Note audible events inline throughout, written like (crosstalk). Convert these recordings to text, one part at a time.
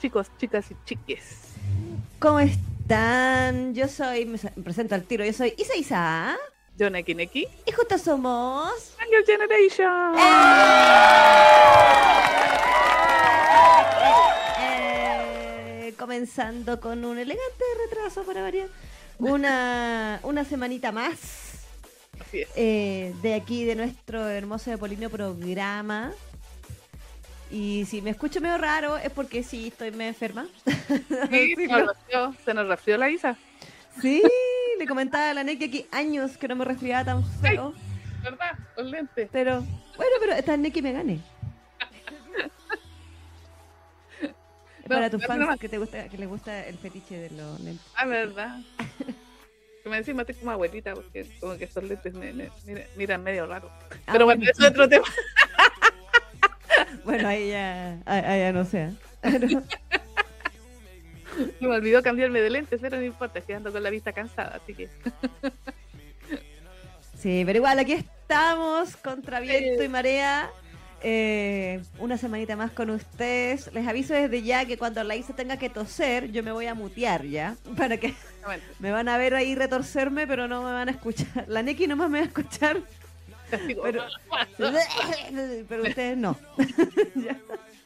chicos, chicas y chiques? ¿Cómo están? Yo soy, me presento al tiro, yo soy Isa Isa. Yo, Neki. Y juntos somos. Angel Generation. Eh, comenzando con un elegante retraso para variar. Una, una semanita más Así es. eh, de aquí, de nuestro hermoso de Polino programa. Y si me escucho medio raro es porque sí, estoy medio enferma. (laughs) Sí, se, nos resfrió, se nos resfrió la Isa, Sí, le comentaba a la Neki aquí años que no me resfriaba tan feo. ¿verdad? Con lentes. Pero, bueno, pero esta Neki me gane. (laughs) No, para tus fans que te gusta, que les gusta el fetiche de los lentes. Ah, ¿verdad? Que me encima estoy como abuelita porque como que esos lentes me, me- mira- miran medio raro. Ah, Pero bueno, bueno. eso es otro tema. Bueno, ahí ya, ahí, ya no sé. (laughs) Se me olvidó cambiarme de lentes, pero no importa, estoy ando con la vista cansada, así que (laughs) Sí, pero igual aquí estamos contra viento y marea. Eh, una semanita más con ustedes. Les aviso desde ya que cuando la Isa tenga que toser, yo me voy a mutear ya. (laughs) Para que me van a ver ahí retorcerme, pero no me van a escuchar. La Neki nomás me va a escuchar, pero, (laughs) (laughs) pero ustedes no. (laughs)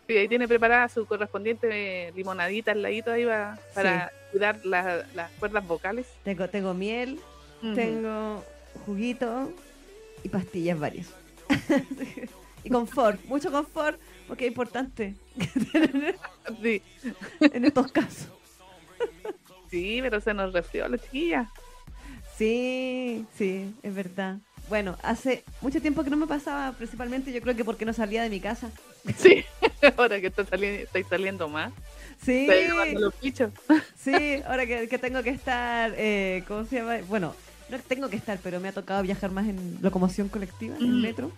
Sí, ahí tiene preparada su correspondiente eh, limonadita al ladito ahí va, para cuidar la- las cuerdas vocales. Tengo, tengo miel, tengo juguito y pastillas varias. y confort, mucho confort, porque es importante Sí, en estos casos. sí, pero se nos resfrió la chiquilla. Sí, sí, es verdad. Bueno, hace mucho tiempo que no me pasaba, principalmente yo creo que porque no salía de mi casa. (laughs) Sí, (laughs) ahora que está saliendo, estáis saliendo más. Sí, los (laughs) sí, ahora que, que tengo que estar, eh, ¿cómo se llama? Bueno, no tengo que estar, pero me ha tocado viajar más en locomoción colectiva, en el Mm. metro.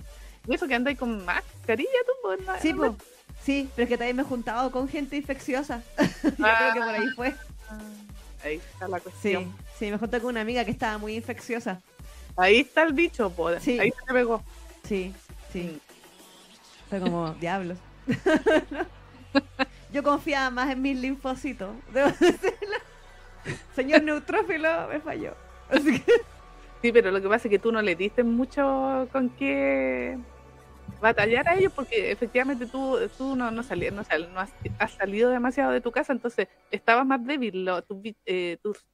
Y eso que andáis con mascarilla, tú, pues, no- Sí, po. sí, pero es que también me he juntado con gente infecciosa. yo Ah. creo que por ahí fue. Ahí está la Sí, cuestión. sí, me junté con una amiga que estaba muy infecciosa. Ahí está el bicho, pues. Sí. Ahí se pegó. Sí, sí. Fue como, (laughs) diablos. (laughs) Yo confiaba más en mis linfocitos, debo (laughs) decirlo. Señor neutrófilo me falló. Así que, Sí, pero lo que pasa es que tú no le diste mucho con qué batallar a ellos porque efectivamente tú, tú no, no, salí- no, sal- no has, has salido demasiado de tu casa, entonces estabas más débil. lo- bi- eh, tus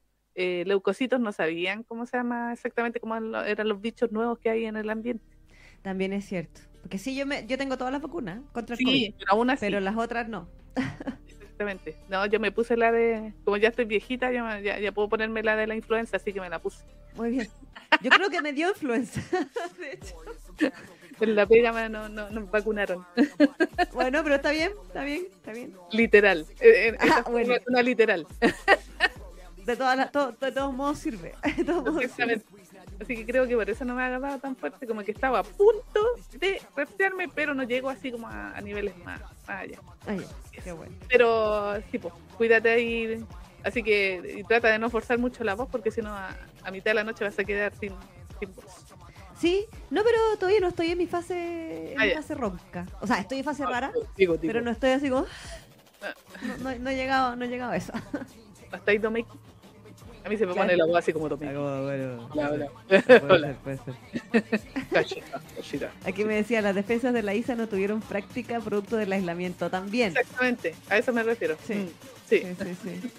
eh, leucocitos no sabían cómo se llama exactamente cómo eran los bichos nuevos que hay en el ambiente. también es cierto. Porque sí, yo me, yo tengo todas las vacunas contra el Sí, COVID, pero aún así, pero las otras no. (laughs) exactamente. No, yo me puse la de, como ya estoy viejita, ya, me- ya, ya puedo ponerme la de la influenza, así que me la puse. Muy bien. Yo creo que me dio influenza. (laughs) De hecho. En la pega no, no, no me vacunaron. (laughs) Bueno, pero está bien, está bien, está bien. Literal. Eh, eh, Ah, bueno. una, una literal. De, todas las- to- de todos modos sirve. (laughs) De todos modos sirve. Exactamente. Así que creo que por eso no me ha agarrado tan fuerte, como que estaba a punto de resfriarme, pero no llego así como a, a niveles más, más allá. Ah, ya, qué bueno. Pero sí, pues, cuídate ahí. Así que y trata de no forzar mucho la voz, porque si no, a, a mitad de la noche vas a quedar sin, sin voz. Sí, no, pero todavía no estoy en mi fase, en Ah, mi fase ronca. O sea, estoy en fase rara, Digo, digo. pero no estoy así como. Ah. No, no- no he llegado, no he llegado a eso. Hasta ahí, Dominic. A mí se me Claro. pone la voz así como bueno. Hola, hola. Puede Hola. ser, puede ser. (laughs) Cachita, cachita. Aquí me decía, las defensas de la ISA no tuvieron práctica producto del aislamiento. También. Exactamente, a eso me refiero. Sí. Mm, sí. Sí, sí, sí.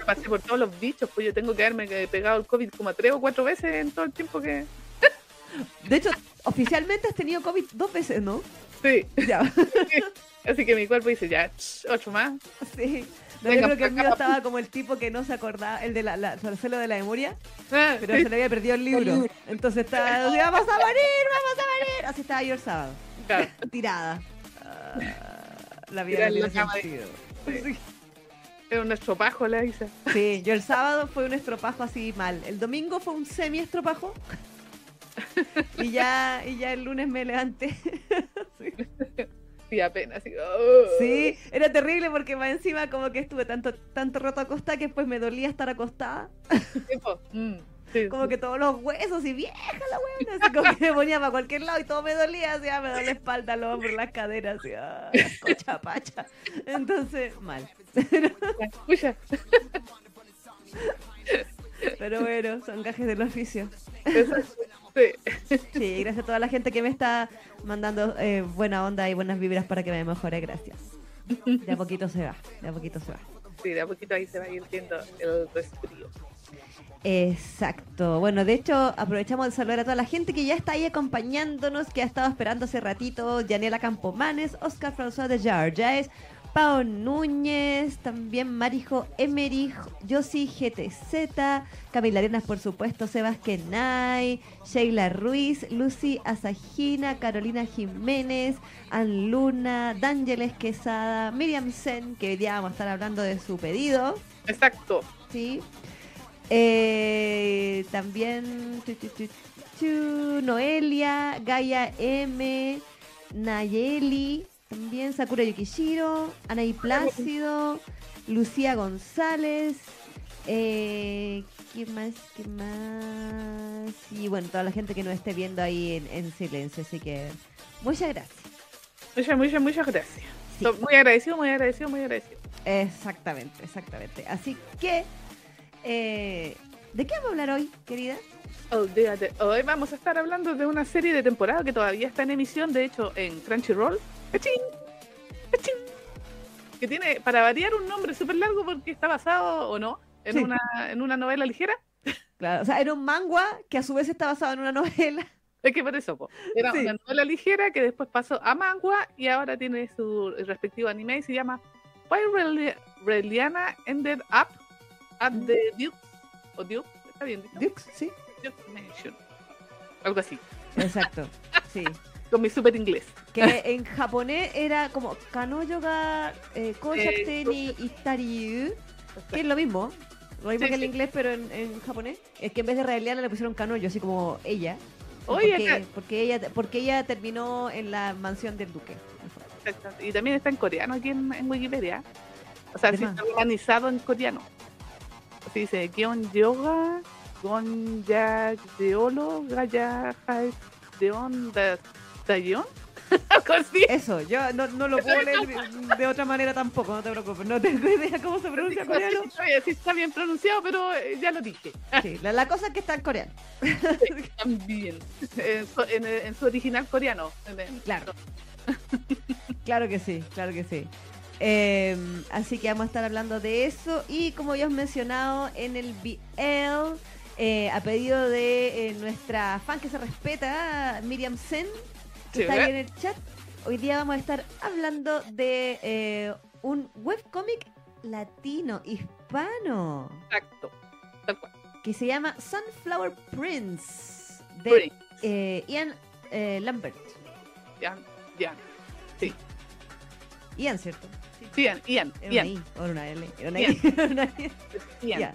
(laughs) pasé por todos los bichos, pues yo tengo que haberme pegado el COVID como tres o cuatro veces en todo el tiempo que... (laughs) De hecho, oficialmente has tenido COVID dos veces, ¿no? Sí, Ya. así que mi cuerpo dice, ya, ch, ocho más. Sí. No, Venga, yo creo que el mío estaba como el tipo que no se acordaba, el de la, la Marcelo de la memoria, Ah, pero se le había perdido el libro. Entonces estaba, vamos a morir, vamos a morir. Así estaba yo el sábado. claro. Tirada. Ah, la vida de- sentido. Sí. Era un estropajo la Isa. Sí, yo el sábado fue un estropajo así mal. El domingo fue un semi estropajo. (laughs) Y ya, y ya el lunes me levanté. (laughs) Sí. Así, oh. Sí, era terrible porque más encima como que estuve tanto, tanto rato acostada que después me dolía estar acostada. Mm. Sí, (laughs) como sí. que todos los huesos y vieja la weona, así como que me ponía para cualquier lado y todo me dolía, así, ah, me dolía la espalda, los hombros, las caderas, así, ah, cocha pacha. Entonces, mal. Pero bueno, son gajes del oficio. Sí. Sí, gracias a toda la gente que me está mandando eh, buena onda y buenas vibras para que me mejore, gracias. De a poquito se va, de a poquito se va. Sí, de a poquito ahí se va ir viendo el resfrío. Exacto. Bueno, de hecho, aprovechamos de saludar a toda la gente que ya está ahí acompañándonos, que ha estado esperando hace ratito. Yanela Campomanes, Oscar François de Jarges, Pao Núñez, también Marijo Emerich, Josi GTZ, Camila Arenas, por supuesto, Sebas Kenay, Sheila Ruiz, Lucy Asajina, Carolina Jiménez, Ann Luna, D'Ángeles Quesada, Miriam Sen, que hoy día vamos a estar hablando de su pedido. Exacto. Sí. Eh, también tu, tu, tu, tu, Noelia, Gaia M, Nayeli, también Sakura Yukishiro, Anaí Plácido, Lucía González, eh, ¿qué más? ¿Qué más? Y bueno, toda la gente que nos esté viendo ahí en, en silencio, así que muchas gracias. Muchas, muchas, muchas gracias. Sí. Muy agradecido, muy agradecido, muy agradecido. Exactamente, exactamente. Así que, eh, ¿de qué vamos a hablar hoy, querida? Olvídate. Hoy vamos a estar hablando de una serie de temporada que todavía está en emisión, de hecho, en Crunchyroll. Que tiene, para variar, un nombre súper largo porque está basado, o no, en, Sí. una, en una novela ligera. Claro, o sea, era un manga que a su vez está basado en una novela. (laughs) Es que por eso, po. era Sí. una novela ligera que después pasó a manga y ahora tiene su respectivo anime y se llama Why Reli- Reliana Ended Up at the Duke, o Duke, ¿está bien dicho? Dukes, sí. Duke Mansion. Algo así, Exacto, sí. (laughs) con mi super inglés. Que (laughs) en japonés era como Kanoyoga eh, Koshakute Eh, ni Itariu, que es lo mismo. Lo mismo Sí, que sí. inglés, pero en, en japonés. Es que en vez de Raeliana le pusieron Kanoyo, así como ella. Oye, porque, ella porque ella terminó en la mansión del duque. Exacto. Y también está en coreano aquí en, en Wikipedia. O sea, sí está organizado en coreano. Así dice, Gion Yoga, Gon Ya Deolo, Gaya Deon (laughs) Eso, yo no, no lo puedo leer de, otra manera tampoco, no te preocupes. No tengo (laughs) idea cómo se pronuncia coreano. Sí, está bien, sí está bien pronunciado, pero eh, ya lo dije. (laughs) Sí, la, la cosa es que está en coreano. También. En, su- en- en su original coreano. Claro. Claro que sí, claro que sí. Eh, así que vamos a estar hablando de eso. Y como ya os mencionado en el BL, eh, a pedido de eh, nuestra fan que se respeta, Miriam Sen, está en el chat, hoy día vamos a estar hablando de eh, un webcómic latino, hispano, Exacto. Tal cual. que se llama Sunflower Prince, de Prince. eh, Ian eh, Lambert. Ya, ya. Ian, ¿cierto? Sí. Ian, Ian, Era una Ian. I, o una L. Era una Ian. (laughs) I, una I. Ian.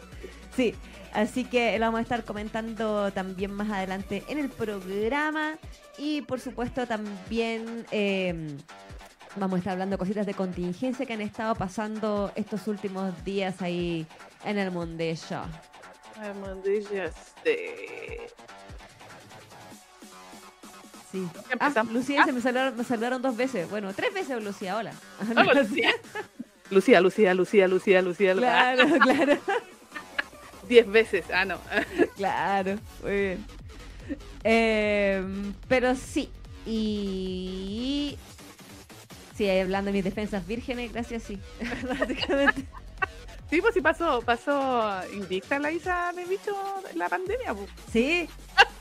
Sí, así que lo vamos a estar comentando también más adelante en el programa. Y por supuesto también eh, vamos a estar hablando cositas de contingencia que han estado pasando estos últimos días ahí en el mundillo. Ay, mondillas de... Sí. Ah. Lucía, Ah. se me saludaron, me saludaron dos veces. Bueno, tres veces, Lucía, hola. Hola, Lucía. (laughs) Lucía, Lucía, Lucía, Lucía, Lucía. Claro, claro, (laughs) Diez veces. Ah, no. (laughs) claro. Muy bien. Eh, pero sí. Y. Sí, hablando de mis defensas vírgenes, gracias, sí. (laughs) Básicamente. Sí, pues sí pasó, pasó invicta la Isa de bicho en la pandemia. pues. Sí,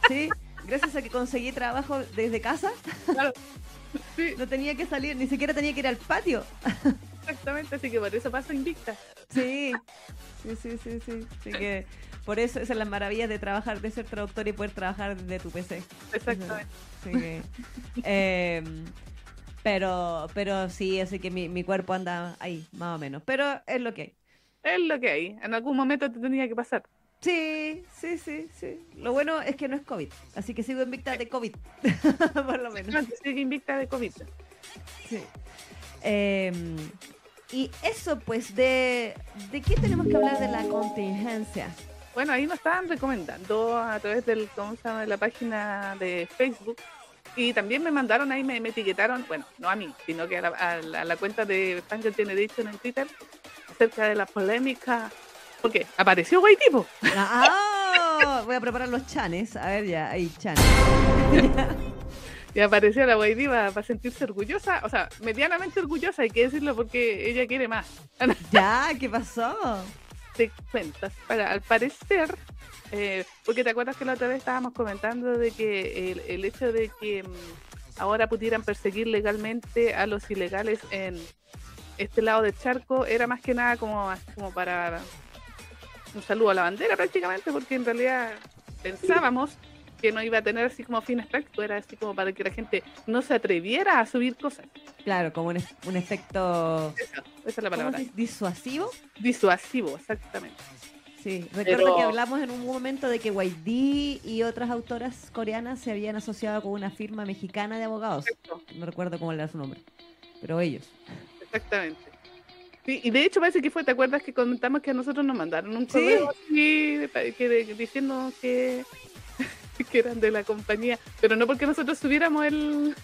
sí. Gracias a que conseguí trabajo desde casa, Claro. (laughs) Sí, no tenía que salir, ni siquiera tenía que ir al patio. exactamente, así que por eso pasó invicta. Sí, sí, sí, sí, sí. Así que por eso esa es la maravilla de trabajar, de ser traductor y poder trabajar desde tu PC. Exactamente. Así que, eh, pero, pero sí, así que mi, mi cuerpo anda ahí, más o menos. Pero es lo que hay. Es lo que hay. En algún momento te tenía que pasar. Sí, sí, sí, sí. Lo bueno es que no es COVID, así que sigo invicta de COVID, (laughs) por lo menos. No, sigue invicta de COVID. Sí. Eh, y eso, pues, de, ¿de qué tenemos que hablar de la contingencia? bueno, ahí nos estaban recomendando a través del, ¿cómo se llama? de la página de Facebook. Y también me mandaron ahí, me, me etiquetaron, bueno, no a mí, sino que a la, a la- a la cuenta de Fangirl Generation en Twitter, acerca de la polémica. Porque apareció Guay Tipo. Ah, voy a preparar los chanes. A ver, ya, ahí, chanes. (laughs) Y apareció la Guay Diva para sentirse orgullosa, o sea, medianamente orgullosa, hay que decirlo porque ella quiere más. (laughs) Ya, ¿qué pasó? te cuentas. Para, al parecer, eh, porque te acuerdas que la otra vez estábamos comentando de que el, el hecho de que mm, ahora pudieran perseguir legalmente a los ilegales en este lado del charco era más que nada como, como para un saludo a la bandera prácticamente, porque en realidad pensábamos que no iba a tener así como fines prácticos, era así como para que la gente no se atreviera a subir cosas. Claro, como un, un efecto Esa, esa es la ¿cómo palabra. disuasivo. Disuasivo, exactamente. Sí, recuerdo Pero- que hablamos en un momento de que YD y otras autoras coreanas se habían asociado con una firma mexicana de abogados. Exacto. No recuerdo cómo era su nombre, pero ellos. Exactamente. Sí, y de hecho parece que fue, ¿te acuerdas que comentamos que a nosotros nos mandaron un Sí. correo así, de pa- que diciendo que, (laughs) que eran de la compañía, pero no porque nosotros subiéramos el,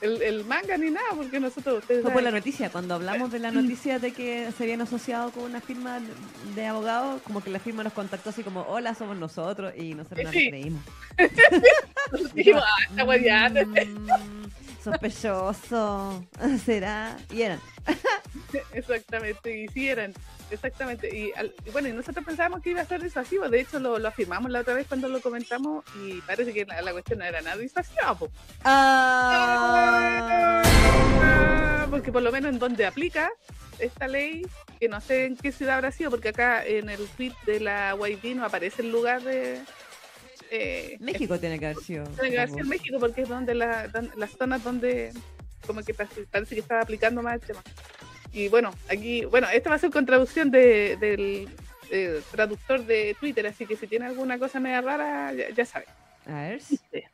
el, el manga ni nada, porque nosotros ustedes Fue por la noticia, cuando hablamos de la noticia de que se habían asociado con una firma de abogados, como que la firma nos contactó así como, hola, somos nosotros, y nosotros no nos creímos. (laughs) dijimos, ah, Mm, sospechoso, (laughs) ¿será? Y eran. (laughs) Exactamente, y sí eran, exactamente. Y, al- y bueno, y nosotros pensábamos que iba a ser disuasivo, de hecho lo, lo afirmamos la otra vez cuando lo comentamos y parece que la, la cuestión no era nada disuasiva, po. Ah, Ah, porque por lo menos en donde aplica esta ley, que no sé en qué ciudad habrá sido, porque acá en el tweet de la YD no aparece el lugar de... Eh, México tiene que haber sido. tiene que haber sido. México porque es donde la, don- las zonas donde como que parece, que estaba aplicando más el tema. Y bueno, aquí, bueno, esta va a ser con traducción de, del eh, traductor de Twitter, así que si tiene alguna cosa media rara, ya, ya sabe. A ver. Dice,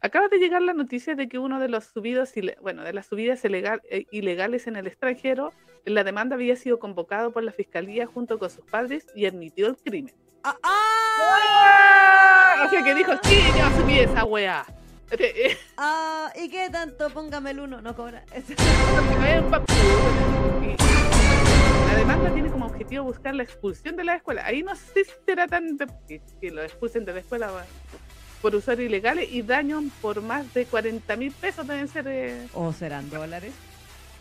Acaba de llegar la noticia de que uno de los subidos, bueno, de las subidas ilegal- eh, ilegales en el extranjero, la demanda había sido convocado por la fiscalía junto con sus padres y admitió el crimen. ¡Ah! ah! Que dijo, sí, yo subí esa weá. Este, eh, Ah, ¿Y qué tanto? Póngame el uno, no cobra. (laughs) La demanda tiene como objetivo buscar la expulsión de la escuela. Ahí no sé si será tan de- que, lo expulsen de la escuela por usar ilegales y daño por más de 40 mil pesos deben ser eh, ¿O serán dólares?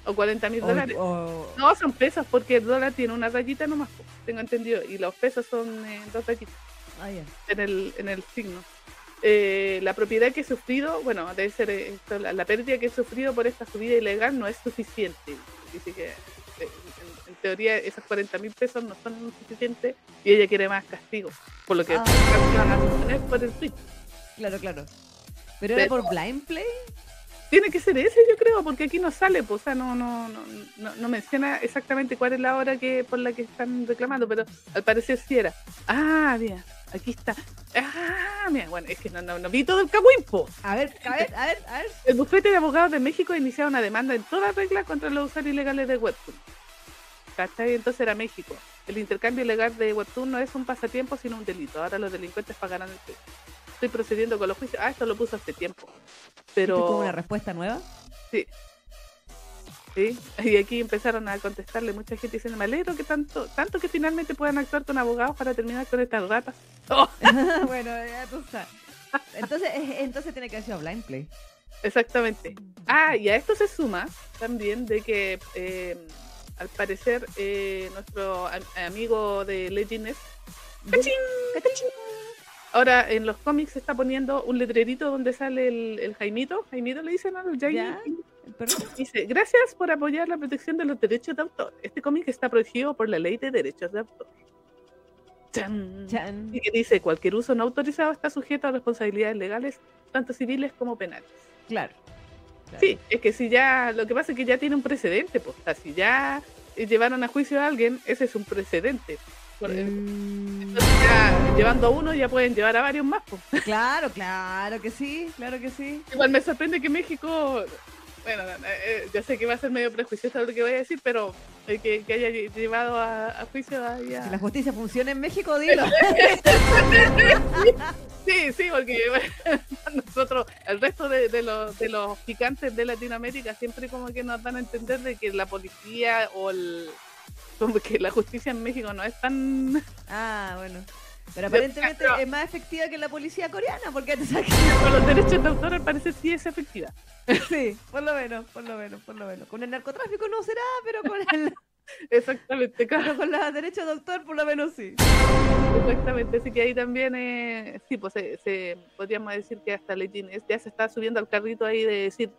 o 40 mil dólares. o- No, son pesos porque el dólar tiene una rayita nomás, tengo entendido, y los pesos son eh, dos rayitas Ah, en el, en el signo. Eh, la propiedad que he sufrido, bueno, debe ser esto, la, la pérdida que he sufrido por esta subida ilegal no es suficiente. Dice que eh, en, en teoría esos 40 mil pesos no son suficientes y ella quiere más castigo, por lo que Ah. van a por el tweet. Claro, claro. ¿Pero era Pero- por blind play? Tiene que ser ese, yo creo, porque aquí no sale, pues, o sea, no, no, no, no, no menciona exactamente cuál es la hora que por la que están reclamando, pero al parecer sí era. Ah, mira, aquí está. Ah, mira, bueno, es que no, no, no vi todo el cagüimpo. A ver, a ver, a ver, a ver. El bufete de abogados de México ha iniciado una demanda en toda regla contra los usuarios ilegales de Webtoon. ¿Cachai? Entonces era México. El intercambio ilegal de Webtoon no es un pasatiempo, sino un delito. Ahora los delincuentes pagarán el precio. Estoy procediendo con los juicios. Ah, esto lo puso hace tiempo. ¿Esto es como Pero. una respuesta nueva? Sí. Sí, y aquí empezaron a contestarle mucha gente diciendo, me alegro que tanto, tanto que finalmente puedan actuar con abogados para terminar con estas ratas. (laughs) Oh, (laughs) bueno, ya tú sabes. Entonces, entonces tiene que haber sido blind play. exactamente. Ah, y a esto se suma también de que eh, al parecer eh, nuestro am- amigo de Legends ¡Cachín! ahora en los cómics se está poniendo un letrerito donde sale el, el Jaimito, Jaimito le dicen al. Perdón. Dice, gracias por apoyar la protección de los derechos de autor. Este cómic está protegido por la ley de derechos de autor. Chan. Chan. Y que dice, cualquier uso no autorizado está sujeto a responsabilidades legales, tanto civiles como penales. Claro. Claro. Sí, es que si ya, lo que pasa es que ya tiene un precedente, pues, o sea, si ya eh, llevaron a juicio a alguien, ese es un precedente. Por- Mm, Entonces ya, llevando a uno ya pueden llevar a varios más, pues. claro, claro que sí, claro que sí. Igual me sorprende que México Bueno, eh, yo sé que va a ser medio prejuicioso lo que voy a decir, pero eh, que, que, haya llevado a, a juicio a... Si la justicia funciona en México, dilo. (laughs) sí, sí, porque (laughs) bueno, nosotros, el resto de, de, los, de los picantes de Latinoamérica siempre como que nos dan a entender de que la policía o el... Como que la justicia en México no es tan... Ah, bueno. Pero aparentemente es más efectiva que la policía coreana, porque te Con (laughs) los derechos de autor al parecer sí es efectiva. (laughs) Sí, por lo menos, por lo menos, por lo menos. Con el narcotráfico no será, pero con el... (laughs) Exactamente, claro. con los derechos de autor por lo menos sí. Exactamente, así que ahí también, eh, sí, pues se, podríamos decir que hasta Letín ya se está subiendo al carrito ahí de decir,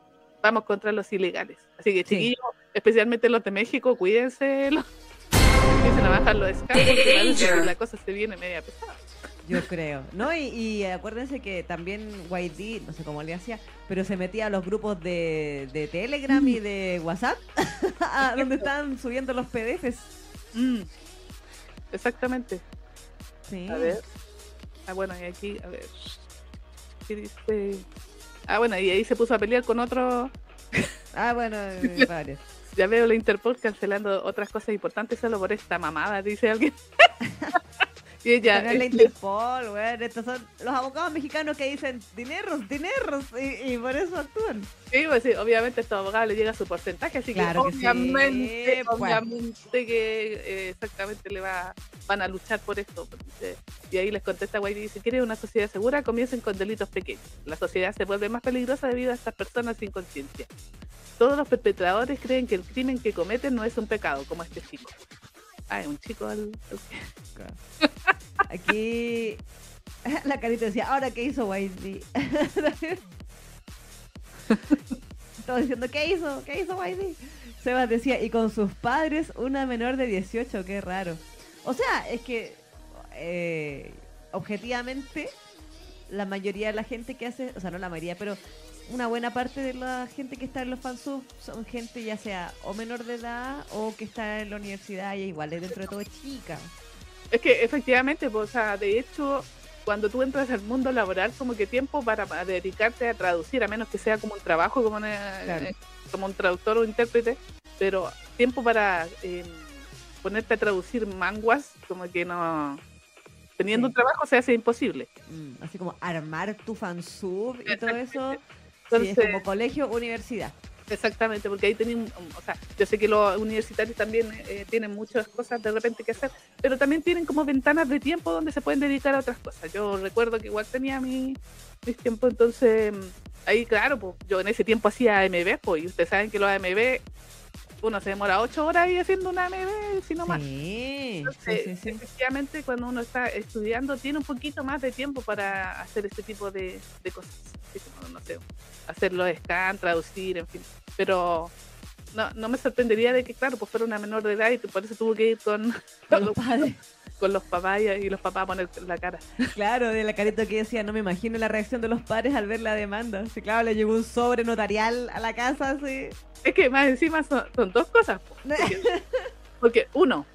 vamos contra los ilegales. Así que chiquillos, especialmente los de México, cuídense, los, empiecen a bajar los la cosa se viene media pesada. Yo creo, ¿no? Y, acuérdense que también YD, no sé cómo le hacía, pero se metía a los grupos de, de Telegram y de WhatsApp, (laughs) donde están subiendo los PDFs. Mm. Exactamente. Sí. A ver. Ah, bueno, y aquí, a ver. ¿Qué dice? Ah, bueno, y ahí se puso a pelear con otro. ah, bueno, (laughs) varios. Ya veo la Interpol cancelando otras cosas importantes solo por esta mamada, dice alguien. (laughs) Y ella, la Interpol, güey. Estos son los abogados mexicanos que dicen dineros, dineros, y, por eso actúan. Sí, pues sí, obviamente a estos abogados les llega su porcentaje, así que, obviamente, pues. obviamente que eh, exactamente le va, van a luchar por esto. Y ahí les contesta White y dice, ¿quieren una sociedad segura? Comiencen con delitos pequeños. La sociedad se vuelve más peligrosa debido a estas personas sin conciencia. Todos los perpetradores creen que el crimen que cometen no es un pecado, como este chico. Ah, es un chico al... (laughs) Aquí (laughs) la carita decía, ¿ahora qué hizo Whitey? Estaba (laughs) diciendo, ¿qué hizo? ¿Qué hizo Whitey? Sebas decía, y con sus padres, una menor de 18, qué raro. O sea, es que eh, objetivamente la mayoría de la gente que hace, o sea, no la mayoría, pero una buena parte de la gente que está en los fansubs son gente ya sea o menor de edad o que está en la universidad y igual es dentro de todo chica. Es que efectivamente, pues, o sea, de hecho, cuando tú entras al mundo laboral, como que tiempo para, dedicarte a traducir, a menos que sea como un trabajo, como, eh, como un traductor o intérprete, pero tiempo para em, ponerte a traducir manguas, como que no. Teniendo un trabajo se hace imposible. Mm, así como armar tu fansub y todo eso. (laughs) es como colegio, universidad. Exactamente, porque ahí tienen, o sea, yo sé que los universitarios también eh, tienen muchas cosas de repente que hacer, pero también tienen como ventanas de tiempo donde se pueden dedicar a otras cosas. Yo recuerdo que igual tenía mi, mis tiempos, entonces ahí, claro, pues yo en ese tiempo hacía AMB, pues, y ustedes saben que los AMB, uno se demora ocho horas ahí haciendo una AMB, si no más. Sí, entonces, efectivamente, cuando uno está estudiando, tiene un poquito más de tiempo para hacer este tipo de, de cosas. Así como, no sé, hacer los scans, traducir, en fin. Pero no, no me sorprendería de que, claro, pues fuera una menor de edad y por eso tuvo que ir con, con los (laughs) padres. Con los papás y los papás a poner la cara. Claro, de la carita que decía, no me imagino la reacción de los padres al ver la demanda. Sí, claro, le llegó un sobre notarial a la casa, así. Es que más encima son, dos cosas. (laughs) Porque, uno,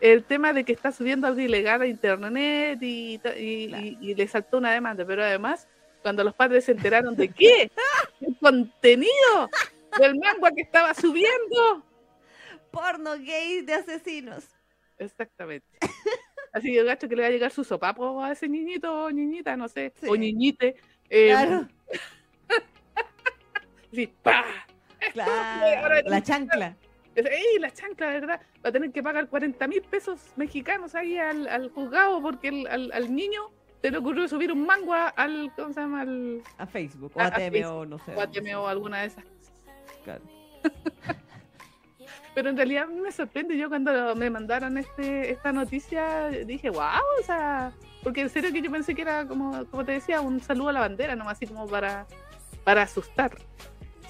el tema de que está subiendo algo ilegal a internet y, y le saltó una demanda, pero además cuando los padres se enteraron de qué, (laughs) el contenido del manga que estaba subiendo. Porno gay de asesinos. Exactamente. Así que gacho que le va a llegar su sopapo a ese niñito o niñita, no sé, o niñite. Eh, claro. (laughs) sí, ¡pa! Claro, (laughs) la chancla. ¡Ey, la chancla, verdad! Va a tener que pagar 40 mil pesos mexicanos ahí al, juzgado porque el, al, al niño te le ocurrió subir un manga al, ¿cómo se llama? Al, a Facebook, o a, TMO, no sé. O a TMO, alguna de esas Claro. (laughs) Pero en realidad a mí me sorprende, yo cuando me mandaron este esta noticia dije, wow, o sea, porque en serio que yo pensé que era como, como te decía, un saludo a la bandera, nomás así como para, para asustar.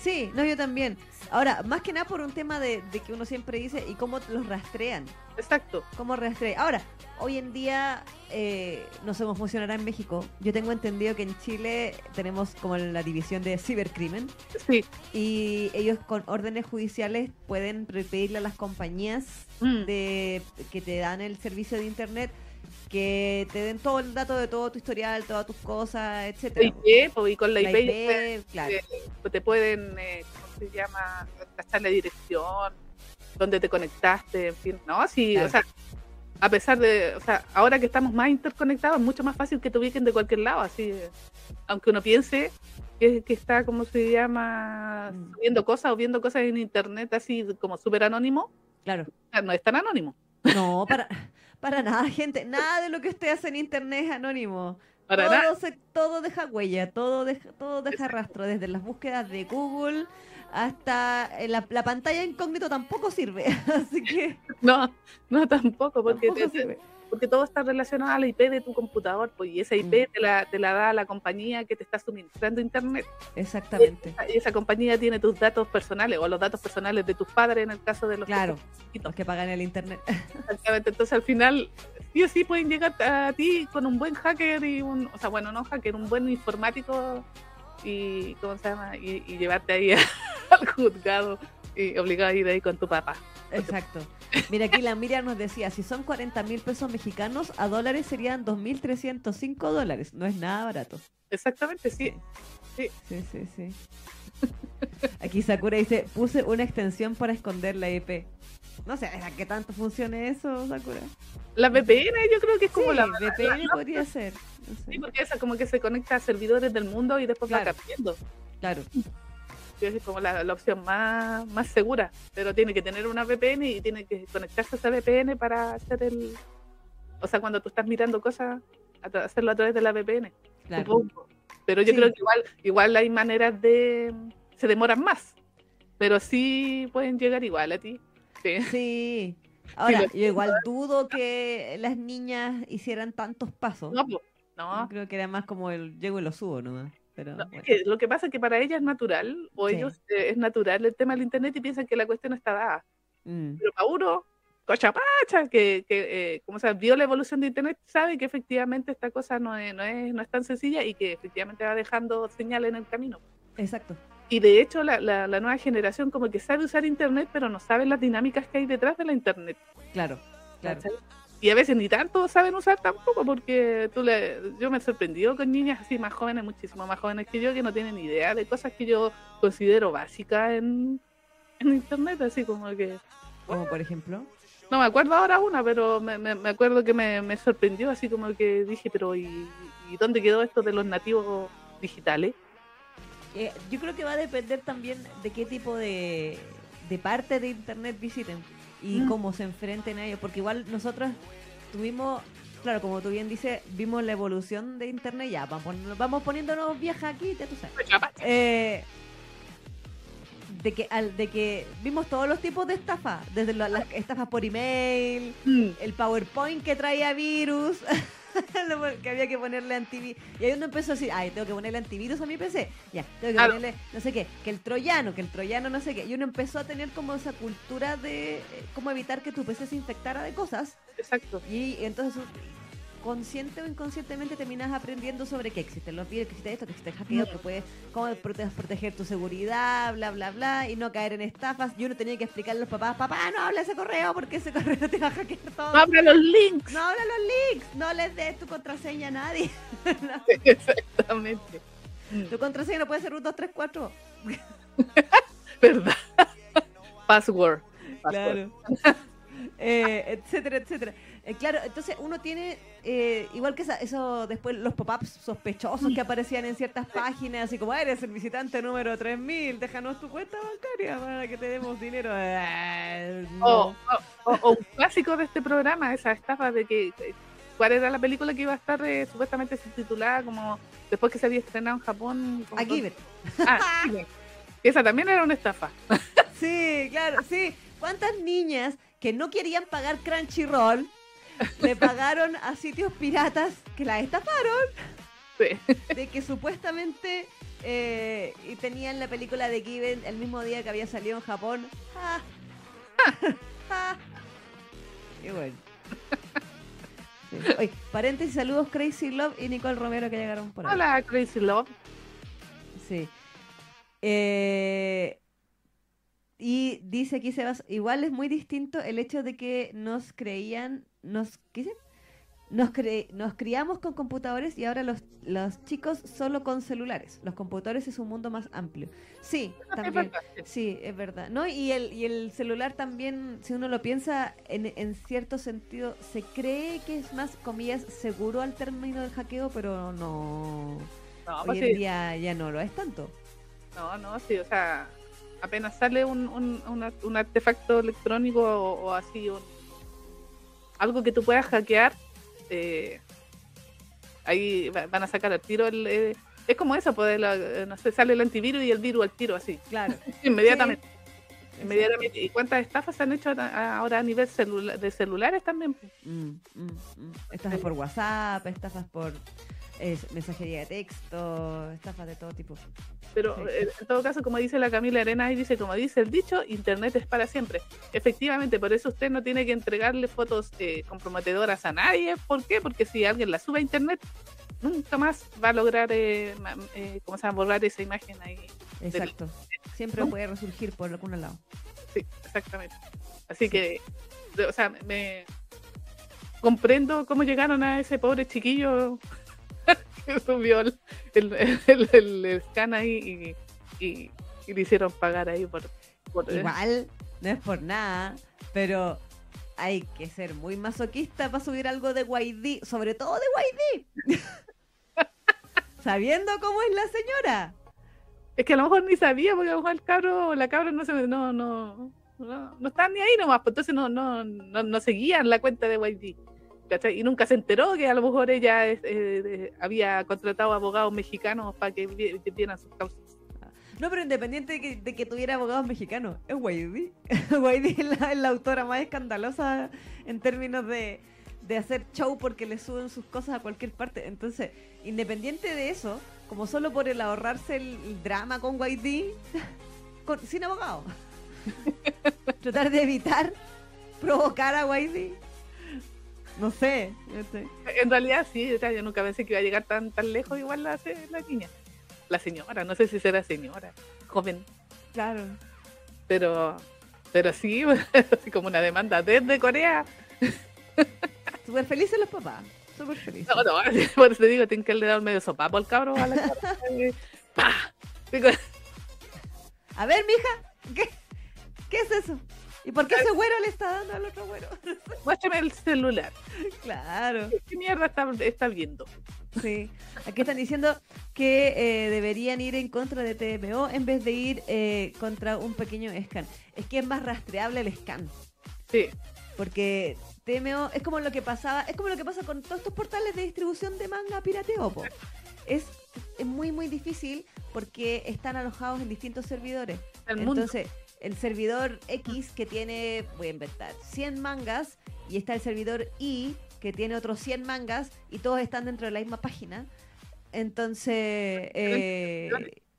Sí, no, yo también. Ahora, más que nada por un tema de, que uno siempre dice y cómo los rastrean. Exacto. ¿Cómo rastrean? Ahora, hoy en día eh, no cómo funcionará en México. Yo tengo entendido que en Chile tenemos como la división de cibercrimen. Sí. Y ellos con órdenes judiciales pueden pedirle a las compañías mm. de que te dan el servicio de internet que te den todo el dato de todo tu historial, todas tus cosas, etcétera. y con la, IP, claro. te, pueden eh, se llama? Cachar la dirección, dónde te conectaste, en fin, ¿no? Sí, o sea, a pesar de, o sea, ahora que estamos más interconectados, es mucho más fácil que te ubiquen de cualquier lado, así, aunque uno piense que, que está, ¿cómo se llama? Mm. Viendo cosas o viendo cosas en internet así como súper anónimo, Claro. no es tan anónimo. No, para, para nada, (laughs) gente. Nada de lo que usted hace en internet es anónimo. Para todo, nada. se- todo deja huella, todo deja, todo deja rastro, desde las búsquedas de Google hasta eh, la, la pantalla incógnito tampoco sirve. (laughs) Así que No, no tampoco, porque, tampoco te- sirve. Porque todo está relacionado a la IP de tu computador, pues, y esa IP Mm. te, la, te la da la compañía que te está suministrando internet. Exactamente. Esa, esa compañía tiene tus datos personales o los datos personales de tus padres en el caso de los que Claro, chiquitos. los que pagan el internet. (laughs) Exactamente. Entonces al final sí o sí pueden llegar a ti con un buen hacker y un, o sea, bueno, no hacker, un buen informático y ¿cómo se llama? Y, y llevarte ahí (laughs) al juzgado y obligado a ir ahí con tu papá. Exacto. Mira, aquí la Miriam nos decía, si son 40 mil pesos mexicanos, a dólares serían 2.305 dólares. No es nada barato. Exactamente, sí. Sí, sí, sí. Aquí Sakura dice, puse una extensión para esconder la IP. No sé, ¿a qué tanto funcione eso, Sakura? La VPN yo creo que es como sí, la, VPN podría ser. No sé. Sí, porque esa como que se conecta a servidores del mundo y después va Claro. cambiando. Claro, es como la, la opción más, más segura, pero tiene que tener una VPN y tiene que conectarse a esa VPN para hacer el... O sea, cuando tú estás mirando cosas, hacerlo a través de la VPN. claro. supongo. Pero yo Sí. creo que igual, igual hay maneras de... Se demoran más, pero sí pueden llegar igual a ti. Sí. Sí. (laughs) Ahora, yo igual dudo que las niñas hicieran tantos pasos. No, pues, Yo no. creo que era más como el llego y lo subo nomás. Pero, No, es bueno. que lo que pasa es que para ellas es natural, o Sí. ellos eh, es natural el tema del internet y piensan que la cuestión está dada. Mm, Pero para uno, cochapacha, que, que eh, como se vio la evolución de Internet, sabe que efectivamente esta cosa no es, no, es, no es tan sencilla y que efectivamente va dejando señales en el camino. exacto. Y de hecho la, la, la nueva generación como que sabe usar Internet, pero no sabe las dinámicas que hay detrás de la Internet. Claro, claro. ¿cachai? Y a veces ni tanto saben usar tampoco, porque tú le, yo me he sorprendido con niñas así más jóvenes, muchísimo más jóvenes que yo, que no tienen idea de cosas que yo considero básicas en, en Internet, así como que... Como por ejemplo. No me acuerdo ahora una, pero me, me- me acuerdo que me, me sorprendió, así como que dije, pero ¿y, ¿y dónde quedó esto de los nativos digitales? Eh, yo creo que va a depender también de qué tipo de, de parte de internet visiten y Mm. cómo se enfrenten a ello, porque igual nosotros tuvimos, claro, como tú bien dices, vimos la evolución de internet, ya vamos, vamos poniéndonos viejas aquí, ya tú sabes. Eh, de que al, de que vimos todos los tipos de estafa, desde la- las estafas por email, Mm, el PowerPoint que traía virus, (laughs) que había que ponerle antivirus. Y ahí uno empezó a decir, ay, tengo que ponerle antivirus a mi PC. Ya, tengo que ponerle, no sé qué, que el troyano, que el troyano no sé qué. Y uno empezó a tener como esa cultura de eh, cómo evitar que tu PC se infectara de cosas. exacto. Y entonces, consciente o inconscientemente terminas aprendiendo sobre qué existen los virus, que existe esto, que existe el hackeo, que puedes, cómo prote- proteger tu seguridad, bla, bla, bla, y no caer en estafas. Y uno tenía que explicarle a los papás, papá, no habla ese correo porque ese (laughs) correo te va a hackear todo. No abra los links. No habla los links, no les des tu contraseña a nadie. (laughs) Exactamente. Tu contraseña no puede ser un 234. (laughs) ¿Verdad? Password. Password. Claro. Eh, etcétera, etcétera. Eh, claro, entonces uno tiene, eh, igual que esa- eso después los pop-ups sospechosos que aparecían en ciertas páginas, así como eres el visitante número 3000, déjanos tu cuenta bancaria para que te demos dinero. Eh, no. O, o- un clásico de este programa, esa estafa de que... ¿Cuál era la película que iba a estar supuestamente subtitulada como después que se había estrenado en Japón? como A con- Giver. Ah. (laughs) Esa también era una estafa. Sí, claro, sí. ¿Cuántas niñas que no querían pagar Crunchyroll le pagaron a sitios piratas que las estafaron? Sí. de que supuestamente eh, y tenían la película de Given el mismo día que había salido en Japón. Ah. Ah. Y bueno. Sí. Oye, paréntesis, saludos Crazy Love y Nicole Romero que llegaron por ahí. Hola, Crazy Love. Sí. Eh, y dice aquí Sebas, igual es muy distinto el hecho de que nos creían, nos, ¿qué nos, cre- nos criamos con computadores y ahora los, los chicos solo con celulares. Los computadores es un mundo más amplio. Sí, también. Sí, es verdad. ¿No? Y el, y el celular también, si uno lo piensa, en, en cierto sentido, se cree que es más, comillas, seguro al término del hackeo, pero no. No, Hoy pues en sí, día ya no lo es tanto. no, no, sí, o sea, apenas sale un, un, un, un artefacto electrónico o, o así, un, algo que tú puedas hackear, eh, ahí va- van a sacar al tiro el... eh, es como eso, pues, la- eh, no sé, sale el antivirus y el virus al tiro, así, Claro. (laughs) inmediatamente. Inmediatamente. ¿Y cuántas estafas se han hecho ahora a nivel celula- de celulares también? pues? Mm, mm, mm. Estafas por WhatsApp, estafas por eh, mensajería de texto, estafas de todo tipo. Pero Sí. eh, en todo caso, como dice la Camila Arena, y dice, como dice el dicho, Internet es para siempre. Efectivamente, por eso usted no tiene que entregarle fotos eh, comprometedoras a nadie. ¿Por qué? Porque si alguien la sube a Internet, nunca más va a lograr, eh, eh, ¿cómo se llama? Borrar esa imagen ahí. Exacto. Siempre ¿No? puede resurgir por algún lado. Sí, exactamente. Así que, o sea, me comprendo cómo llegaron a ese pobre chiquillo (laughs) que subió el, el, el- scan ahí y, y- y le hicieron pagar ahí por... por Igual, no es por nada, pero hay que ser muy masoquista para subir algo de YD, sobre todo de YD. (laughs) Sabiendo cómo es la señora. Es que a lo mejor ni sabía, porque a lo mejor el cabro la cabra no se no, no, no, no estaban ni ahí nomás, pues entonces no, no, no, no seguían la cuenta de YG. Y nunca se enteró que a lo mejor ella eh, había contratado abogados mexicanos para que, vi- que vieran sus causas. No, pero independiente de que, de que tuviera abogados mexicanos, es. YD (laughs) es la, autora más escandalosa en términos de, de hacer show porque le suben sus cosas a cualquier parte. Entonces, independiente de eso, como solo por el ahorrarse el, drama con (laughs) con- sin abogado, (laughs) tratar de evitar provocar a YD. No sé. no sé. En realidad sí, yo nunca pensé que iba a llegar tan, tan lejos igual la, la niña. La señora, no sé si será señora, joven, Claro. pero, pero sí, (laughs) así como una demanda desde Corea. Súper felices los papás. Súper felices. No, no, (laughs) por eso te digo, tienen que le dar un medio sopapo al cabro a la (laughs) ¡Pah! A ver, mija, ¿qué, ¿qué es eso? ¿Y por qué ese güero le está dando al otro güero? (laughs) Muéstrame el celular. claro, ¿Qué mierda está, está viendo? sí. Aquí están diciendo que eh, deberían ir en contra de TMO en vez de ir eh, contra un pequeño scan. Es que es más rastreable el scan. Sí, Porque TMO es como lo que pasaba, es como lo que pasa con todos estos portales de distribución de manga pirateo, po. Es, es muy muy difícil porque están alojados en distintos servidores. el mundo. El servidor X que tiene, voy a inventar, 100 mangas y está el servidor Y que tiene otros 100 mangas y todos están dentro de la misma página. Entonces, eh,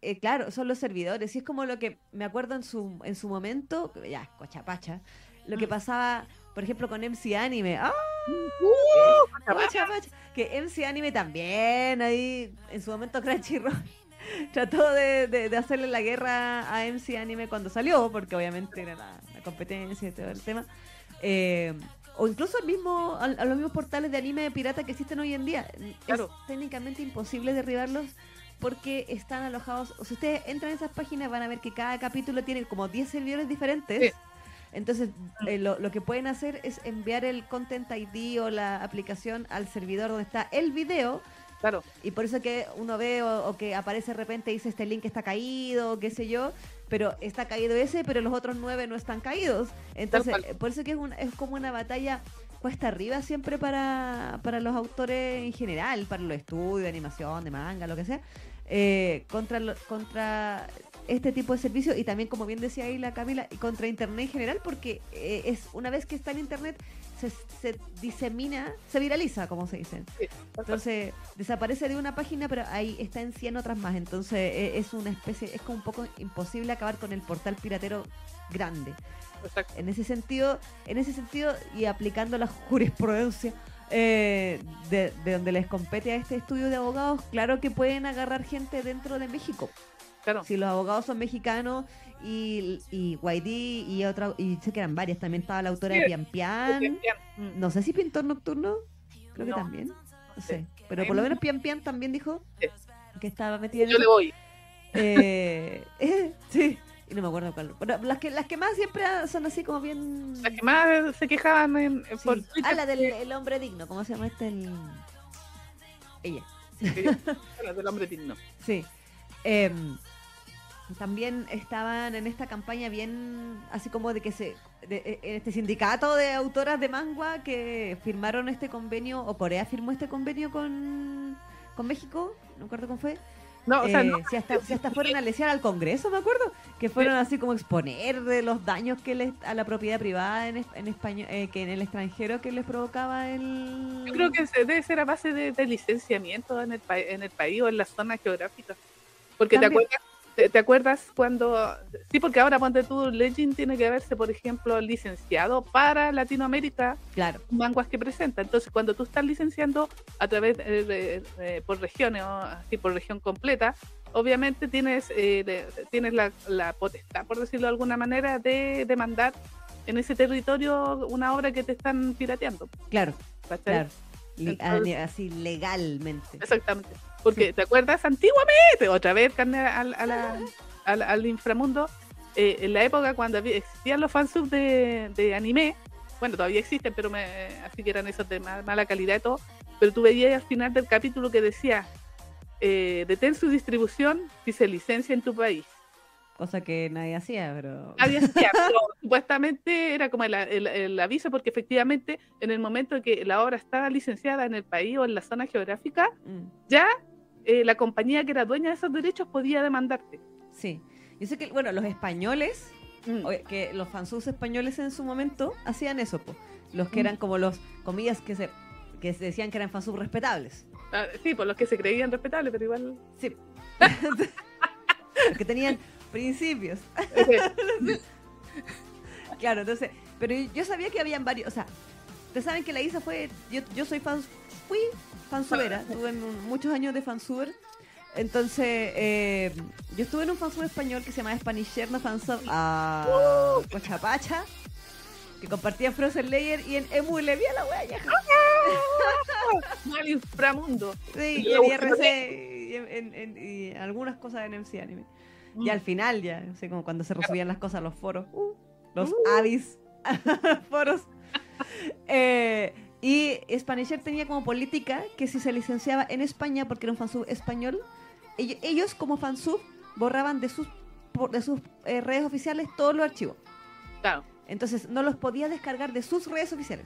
eh, claro, son los servidores. Y es como lo que me acuerdo en su, en su momento, ya, cochapacha, lo que Mm. pasaba, por ejemplo, con MC Anime. ¡Ah! Uh, Cochapacha! Que MC Anime también, ahí, en su momento Crunchyroll (laughs) trató de, de- de hacerle la guerra a MC Anime cuando salió, porque obviamente era la, la competencia y todo el tema. Eh, o incluso al mismo, al- a, los mismos portales de anime pirata que existen hoy en día. Claro. Es técnicamente imposible derribarlos porque están alojados. O si ustedes entran a esas páginas van a ver que cada capítulo tiene como 10 servidores diferentes. Sí. Entonces, eh, lo, lo que pueden hacer es enviar el Content ID o la aplicación al servidor donde está el video. Claro, Y por eso que uno ve o, o que aparece de repente y dice este link está caído, qué sé yo. Pero está caído ese, pero los otros nueve no están caídos. Entonces, por eso que es, una- es como una batalla cuesta arriba siempre para, para los autores en general, para los estudios de animación, de manga, lo que sea, eh, contra, contra este tipo de servicios y también, como bien decía ahí la Camila, contra Internet en general, porque eh, es una vez que está en Internet se, se disemina, se viraliza, como se dice. Entonces, desaparece de una página, pero ahí está en 100 otras más. Entonces, eh, es una especie, es como un poco imposible acabar con el portal piratero grande. exacto. En ese sentido, en ese sentido, y aplicando la jurisprudencia eh, de, de donde les compete a este estudio de abogados, claro que pueden agarrar gente dentro de México. claro. Si los abogados son mexicanos y, y YD y otra, y sé que eran varias, también estaba la autora de. Pian Pian. No sé si Pintor Nocturno. creo que también. No sé. Pero por lo menos Pian Pian también dijo Sí. que estaba metida en Yo le voy. Eh, eh, (laughs) sí. Y no me acuerdo cuál. Bueno, las que, las que más siempre son así como bien. Las que más se quejaban en, en- por. Ah, la del el hombre digno. ¿Cómo se llama este? El... Ella. (laughs) la del hombre digno. Sí. Em, también estaban en esta campaña bien, así como de que se, de, eh, en este sindicato de autoras de manga que firmaron este convenio, o Corea firmó este convenio con, con México, no me acuerdo cómo fue. No, o sea, Eh, no, si, hasta, si hasta fueron a lesear al Congreso, me acuerdo, que fueron así como exponer de los daños que les, a la propiedad privada en, en español, eh, que en el extranjero que les provocaba el... yo creo que debe ser a base de, de licenciamiento en el, en el país o en las zonas geográficas. Porque te acuerdas, te, te acuerdas cuando... Sí, porque ahora ponte tú, Legend tiene que verse, por ejemplo, licenciado para Latinoamérica, Claro, manguas que presenta. Entonces, cuando tú estás licenciando a través de, de- de- por regiones o así por región completa, obviamente tienes eh, tienes la, la potestad, por decirlo de alguna manera, de demandar en ese territorio una obra que te están pirateando. claro, ¿cachai? claro. Entonces- así legalmente. Exactamente. Porque, ¿te acuerdas? Antiguamente, otra vez, carne al, a la- al, al inframundo, eh, en la época cuando había- existían los fansubs de, de anime, bueno, todavía existen, pero me, así que eran esos de ma- mala calidad y todo, pero tú veías al final del capítulo que decía, eh, detén su distribución si se licencia en tu país. Cosa que nadie hacía, pero... Nadie (laughs) hacía, pero supuestamente era como el, el- el aviso, porque efectivamente en el momento que la obra estaba licenciada en el país o en la zona geográfica, Mm, ya eh, la compañía que era dueña de esos derechos podía demandarte. sí. Yo sé que, bueno, los españoles, Mm. que los fansubs españoles en su momento hacían eso, po. Los que Mm. eran como los, comillas, que se, que se decían que eran fansubs respetables. Ah, sí, por los que se creían respetables, pero igual. Sí. los que tenían principios. (laughs) Claro, entonces, pero yo sabía que habían varios, o sea, ustedes saben que la Isa fue, yo, yo soy fan, fui fansubera, tuve muchos años de fansuber, entonces eh, yo estuve en un fansub español que se llama Spanisher, no fansub, a Cochapacha, que compartía Frozen Layer y en Emule, vi a la wea ya. (laughs) Mal inframundo. Sí, y en IRC y, en, en- en- y algunas cosas en MC Anime. Y al final ya, no sé, como cuando se resubían las cosas a los foros, uh, los Uh. avis, (laughs) foros. (laughs) Eh, y Spanisher tenía como política que si se licenciaba en España, porque era un fansub español, ellos, como fansub borraban de sus, de sus eh, redes oficiales todos los archivos. Claro, Entonces no los podía descargar de sus redes oficiales.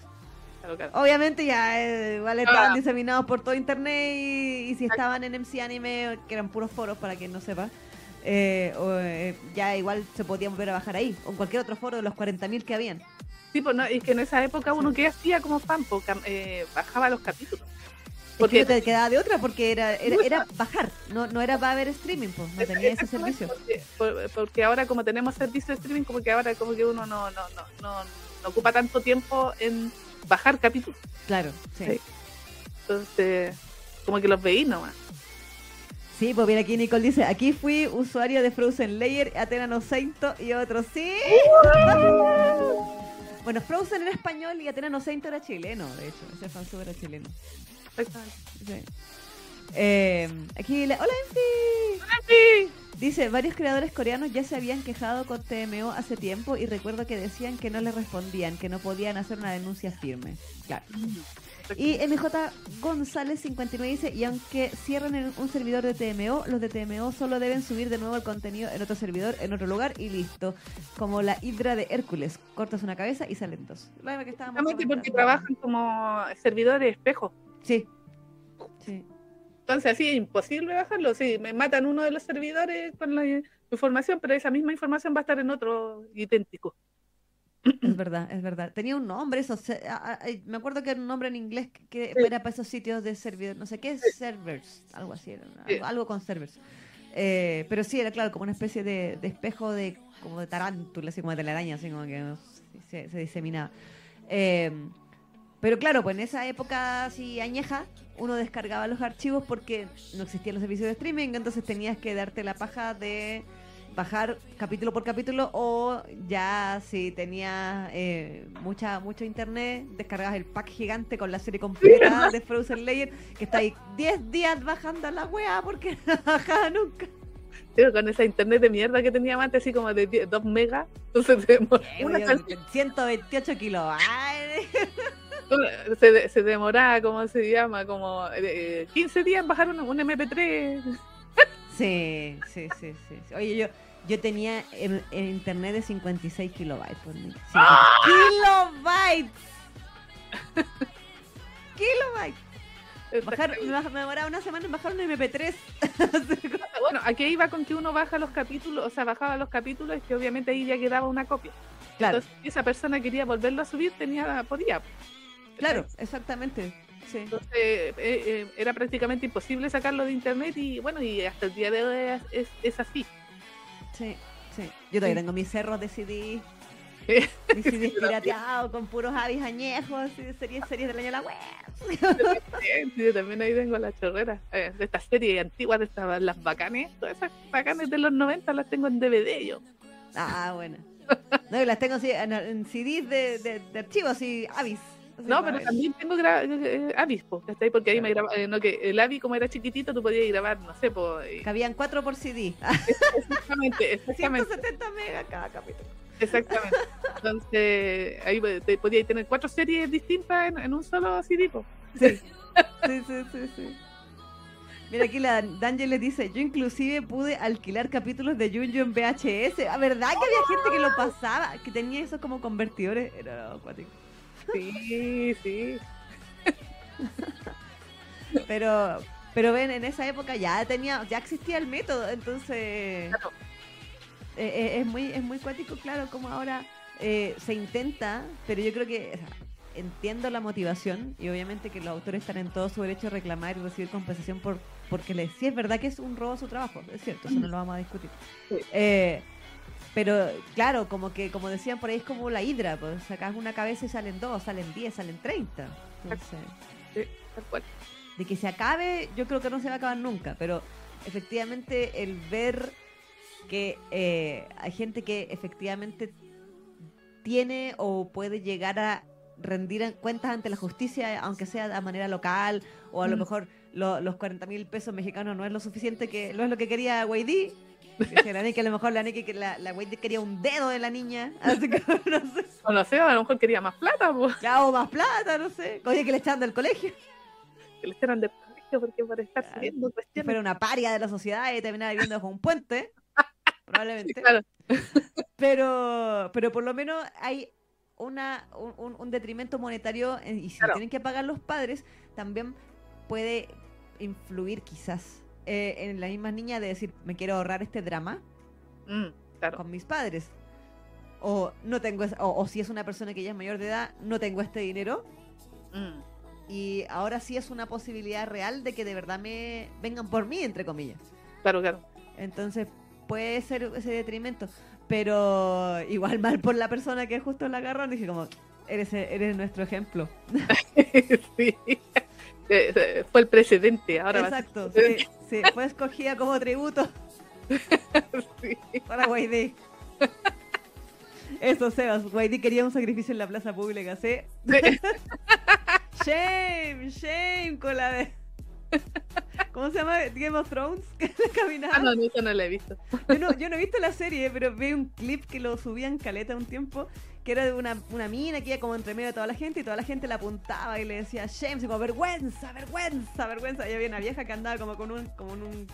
claro, claro. Obviamente ya eh, igual estaban Ah. diseminados por todo internet y, y si estaban en MC Anime, que eran puros foros para quien no sepa, eh, o, eh, ya igual se podía volver a bajar ahí, o en cualquier otro foro de los 40.000 que habían. Sí, pues no, es que en esa época uno que hacía como fan, pues, eh, bajaba los capítulos. Porque no te quedaba de otra, porque era, era, era bajar, no, no era para ver streaming, pues no tenía ese servicio. Porque, por- porque ahora como tenemos servicio de streaming, como que ahora como que uno no, no, no, no, no ocupa tanto tiempo en bajar capítulos. Claro, sí. Sí. Entonces, como que los veí nomás. Sí, pues mira aquí Nicole dice, aquí fui usuario de Frozen Layer, Atena no Seinto y otros, sí. Bueno, Frozen era español y Atena no Seinto era chileno, de hecho, ese fansub era chileno. Sí. Eh, aquí, le- hola Enfi. Sí. Dice, varios creadores coreanos ya se habían quejado con TMO hace tiempo y recuerdo que decían que no les respondían, que no podían hacer una denuncia firme. Claro. Y MJ González 59 dice, y aunque cierren en un servidor de TMO, los de TMO solo deben subir de nuevo el contenido en otro servidor, en otro lugar y listo. Como la hidra de Hércules, cortas una cabeza y salen dos. Lo que estábamos Exactamente porque trabajan como servidores espejo. Sí. Sí. Entonces así es imposible bajarlo. Sí, me matan uno de los servidores con la información, pero esa misma información va a estar en otro idéntico. Es (clears throat) verdad, es verdad. Tenía un nombre, eso. se- a- a- a- me acuerdo que era un nombre en inglés que, que Sí. era para esos sitios de servidor. No sé qué servers, algo así, era, Sí. algo, algo con servers. Eh, pero sí, era claro, como una especie de, de espejo de como de tarántula, así como de telaraña, así como que se, se diseminaba. Eh, pero claro, pues en esa época así añeja, uno descargaba los archivos porque no existían los servicios de streaming, entonces tenías que darte la paja de bajar capítulo por capítulo o ya si tenías eh, mucha, mucho internet, descargas el pack gigante con la serie completa (laughs) de Frozen Layer, que está ahí 10 días bajando la wea porque (laughs) no bajaba nunca. Pero con esa internet de mierda que tenía antes, así como de 2 megas, entonces una 128 kilos. (laughs) Se, se, demoraba, ¿cómo se llama? Como 15 días en bajar un, un MP3. Sí, sí, sí, sí. Oye, yo, yo tenía en, internet de 56 kilobytes por mí. ¡Kilobytes! (laughs) ¡Kilobytes! Bajar, me demoraba una semana en bajar un MP3. (laughs) bueno, aquí iba con que uno baja los capítulos, o sea, bajaba los capítulos y que obviamente ahí ya quedaba una copia. Claro. Entonces, si esa persona quería volverlo a subir, tenía, podía. Claro, exactamente. Entonces eh, eh, era prácticamente imposible sacarlo de internet y bueno, y hasta el día de hoy es, es, así. Sí, sí. Yo todavía tengo mis cerros de CD. Mis (laughs) CDs pirateados con puros avis añejos, series, series del año de la web. (laughs) Yo también ahí tengo la chorrera eh, de estas series antiguas, de estas, las bacanes, todas esas bacanes de los 90 las tengo en DVD yo. Ah, bueno. No, las tengo en, en CDs de, de, de archivos y avis. No, pero también tengo gra eh, Avis, porque ahí me grababa, eh, no, que el Avis como era chiquitito, tú podías grabar, no sé, pues... Cabían cuatro por CD. (laughs) Exactamente, exactamente. 170 megas cada capítulo. Exactamente. Entonces, ahí te podías tener cuatro series distintas en, un solo CD, Sí. sí, sí, sí, sí. Mira aquí la Daniel le dice, yo inclusive pude alquilar capítulos de Junjo en VHS. ¿A ah, verdad que había gente que lo pasaba? Que tenía eso como convertidores. Era acuático. Sí, sí. (laughs) pero, pero ven, en esa época ya tenía, ya existía el método, entonces eh, eh, es muy, es muy cuático, claro, como ahora eh, se intenta, pero yo creo que entiendo la motivación y obviamente que los autores están en todo su derecho a reclamar y recibir compensación por porque les, sí es verdad que es un robo su trabajo, es cierto, eso no lo vamos a discutir. Pero claro, como que como decían por ahí es como la hidra, pues sacas una cabeza y salen dos, salen diez, salen treinta. De que se acabe, yo creo que no se va a acabar nunca, pero efectivamente el ver que eh, hay gente que efectivamente tiene o puede llegar a rendir cuentas ante la justicia, aunque sea de manera local, o a lo mm. mejor los 40 mil pesos mexicanos no es lo suficiente, que no es lo que quería La a lo mejor la que la, la quería un dedo de la niña. (laughs) Así que, no sé. O no sé, a lo mejor quería más plata, pues. Ya, o más plata, no sé. Oye, que le echaran del colegio. Que le echaran del colegio porque por estar saliendo cuestiones. Fuera una paria de la sociedad y terminara viviendo bajo un puente. (laughs) probablemente. claro. pero, pero por lo menos hay una, un, un detrimento monetario y si tienen que pagar los padres, también puede influir quizás eh, en la misma niña de decir, me quiero ahorrar este drama mm, con mis padres. O no tengo o, si es una persona que ya es mayor de edad, no tengo este dinero. Mm. Y ahora sí es una posibilidad real de que de verdad me vengan por mí, entre comillas. Claro, claro. Entonces puede ser ese detrimento. Pero igual mal por la persona que justo la agarró. Dije como, eres, eres nuestro ejemplo. (laughs) sí. (laughs) Fue el precedente, ahora Exacto, sí, sí, fue escogida como tributo (laughs) para Guaidí. Eso, Sebas, Guaidí quería un sacrificio en la plaza pública, ¿sí? (laughs) shame, shame con la de... (laughs) ¿Cómo se llama? Game of Thrones. ah, no, eso no la he visto. Yo no, yo no he visto la serie, pero vi un clip que lo subían caleta un tiempo que era de una, una mina que iba como entre medio de toda la gente y toda la gente la apuntaba y le decía James, como vergüenza, vergüenza, vergüenza. Y había una vieja que andaba como con un, como en un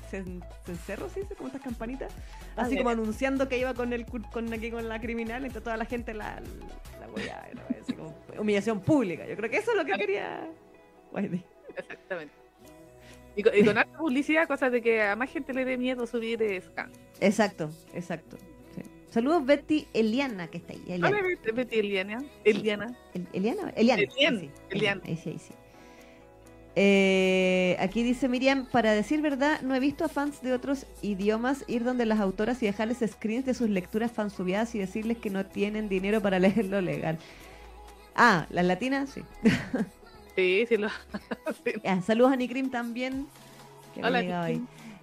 cencerro, ¿sí? Como estas campanitas. Ah, así como anunciando que iba con el con aquí con la criminal, entonces toda la gente la, la, así como (laughs) humillación pública. Yo creo que eso es lo que quería Exactamente. Y con, y con publicidad, cosas de que a más gente le dé miedo subir scans. Exacto, exacto. Saludos Betty Eliana, que está ahí. Eliana. Hola Betty Eliana. Eliana. Eliana. Eliana. Eliana. Ahí sí, ahí sí. Eh, aquí dice Miriam, para decir verdad, no he visto a fans de otros idiomas ir donde las autoras y dejarles screens de sus lecturas fansubiadas y decirles que no tienen dinero para (laughs) leerlo legal. Ah, las latinas, sí. Sí, sí, lo... (laughs) saludos a Nicrim también. Hola,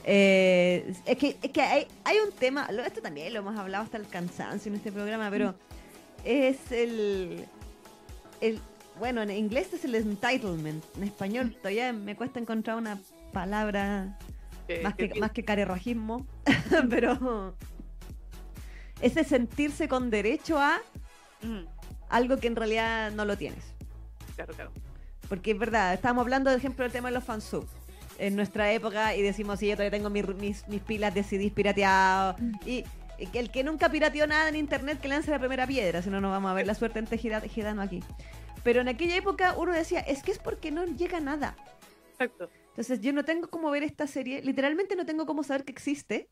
Eh, es que, es que hay, hay un tema, esto también lo hemos hablado hasta el cansancio en este programa, pero es el, el bueno, en inglés es el entitlement, en español todavía me cuesta encontrar una palabra Que- más que, que- más que carerrajismo, (laughs) pero ese sentirse con derecho a Mm, algo que en realidad no lo tienes. claro, claro. Porque es verdad, estábamos hablando, por ejemplo, del tema de los fansub en nuestra época y decimos, sí, yo todavía tengo mis, mis, mis pilas de CDs pirateados. Y, y el que nunca pirateó nada en internet, que lance la primera piedra, si no, no vamos a ver la suerte en Tejida- Gidano aquí. Pero en aquella época uno decía, es que es porque no llega nada. Exacto. Entonces yo no tengo cómo ver esta serie, literalmente no tengo cómo saber que existe,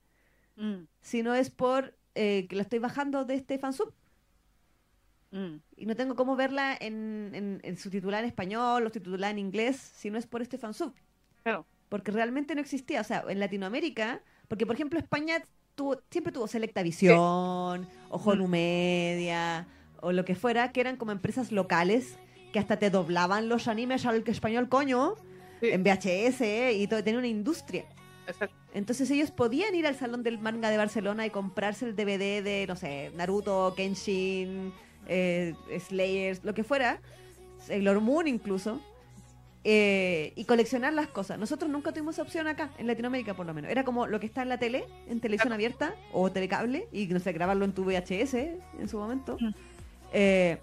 Mm, si no es por eh, que la estoy bajando de este fansub. mm, Y no tengo cómo verla en, en, en subtitulada en español o subtitulada en inglés, si no es por este fansub. claro. Porque realmente no existía. O sea, en Latinoamérica, porque por ejemplo España tuvo, siempre tuvo Selecta Visión, Ojo Mm. Nu Media, o lo que fuera, que eran como empresas locales que hasta te doblaban los animes al español coño, Sí, en VHS, y todo, tenía una industria. exacto. Entonces ellos podían ir al Salón del Manga de Barcelona y comprarse el DVD de, no sé, Naruto, Kenshin, eh, Slayers, lo que fuera, Sailor Moon incluso, eh, y coleccionar las cosas. Nosotros nunca tuvimos esa opción acá, en Latinoamérica por lo menos. Era como lo que está en la tele, en televisión abierta o telecable, y no sé, grabarlo en tu VHS en su momento. Eh,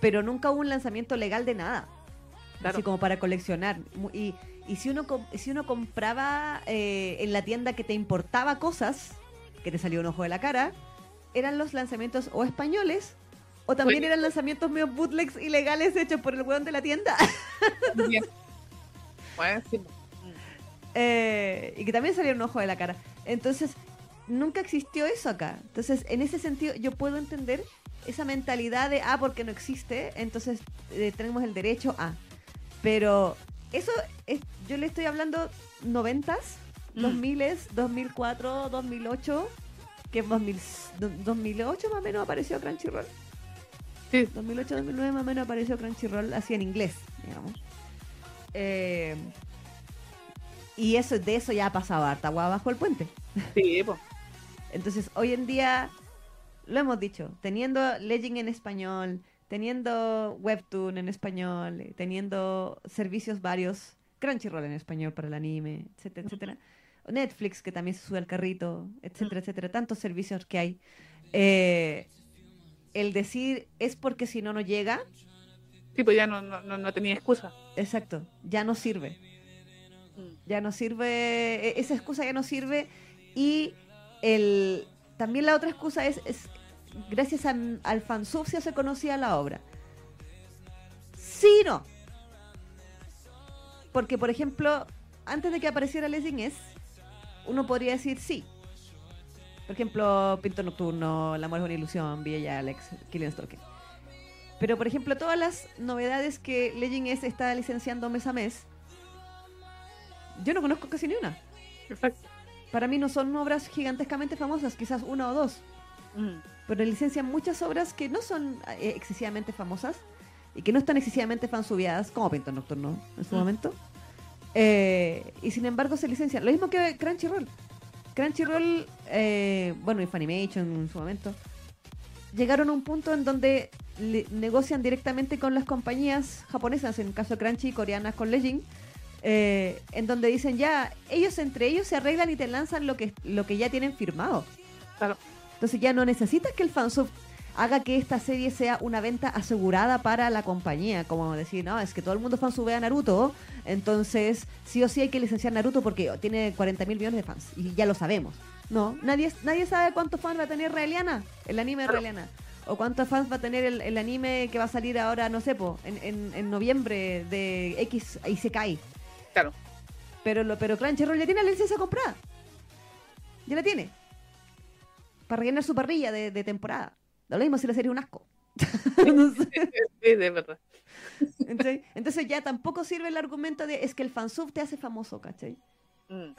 pero nunca hubo un lanzamiento legal de nada. Claro. Así como para coleccionar. Y, y si uno si uno compraba eh, en la tienda que te importaba cosas, que te salió un ojo de la cara, eran los lanzamientos o españoles, o también Oye. eran lanzamientos medio bootlegs ilegales hechos por el weón de la tienda. Bien. Bueno, sí. Mm, Eh, y que también salía un ojo de la cara. Entonces, nunca existió eso acá. Entonces, en ese sentido, yo puedo entender esa mentalidad de, ah, porque no existe, entonces eh, tenemos el derecho a. Pero eso, es, yo le estoy hablando noventas, Mm. 2000, 2004, 2008, que en 2000, do- 2008 más o menos apareció Crunchyroll. Sí, 2008, 2009 más o menos apareció Crunchyroll así en inglés, digamos. Eh, y eso, de eso ya ha pasado harta agua bajo el puente. sí, po. Entonces, hoy en día, lo hemos dicho, teniendo Legend en español, teniendo Webtoon en español, eh, teniendo servicios varios, Crunchyroll en español para el anime, etcétera, etcétera. Netflix, que también se sube al carrito, etcétera, etcétera. Tantos servicios que hay. Eh, el decir es porque si no, no llega, Sí, pues ya no, no, no, no tenía excusa. exacto, ya no sirve. Mm, ya no sirve, e- esa excusa ya no sirve y el también la otra excusa es, es gracias a- al fansub se hace conocida la obra. Sí, no. Porque, por ejemplo, antes de que apareciera Lessing es, uno podría decir sí. Por ejemplo, Pinto Nocturno, El amor es una ilusión, Villa Alex, Killian Stalker. Pero, por ejemplo, todas las novedades que Legend S está licenciando mes a mes, yo no conozco casi ni una. Para mí no son obras gigantescamente famosas, quizás una o dos, Mm, pero licencian muchas obras que no son eh, excesivamente famosas y que no están excesivamente fansubiadas, como Pinto Nocturno en su Mm. momento. Eh, y sin embargo se licencian. Lo mismo que Crunchyroll. Crunchyroll, eh, bueno, y Funimation en su momento, llegaron a un punto en donde le- negocian directamente con las compañías japonesas, en el caso de Crunchy, coreanas con Legend, eh, en donde dicen ya, ellos entre ellos se arreglan y te lanzan lo que, lo que ya tienen firmado. Claro. Entonces ya no necesitas que el fansub haga que esta serie sea una venta asegurada para la compañía, como decir, no, es que todo el mundo fansubea a Naruto, entonces sí o sí hay que licenciar Naruto porque tiene 40 mil millones de fans y ya lo sabemos. No, nadie, nadie sabe cuántos fans va a tener Raeliana, el anime de. Raeliana. O cuántos fans va a tener el, el anime que va a salir ahora, no sé, po, en, en, en noviembre de X Isekai. Claro. Pero, lo, pero Crunchyroll ya tiene la licencia comprada. Ya la tiene. Para rellenar su parrilla de, de temporada. Da lo mismo si la serie es un asco. (laughs) No sé. Sí, de verdad. entonces, entonces ya tampoco sirve el argumento de es que el fansub te hace famoso, ¿cachai? Mm.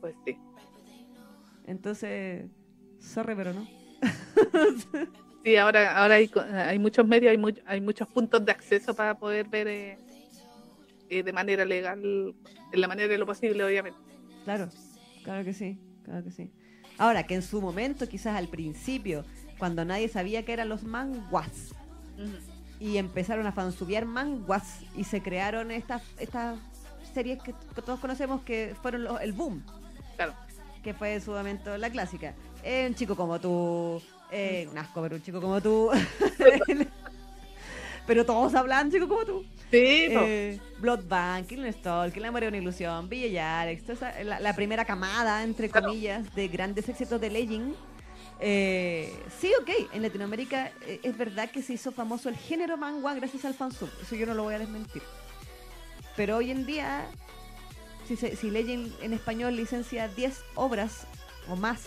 Pues sí. Entonces, sorry, pero no. Sí, ahora, ahora hay, hay muchos medios, hay, mu- hay muchos puntos de acceso para poder ver eh, eh, de manera legal, en la manera de lo posible, obviamente. Claro, claro que sí, claro que sí. Ahora, que en su momento, quizás al principio, cuando nadie sabía que eran los manguas, y empezaron a fansubiar manguas, y se crearon estas estas series que, todos conocemos que fueron el boom. Claro. Que fue en su momento la clásica. Eh, un chico como tú, eh, un asco, pero un chico como tú. (laughs) pero todos hablan chico como tú. Sí, eh, Blood Bank, Killing Stall, la María una ilusión, Villa Alex, la, la, primera camada, entre comillas, de grandes éxitos de Legend. Eh, sí, ok, en Latinoamérica eh, es verdad que se hizo famoso el género manga gracias al fansub, eso yo no lo voy a desmentir. Pero hoy en día, si, si Legend en español licencia 10 obras o más,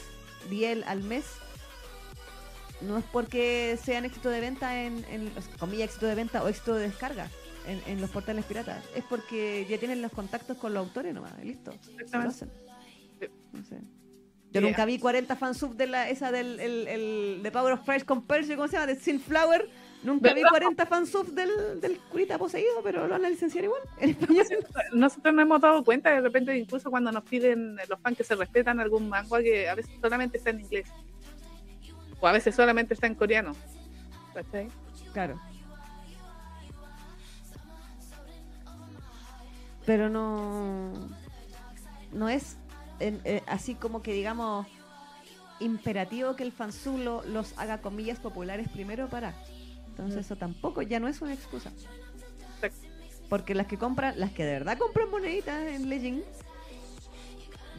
10 al mes, no es porque sean éxito de venta en, en comillas éxito de venta o éxito de descarga en, los portales piratas, es porque ya tienen los contactos con los autores nomás, listo. Yo nunca vi 40 fansub de la esa del el, de Power of Christ con ¿cómo se llama? De Flower Nunca vi 40 fansub del, del curita poseído, pero lo van a licenciar igual (laughs) en español. Nosotros nos hemos dado cuenta de repente, incluso cuando nos piden los fans que se respetan algún manga que a veces solamente está en inglés a veces solamente está en coreano. ¿Cachai? Claro. Pero no. No es eh, así como que digamos imperativo que el fanzulo los haga comillas populares primero para. Entonces, mm. eso tampoco ya no es una excusa. Porque las que compran, las que de verdad compran moneditas en Legend,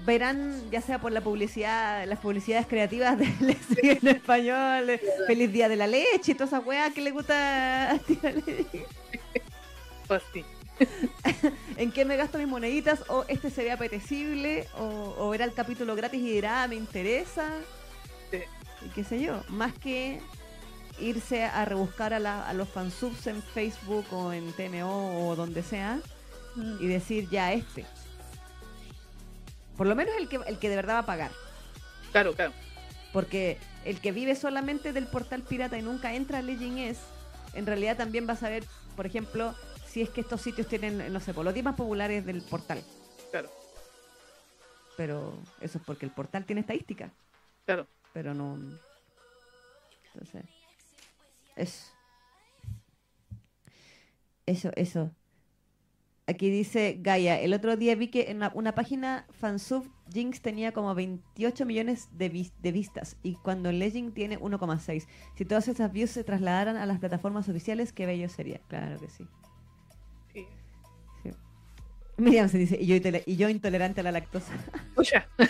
verán, ya sea por la publicidad, las publicidades creativas de (laughs) en español, Feliz Día de la Leche y toda esa weá que le gusta a Pues sí. (laughs) ¿En qué me gasto mis moneditas? O este se ve apetecible, o, o verá el capítulo gratis y dirá, ah, me interesa. Y qué sé yo, más que irse a rebuscar a, los fansubs en Facebook o en TMO o donde sea mm. y decir ya este por lo menos el que, el que de verdad va a pagar. Claro, claro. Porque el que vive solamente del portal pirata y nunca entra a Legend es, en realidad también va a saber, por ejemplo, si es que estos sitios tienen, no sé, por los días más populares del portal. Claro. Pero eso es porque el portal tiene estadística. Claro. Pero no. Entonces. Eso. Eso, eso. Aquí dice Gaia, el otro día vi que en una, página fansub Jinx tenía como 28 millones de, vistas y cuando Legend tiene 1,6. Si todas esas views se trasladaran a las plataformas oficiales, qué bello sería. Claro que. Sí. (laughs) Miriam se dice, y yo, y yo intolerante a la lactosa. (laughs) Oye. (laughs)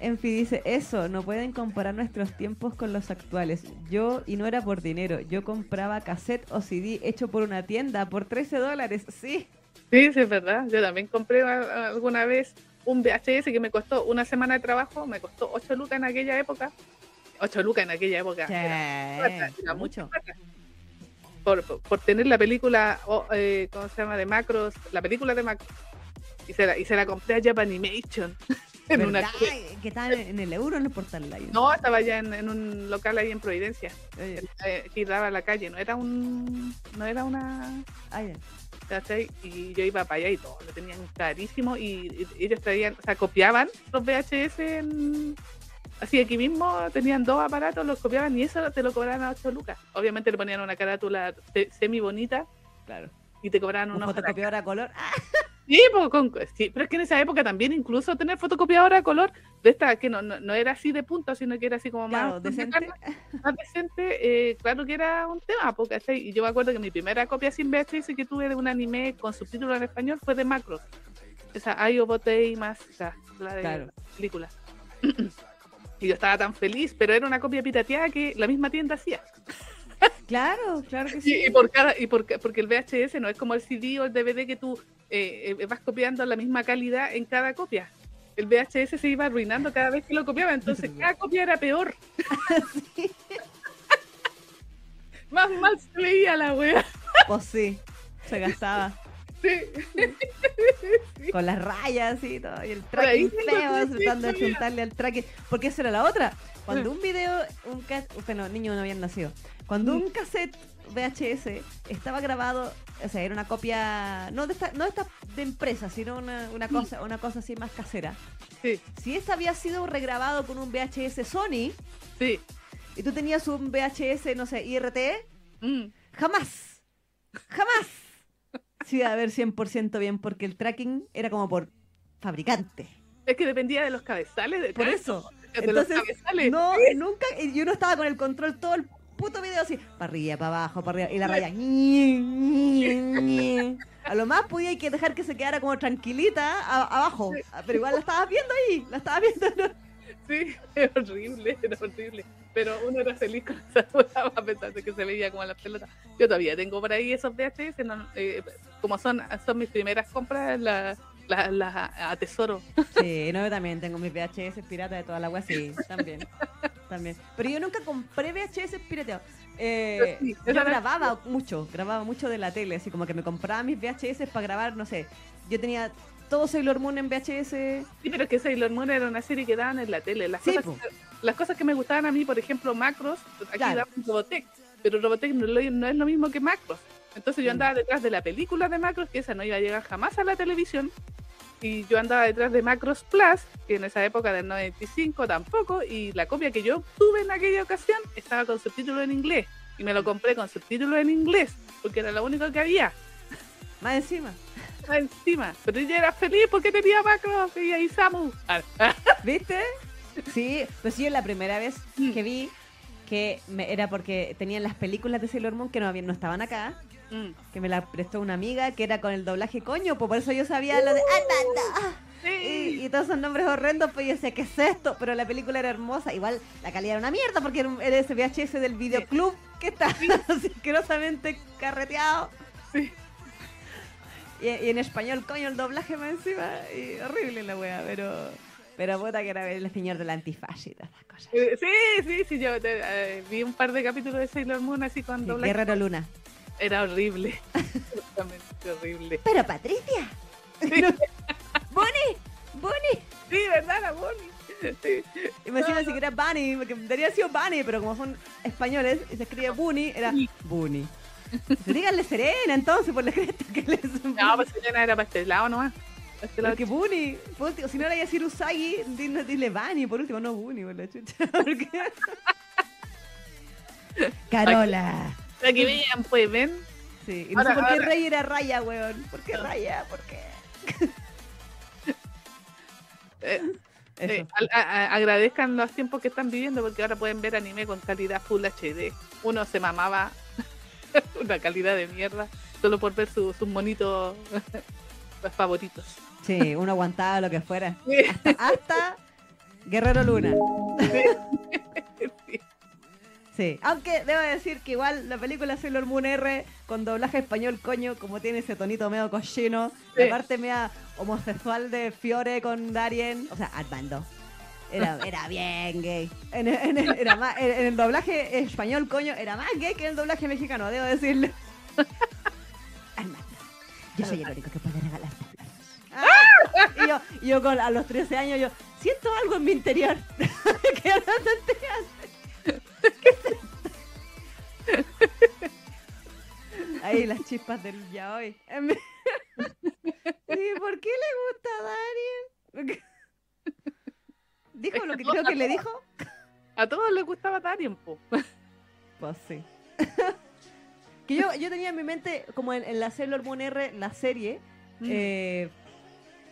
Enfi dice, eso, no pueden comparar nuestros tiempos con los actuales. Yo, y no era por dinero, yo compraba cassette o CD hecho por una tienda por 13 dólares, sí. Sí, sí, es verdad. Yo también compré alguna vez un VHS que me costó una semana de trabajo, me costó 8 lucas en aquella época. 8 lucas en aquella época. era, mucho. Por, por, tener la película, eh, ¿cómo se llama? De Macros, la película de Macros. Y se la, y se la compré a Japanimation. (laughs) en una... que estaba en el euro en el portal. No, estaba ya en, un local ahí en Providencia. Eh, que daba a la calle, no era un. No era una. Ah, y yo iba para allá y todo, lo tenían carísimo y, ellos traían, o sea, copiaban los VHS en, así aquí mismo tenían dos aparatos, los copiaban y eso te lo cobraban a 8 lucas. Obviamente le ponían una carátula semi bonita. Claro. Y te cobraban una fotocopiadora a color. Sí, sí, pero es que en esa época también incluso tener fotocopiadora de color, de esta que no, no, era así de punto, sino que era así como más decente, más decente eh, claro que era un tema, porque y yo me acuerdo que mi primera copia sin VHS que tuve de un anime con subtítulos en español fue de Macros, esa Ayo y más, o sea, la de la película. (clears throat) y yo estaba tan feliz, pero era una copia pirateada que la misma tienda hacía. Claro, claro que sí. Y, por cada, y porque el VHS no es como el CD o el DVD que tú eh, eh, vas copiando la misma calidad en cada copia. El VHS se iba arruinando cada vez que lo copiaba, entonces cada copia era peor. (laughs) Más mal se veía la wea. Pues sí, se gastaba. Sí. (laughs) Con las rayas y todo. Y el tracking feo, tratando de juntarle al tracking. Porque esa era la otra. Cuando un video, un cassette, bueno, niños no habían nacido. Cuando un cassette VHS estaba grabado, o sea, era una copia, no de esta, no de, esta de empresa, sino una, una cosa, una cosa así más casera. Sí, Si esta había sido regrabado con un VHS Sony sí. y tú tenías un VHS, no sé, IRT, Mm. jamás, jamás iba a ver 100% bien porque el tracking era como por fabricante. Es que dependía de los cabezales. De Por eso. De los Entonces, cabezales. no, nunca, y uno estaba con el control todo el puto video así, para arriba, para abajo, para arriba, y la raya. ñi, ñi, ñi. A lo más podía que dejar que se quedara como tranquilita a- abajo, pero igual la estabas viendo ahí, la estabas viendo. ¿no? Sí, (laughs) era horrible, era horrible. Pero uno era feliz con esa hueá, a pesar de que se veía como la pelota. Yo todavía tengo por ahí esos VHS, no, eh, como son, son mis primeras compras, las la, la atesoro. Sí, no, yo también tengo mis VHS pirata de toda la agua, sí, también. también. Pero yo nunca compré VHS pirateados. Eh, Sí, yo grababa mucho, grababa mucho de la tele, así como que me compraba mis VHS para grabar, no sé. Yo tenía todo Sailor Moon en VHS. Sí, pero es que Sailor Moon era una serie que daban en la tele. Las, Sí, cosas, que, las cosas que me gustaban a mí, por ejemplo, Macros, aquí Claro. daban Robotech, pero Robotech no, es lo- no es lo mismo que Macros. Entonces yo andaba detrás de la película de Macros, que esa no iba a llegar jamás a la televisión. Y yo andaba detrás de Macros Plus, que en esa época del 95 tampoco, y la copia que yo obtuve en aquella ocasión estaba con subtítulos en inglés. Y me lo compré con subtítulos en inglés, porque era lo único que había. Más encima. Más Encima, pero ella era feliz porque tenía Macros y ahí Samu. (laughs) ¿Viste? Sí, pues sí, la primera vez Mm. que vi que me- era porque tenían las películas de Sailor Moon que no, habían, no estaban acá, mm. que me la prestó una amiga que era con el doblaje coño, pues por eso yo sabía lo de Armando. Sí. Y, y todos esos nombres horrendos, pues yo decía, ¿qué es esto? Pero la película era hermosa. Igual la calidad era una mierda porque era, un- era ese VHS del videoclub que está (laughs) asquerosamente carreteado. Sí. Y, y en español, coño, el doblaje más encima. Y horrible la wea, pero. Pero puta que era el señor del antifaz y todas esas cosas. Eh, Sí, sí, sí, yo eh, vi un par de capítulos de Sailor Moon así con Sí, doblaje. Guerrero Luna. Era horrible. (laughs) Absolutamente horrible. Pero Patricia. Sí, (laughs) Bonnie. Bonnie. sí, ¿verdad, la Bonnie? Sí. Y me decían si que era Bunny, porque debería haber sido Bunny, pero como son españoles y se escribe Bunny, era Bunny. Díganle Serena entonces por la cresta que les No, pues Selena era para este lado nomás. Este lado. Porque Bunny, por último, si no era decir Usagi, dile, dile Bunny, por último, no Bunny, por la chucha. (laughs) Porque... (laughs) Carola. Que vean, pues, ven. Sí, y no Ahora- sé por qué ahora- Rey era Raya, weón. ¿Por qué Raya? ¿Por qué? (laughs) Eh, eh, a- a- agradezcan los tiempos que están viviendo porque ahora pueden ver anime con calidad Full HD. Uno se mamaba (laughs) una calidad de mierda solo por ver su- sus monitos (laughs) favoritos. Sí, uno aguantaba lo que fuera. Sí, Hasta Guerrero Luna. sí. (laughs) Sí, aunque debo decir que igual la película Sailor Moon R con doblaje español, coño, como tiene ese tonito medio cochino, la parte media homosexual de Fiore con Darien, o sea, Armando. Era, era bien gay. En, el- doblaje español, coño, era más gay que en el doblaje mexicano, debo decirlo. Armando, yo soy el único que puede regalar tablas. Y yo, y yo con, a los 13 años, yo siento algo en mi interior. (laughs) que no te. Ahí las chispas del ya hoy. (laughs) Sí, ¿por qué le gusta a Darien? (laughs) ¿Dijo lo que (laughs) creo que le dijo? A todos les gustaba Darien, po. (laughs) Pues sí. (laughs) que yo, yo tenía en mi mente, como en, en la Sailor Moon R, la serie, Mm. eh,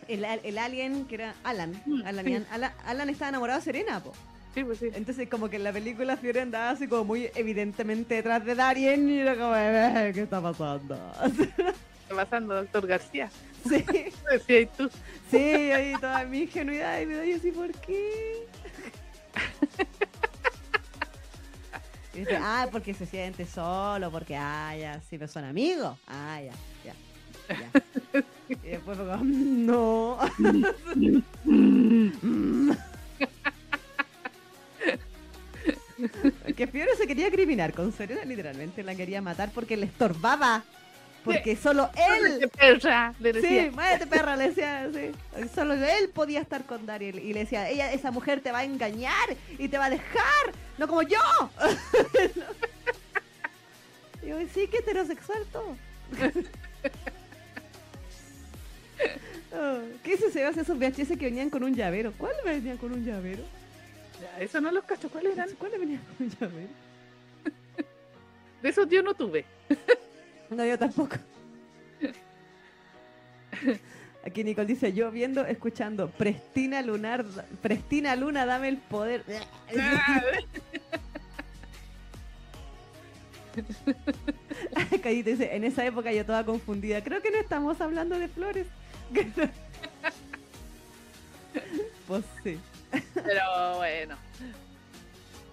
el, el alien que era Alan. Mm, Alan, sí. Alan, Alan estaba enamorado de Serena, po. Sí, pues sí. Entonces, como que en la película Fiore andaba así como muy evidentemente detrás de Darien y era como, "Eh, ¿qué está pasando? Pasando, doctor García. sí, (laughs) Decía, ¿y tú? sí, ahí toda mi ingenuidad y me doy así, ¿por qué? (laughs) Y dice, ah, porque se siente solo, porque, ah, ya, sí, pero son amigos. Ah, ya, ya, ya. (laughs) Y después como, "Mm, no. que Fiore se quería criminar con Serena, literalmente la quería matar porque le estorbaba. Porque solo él ¡Qué perra! Le decía. Sí, muévete perra, le decía, sí. Solo él podía estar con Daryl y le decía, ella, esa mujer te va a engañar y te va a dejar, no como yo. (laughs) Y yo, sí, que heterosexual todo. (laughs) Oh, ¿Qué es ese hace esos VHS que venían con un llavero? ¿Cuál venía con un llavero? Ya, eso no los cacho. ¿Cuáles eran? ¿Cuál venía con un llavero? De esos yo no tuve. (laughs) No, yo tampoco. Aquí Nicole dice, yo viendo, escuchando, Prestina Lunar, Prestina Luna, dame el poder. (laughs) Cayita dice, en esa época yo toda confundida. Creo que no estamos hablando de flores. (laughs) pues sí. Pero bueno.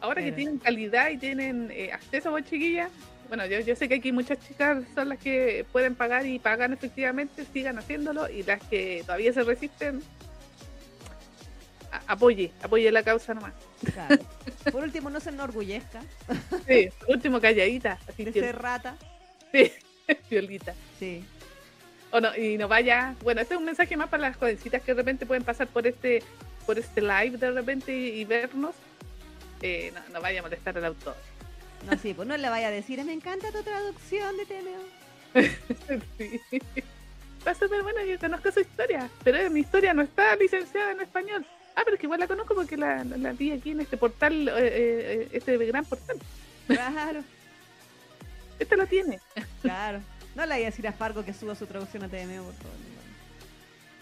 Ahora que Pero- tienen calidad y tienen eh, acceso a vos, chiquillas. Bueno, yo, yo sé que aquí muchas chicas son las que pueden pagar y pagan efectivamente, sigan haciéndolo. Y las que todavía se resisten, apoye, apoye la causa nomás. Claro. (laughs) Por último, no se enorgullezca Sí, por último, calladita, así de que ser rata. sí, (laughs) violita. Sí. O no, y no vaya. Bueno, este es un mensaje más para las jovencitas que de repente pueden pasar por este por este live de repente y, y vernos. Eh, no, no vaya a molestar al autor. No, sí, pues no le vaya a decir, me encanta tu traducción de TMO. (laughs) Sí. Va súper buena, yo conozco su historia, pero eh, mi historia no está licenciada en español. Ah, pero es que igual la conozco porque la, la- la vi aquí en este portal, eh, eh, este gran portal. Claro, Este lo tiene. claro. No le vaya a decir a Fargo que suba su traducción a TMO, por favor.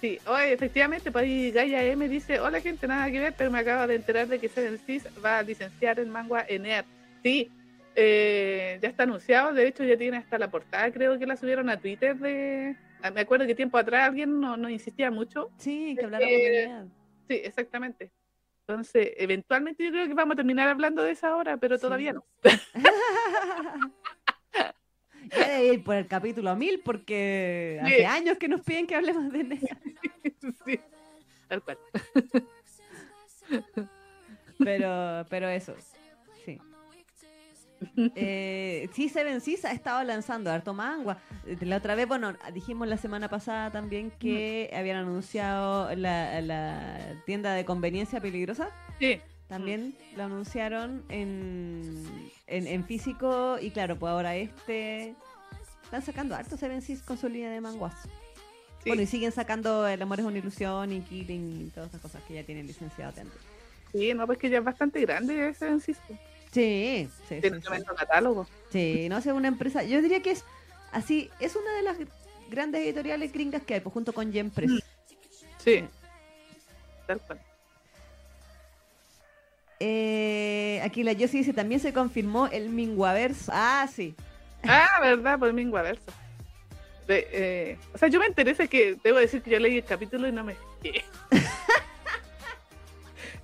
Sí, oye, efectivamente, pues ahí Gaia M dice, hola gente, nada que ver, pero me acabo de enterar de que Seven Seas va a licenciar el manga en EAR. Sí, eh, ya está anunciado, de hecho ya tiene hasta la portada, creo que la subieron a Twitter de... ah, Me acuerdo que tiempo atrás alguien no, no insistía mucho. Sí, que Eh, de edad. Sí, exactamente. Entonces, eventualmente yo creo que vamos a terminar hablando de esa hora, pero Sí. todavía no. (laughs) Ya debe ir por el capítulo 1000 porque Sí. hace años que nos piden que hablemos de NEA. (laughs) sí, tal cual. Pero, pero eso. Eh, sí, Seven Seas ha estado lanzando harto manga. Eh, La otra vez, bueno, dijimos la semana pasada también que habían anunciado la, la tienda de conveniencia peligrosa. Sí, También lo anunciaron en, en, en físico y claro, pues ahora este... Están sacando harto Seven Seas con su línea de manguas. sí. Bueno, y siguen sacando El amor es una ilusión y Killing y todas esas cosas que ya tienen licenciado antes. Sí, no, pues que ya es bastante grande ese en sí. Sí, Tiene sí, sí. tremendo catálogo. Sí, no sé, una empresa. Yo diría que es así, es una de las grandes editoriales gringas que hay, pues junto con Yen Press. Sí, tal cual. Eh, aquí la Josie dice, también se confirmó el Minguaverso. Ah, sí. Ah, verdad, por mí verso. De, eh, o sea, yo me interesa que debo decir que yo leí el capítulo y no me fijé. (laughs)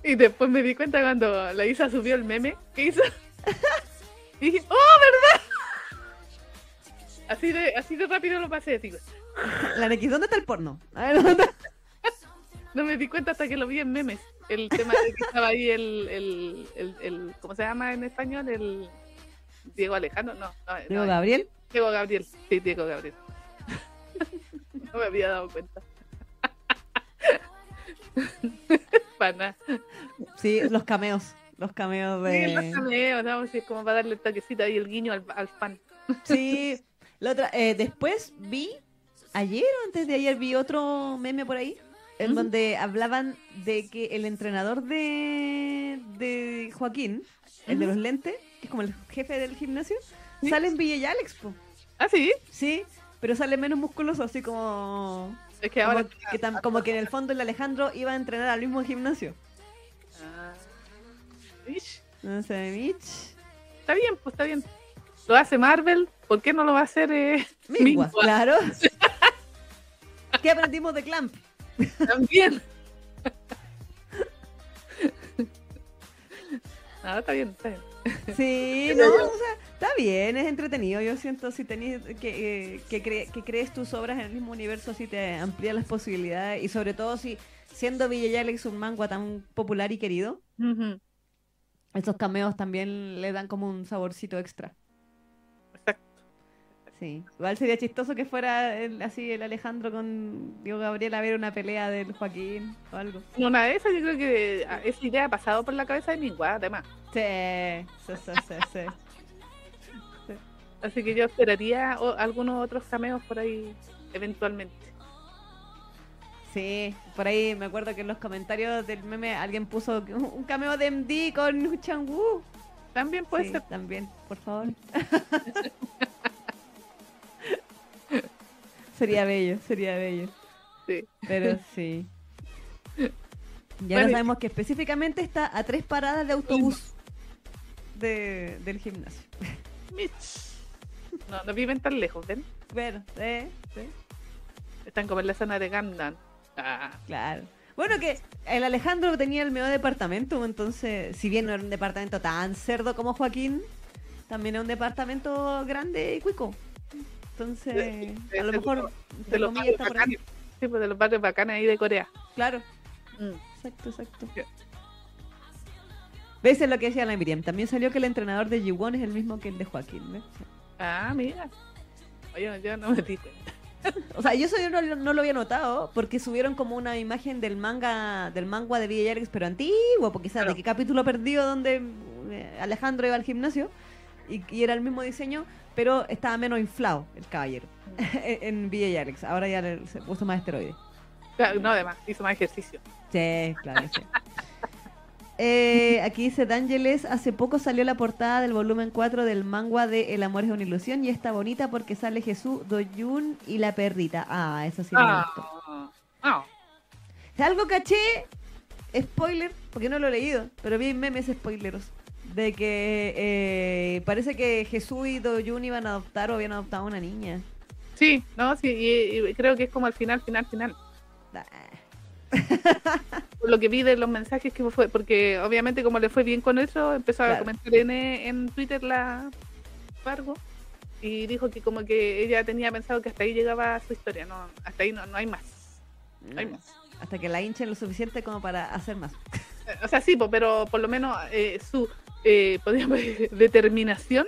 y después me di cuenta cuando la Isa subió el meme que hizo. y (laughs) dije, ¡oh, verdad! Así de, así de rápido lo pasé, digo. La X, ¿dónde está el porno? A ver, ¿dónde? (laughs) No me di cuenta hasta que lo vi en memes. El tema de que estaba ahí el, el, el, el- ¿cómo se llama en español? El Diego Alejandro, no, no, Digo, no, Gabriel. Diego Gabriel, sí, Diego Gabriel. (laughs) no me había dado cuenta. Sí, los cameos. Los cameos Sí, los de. cameos, ¿no? Sí, es como para darle el taquecito ahí el guiño al, al fan. Sí. (laughs) La otra, eh, después vi, ayer o antes de ayer, vi otro meme por ahí, en donde hablaban de que el entrenador de, de Joaquín, el de los lentes, que es como el jefe del gimnasio, Sí. sale en Villa y Alex, po. Ah, sí. Sí, pero sale menos musculoso, así como... Es que Como que, tam- como que en el fondo el Alejandro iba a entrenar al mismo gimnasio. Ah. No sé, Mitch. Está bien, pues está bien. Lo hace Marvel, ¿por qué no lo va a hacer eh, (laughs) Mingua, Mingua? claro. (laughs) ¿Qué aprendimos de Clamp? también? (laughs) Ah, está bien, está bien. Sí, (laughs) no, o sea, está bien, es entretenido. Yo siento si tenéis que, eh, que, cre- que crees tus obras en el mismo universo, si te amplía las posibilidades y sobre todo si siendo Villa y Alex un manga tan popular y querido, Ujú, esos cameos también le dan como un saborcito extra. Sí, igual sería chistoso que fuera el- así el Alejandro con Diego Gabriel a ver una pelea del Joaquín o algo. Una de esas, yo creo que ah, esa idea ha pasado por la cabeza de Mingua, además. Sí, sí, sí, sí, sí. Así que yo esperaría o- algunos otros cameos por ahí eventualmente. Sí, por ahí me acuerdo que en los comentarios del meme alguien puso un cameo de MD con Chang-Woo. También puede Sí, ser. también, por favor. (laughs) sería bello, sería bello. Sí. Pero (laughs) sí. Ya Bueno, sabemos que específicamente está a tres paradas de autobús de, del gimnasio. No, no viven tan lejos, ¿ven? Bueno, sí, sí, Están como en la zona de Gangnam. Ah, claro. Bueno, que el Alejandro tenía el mejor departamento, entonces, si bien no era un departamento tan cerdo como Joaquín, también era un departamento grande y cuico. Entonces, De- de- a lo de- mejor, de entre los barrios está por ahí. bacanes. Sí, pues de los barrios bacanes ahí de Corea. Claro, Mm. exacto, exacto. ¿Ves? Es lo que decía la Miriam. También salió que el entrenador de Jiwon es el mismo que el de Joaquín. ¿ves? Ah, mira. Oye, yo no me di. (laughs) O sea, yo eso yo no, no lo había notado porque subieron como una imagen del manga del manga de Villa pero antiguo, porque sabes Claro. de qué capítulo perdido donde eh, Alejandro iba al gimnasio y, y era el mismo diseño, pero estaba menos inflado el caballero (laughs) en, Villa Alex. Ahora ya le- se puso más esteroide. Claro, no, además, hizo más ejercicio. Sí, claro, sí. Eh, aquí dice D'Angeles, hace poco salió la portada del volumen 4 del manga de El amor es una ilusión y está bonita porque sale Jesús, Doyun y la perrita. Ah, eso sí me gustó. Ah, ah. Algo caché, spoiler, porque no lo he leído, pero vi memes spoileros. De que eh, parece que Jesús y Doyun iban a adoptar o habían adoptado a una niña. Sí, no, sí, y, y creo que es como al final, final, final. Por lo que vi de los mensajes que fue, porque obviamente como le fue bien con eso, empezó a comentar en, en Twitter la Fargo y dijo que como que ella tenía pensado que hasta ahí llegaba su historia, no, hasta ahí no, no hay más. No hay más. Hasta que la hinchen lo suficiente como para hacer más. O sea, sí, pero por lo menos eh, su, eh, podríamos decir, (laughs) determinación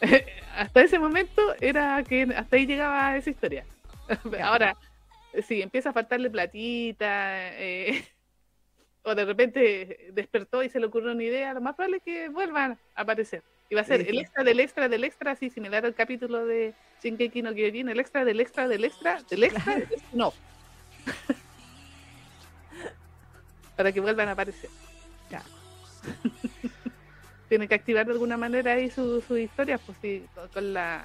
(laughs) hasta ese momento era que hasta ahí llegaba esa historia. (laughs) Ahora, si empieza a faltarle platita, eh, o de repente despertó y se le ocurrió una idea, lo más probable es que vuelvan a aparecer. Y va a ser Sí, el sí. extra del extra del extra, así similar al capítulo de Shinkeki no Kyojin, el extra del extra del extra del extra, del extra, no. Para que vuelvan a aparecer. (laughs) Tiene que activar de alguna manera ahí su, su historia, pues sí, con, la,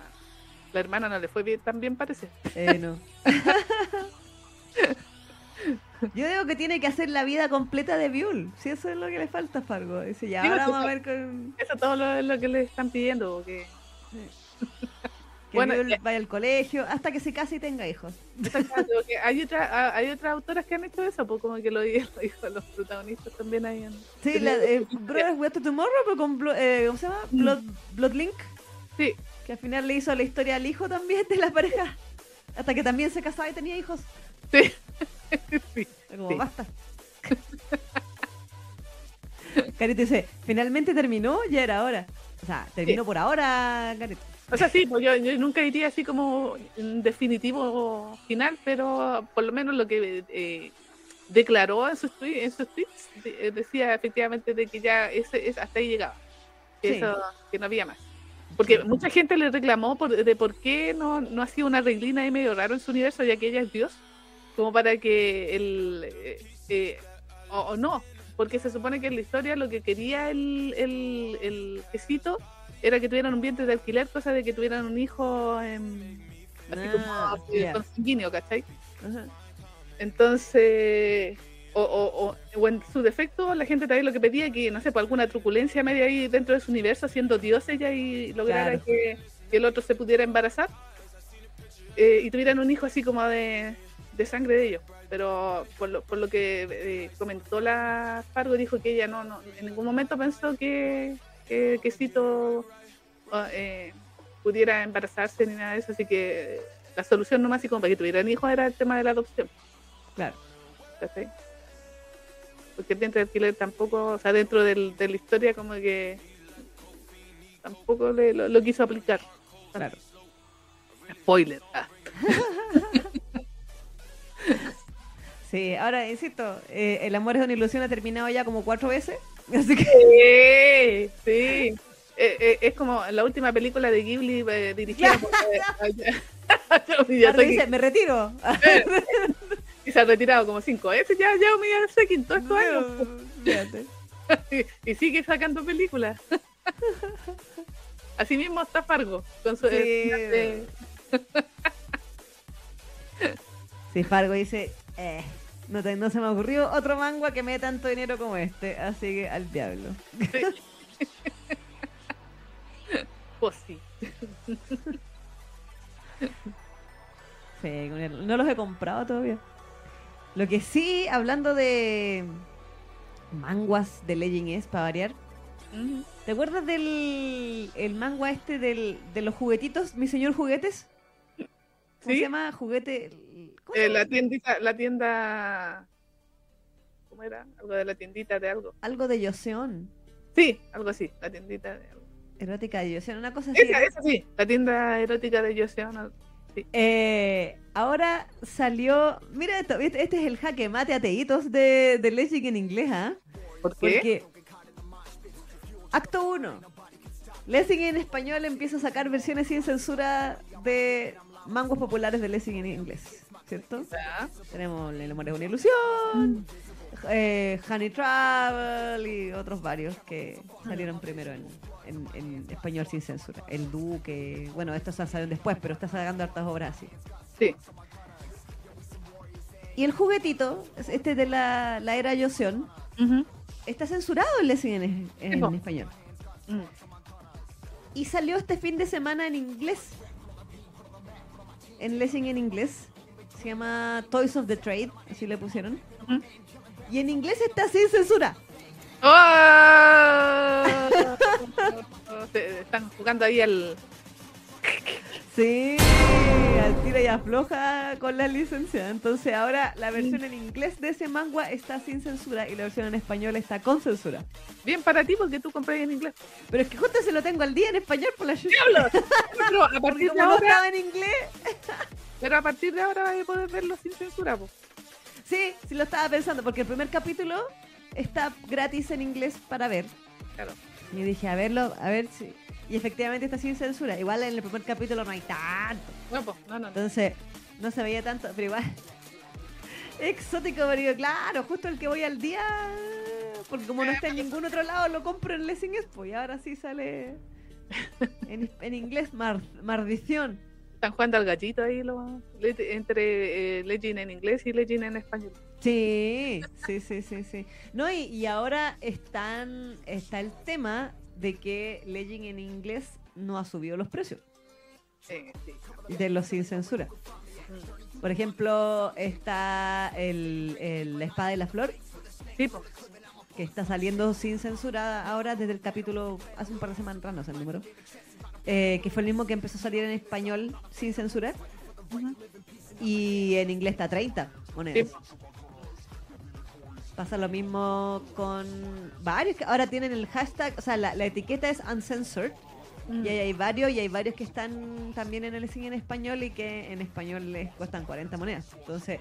la hermana no le fue bien, tan bien parece. Eh, no. (laughs) Yo digo que tiene que hacer la vida completa de Biul. Si eso es lo que le falta a Fargo. Dice, ya, ahora vamos a ver con. Eso todo lo que le están pidiendo, porque (laughs) Que Bueno, Biul ya. vaya al colegio hasta que se case y tenga hijos. hay otra, hay otras autoras que han hecho eso, pues como que lo, di- lo dijo los protagonistas también ahí en... Sí, la, eh, Brothers Way to Tomorrow, pero con. Eh, ¿Cómo se llama? Blood, Bloodlink. Sí, Que al final le hizo la historia al hijo también de la pareja. Hasta que también se casaba y tenía hijos. sí, (laughs) sí. Como Sí. basta. Carito dice, finalmente terminó, ya era hora. O sea, terminó Sí. por ahora, Carito. O sea, sí, pues yo, yo nunca diría así como en definitivo final, pero por lo menos lo que eh, declaró en sus, en sus tweets de- eh, decía efectivamente de que ya ese, es, hasta ahí llegaba, que, Sí. eso, que no había más. Porque Sí. mucha gente le reclamó por, de por qué no, no hacía una reglina ahí medio raro en su universo, ya que ella es Dios, como para que el... eh, eh, o, o no, porque se supone que en la historia lo que quería el, el, el quesito era que tuvieran un vientre de alquiler, cosa de que tuvieran un hijo así Ah, como consanguíneo, ¿cachai? Ajá. Entonces, o, o, o, o en su defecto, la gente también lo que pedía que, no sé, por alguna truculencia media ahí dentro de su universo, siendo Dios ella y lograra Claro. que, que el otro se pudiera embarazar eh, y tuvieran un hijo así como de, de sangre de ellos. Pero por lo, por lo que eh, comentó la Fargo, dijo que ella no, no en ningún momento pensó que, que, que Cito ah, eh, pudiera embarazarse ni nada de eso, así que la solución nomás y como para que tuvieran hijos era el tema de la adopción. Claro. Porque el vientre de alquiler tampoco, o sea, dentro del, de la historia como que tampoco le, lo, lo quiso aplicar. Claro. Spoiler. Ah. (laughs) Sí, ahora, insisto, eh, El amor es una ilusión ha terminado ya como cuatro veces. (laughs) Así que Sí, sí. eh, eh, es como la última película de Ghibli eh, dirigida por dice, me retiro. (laughs) Y se ha retirado como cinco veces ya Hayao Miyazaki en todos estos años. (laughs) Y, y sigue sacando películas. Así mismo está Fargo con su Sí. eh, de- Sí, Fargo dice, eh, no, te- no se me ocurrió otro manga que me dé tanto dinero como este, así que al diablo. (laughs) Pues sí. (laughs) No los he comprado todavía. Lo que sí, hablando de manguas de Legend es, para variar. ¿te acuerdas del el manga este del, de los juguetitos, mi señor juguetes? ¿Cómo Sí. se llama? Juguete... ¿cómo se Eh, la tiendita, la tienda. ¿Cómo era? Algo de la tiendita de algo. Algo de Yoseon. Sí, algo así, la tiendita de algo. Erótica de Yoseon, una cosa así. Esa, esa sí, la tienda erótica de Joseon. Eh, ahora salió. Mira esto, este este es el jaque mate ateitos de, de Legend en inglés, ¿ah? ¿Por qué? Porque. Acto 1. Lessing en español empieza a sacar versiones sin censura de mangos populares de Lessing en inglés, ¿cierto? Tenemos El amor es una ilusión, eh, Honey Travel y otros varios que salieron primero en, en- en español sin censura. El Duque, bueno, estos salieron después, pero está sacando hartas obras así. Sí. Y el juguetito, es este de la, la era Yoseon, está censurado en Lessing en, en español. Mm. Y salió este fin de semana en inglés. En Lessing en inglés. Se llama Toys of the Trade, así le pusieron. Y en inglés está sin censura. ¡Oh! Están jugando ahí al. Sí, al tira y afloja con la licencia. Entonces ahora la versión en inglés de ese manga está sin censura y la versión en español está con censura. Bien para ti porque tú compras en inglés. Pero es que justo se lo tengo al día en español por la chucha. ¡Diablo! Pero a partir (laughs) de ahora, en inglés. Pero a partir de ahora vas a poder verlo sin censura, po. Sí, sí lo estaba pensando, porque el primer capítulo está gratis en inglés para ver. Claro. Y dije, a verlo, a ver si. Y efectivamente está sin censura. Igual en el primer capítulo no hay tanto. No, po, no, no. Entonces, no se veía tanto, pero igual. (laughs) Exótico, digo, claro, justo el que voy al día. Porque como no está en ningún otro lado, lo compro en Lessing Expo. Y ahora sí sale en, en inglés, mar- maldición. Están jugando al gallito ahí lo- le- entre eh, Legend en inglés y Legend en español. Sí, sí, sí, sí, sí. No, y, y ahora están, está el tema de que Legend en inglés no ha subido los precios Sí, sí. de los sin censura. Mm. Por ejemplo, está el, el La Espada de la Flor, Sí, que está saliendo sin censura ahora desde el capítulo, hace un par de semanas, no sé el número, eh, que fue el mismo que empezó a salir en español sin censura, Ujú. y en inglés está a 30 monedas. Sí. Pasa lo mismo con varios que ahora tienen el hashtag, o sea, la, la etiqueta es uncensored. Mm. Y ahí hay varios, y hay varios que están también en el cine en español y que en español les cuestan 40 monedas. Entonces,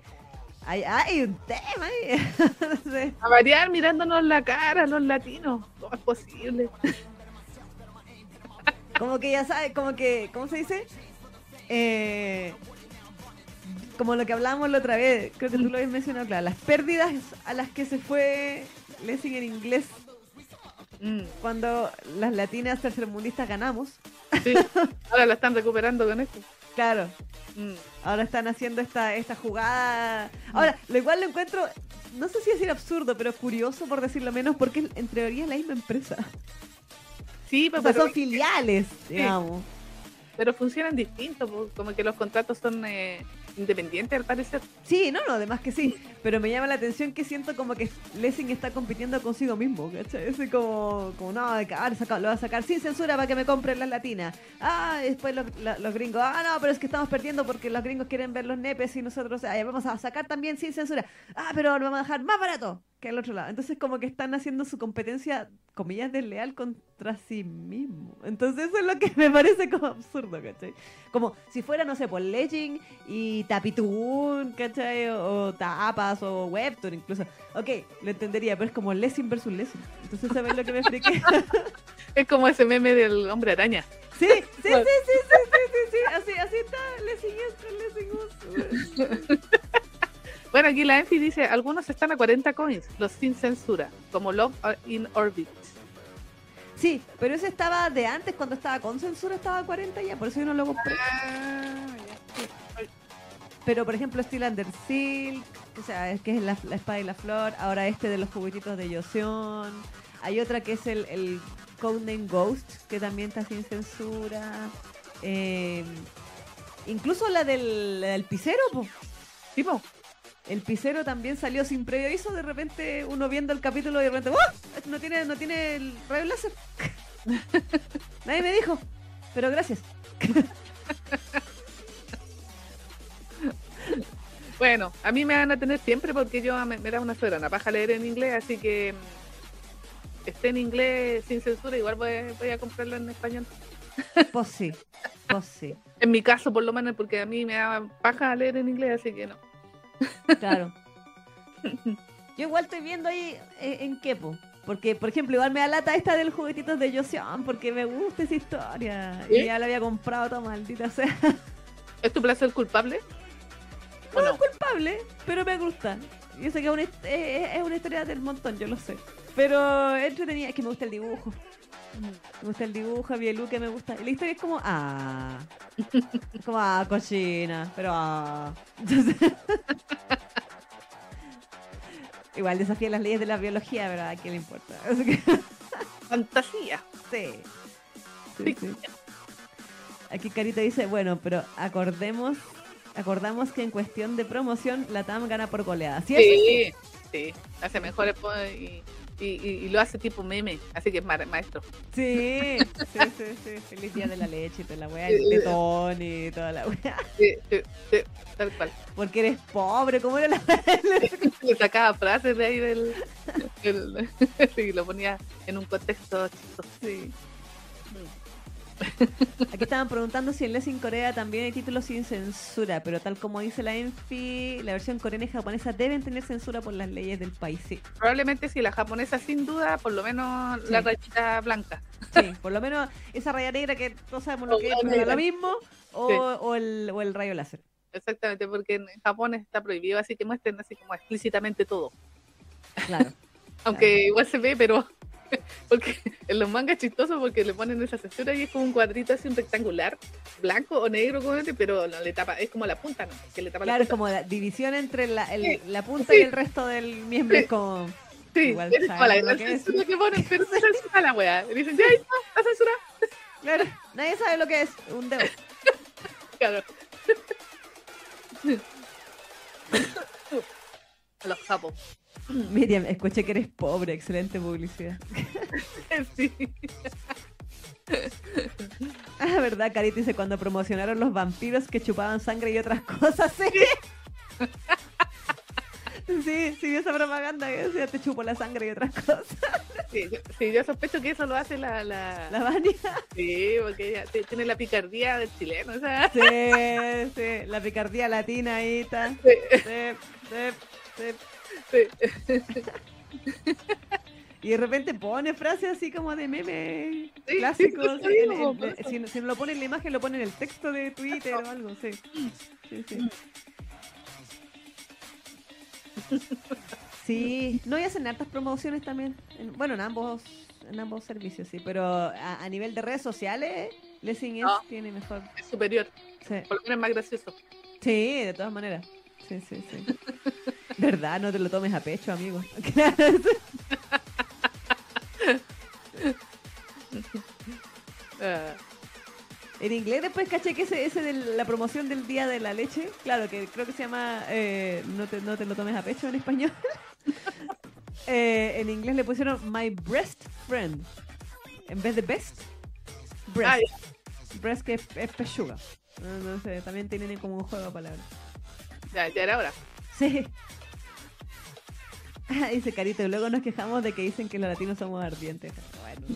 hay, hay un tema ahí. Entonces, (laughs) A variar mirándonos la cara los latinos. ¿Cómo es posible? Como que ya sabes, como que, ¿cómo se dice? Eh, como lo que hablábamos la otra vez, creo que tú lo habías mencionado, claro, las pérdidas a las que se fue Lessing en inglés Mm, cuando las latinas tercermundistas ganamos. sí. Ahora la están recuperando con esto. Claro, Mm. ahora están haciendo esta, esta jugada. Ahora, lo igual lo encuentro, no sé si decir absurdo, pero curioso por decirlo menos, porque en teoría es la misma empresa. Sí, O pero, sea, pero, son filiales, digamos. pero funcionan distintos, como que los contratos son eh, independientes al parecer. Sí, no, no, además que sí. Pero me llama la atención que siento como que Lessing está compitiendo consigo mismo, ¿cachai? Es como, como no, ah, saca- lo va a sacar sin censura para que me compren las latinas. Ah, y después los, los gringos, ah, no, pero es que estamos perdiendo porque los gringos quieren ver los nepes y nosotros, ah, ya vamos a sacar también sin censura. Ah, pero lo vamos a dejar más barato. Que al otro lado. Entonces como que están haciendo su competencia, comillas, desleal contra sí mismo. Entonces eso es lo que (laughs) me parece como absurdo, ¿cachai? Como si fuera, no sé, por Legend y Tapitoon, ¿cachai? O, o, Tapas o Webtoon incluso. Ok, lo entendería, pero es como Lessing versus Lessing. Entonces ¿sabes lo que me friqué? (laughs) es como ese meme del hombre araña. Sí, sí, sí, sí, sí, sí, sí, sí, así, así está, Lessing esto, Lessing (laughs) Bueno, aquí la Enfi dice, algunos están a 40 coins, los sin censura, como Love in Orbit. Sí, pero ese estaba de antes, cuando estaba con censura estaba a 40 ya, por eso yo no lo compré. Ah, pero por ejemplo Steel Under Silk, o sea, es que es la, espada y la flor, ahora este de los juguetitos de Yosion, hay otra que es el, el Codename Ghost, que también está sin censura. Eh, incluso la del, la del pisero, pues. ¿Tipo? El pisero también salió sin previo aviso, de repente uno viendo el capítulo y de repente, ¡Oh! No tiene, no tiene el rayo láser. (laughs) Nadie me dijo, pero gracias. (laughs) bueno, a mí me van a tener siempre porque yo me, da una soberana paja leer en inglés, así que mm, esté en inglés sin censura, igual voy, a comprarlo en español. (laughs) Pues sí, pues sí. En mi caso, por lo menos, porque a mí me da paja leer en inglés, así que no. Claro. (laughs) Yo igual estoy viendo ahí eh, en, qué, Porque, por ejemplo, igual me da lata esta del juguetitos de Joseon, porque me gusta esa historia. Y ya la había comprado toda maldita sea. ¿Es tu placer culpable? No, es culpable, pero me gusta. Yo sé que es una, es una historia del montón, yo lo sé. Pero entretenida, es que me gusta el dibujo. Me gusta el dibujo, vi el que me gusta. Y la historia es como, ah. (laughs) como, ah, cochina. Pero, ah. (laughs) Igual desafía las leyes de la biología, ¿verdad? ¿A quién le importa? (laughs) Fantasía. Sí. Aquí Carita dice, bueno, pero acordemos, acordamos que en cuestión de promoción la TAM gana por goleada. ¿Sí? Sí, sí. Hace mejores y y, lo hace tipo meme, así que es maestro. Sí, sí, sí, sí. Feliz día de la leche y toda la weá, el tetón y toda la weá. Sí, sí, sí, tal cual. Porque eres pobre, ¿cómo era la.? (laughs) Le sacaba frases de ahí del. y (laughs) lo ponía en un contexto chistoso. Sí. (laughs) Aquí estaban preguntando si en Lessing Corea también hay títulos sin censura, pero tal como dice la Enfi, la versión coreana y japonesa deben tener censura por las leyes del país. Sí. Probablemente sí, la japonesa sin duda, por lo menos la rayita blanca. Sí, por lo menos esa raya negra que todos sabemos lo que es, pero lo mismo, o, el, o el rayo láser. Exactamente, porque en Japón está prohibido, así que muestren así como explícitamente todo. Claro. (laughs) Aunque igual se ve, pero (laughs) porque en los mangas chistosos porque le ponen esa censura y es como un cuadrito así, un rectangular, blanco o negro, pero no le tapa, es como la punta, ¿no? Que le tapa claro, la es como la división entre la, la punta y el resto del miembro, es como... Sí, Igual es como la gran censura que ponen, pero (laughs) se censura la weá. Y dicen, ya ahí está, la censura. (laughs) Claro, nadie sabe lo que es un dedo. Claro. Los japos. (laughs) Miriam, escuché que eres pobre, excelente publicidad. (laughs) sí. (laughs) Ah, verdad, Carita dice cuando promocionaron los vampiros que chupaban sangre y otras cosas, sí. Sí, sí, esa propaganda que decía te chupo la sangre y otras cosas. Sí, yo, sospecho que eso lo hace la... La, ¿La Vania? Sí, porque ella tiene la picardía del chileno, o sea. Sí, sí, la picardía latina ahí está. Sí, sí, sí. (laughs) y de repente pone frases así como de meme clásicos. si, no lo pone en la imagen, lo pone en el texto de Twitter o algo, sí. Sí, no, y hacen hartas promociones también. bueno, en ambos en ambos servicios, sí. Pero a, nivel de redes sociales, Lessing tiene mejor. Es superior. Por lo menos es más gracioso. Sí, de todas maneras. Sí, sí, sí. (laughs) ¿Verdad? No te lo tomes a pecho, amigo. (laughs) en inglés después caché que ese, ese de la promoción del Día de la Leche, claro, que creo que se llama eh, no, te, no te lo tomes a pecho en español. (laughs) Eh, en inglés le pusieron My Breast Friend. En vez de Best, Breast. breast que es, pechuga. No, sé, también tienen como un juego de palabras. Ya, ya era hora. Sí. Dice Carito, y luego nos quejamos de que dicen que los latinos somos ardientes. Bueno.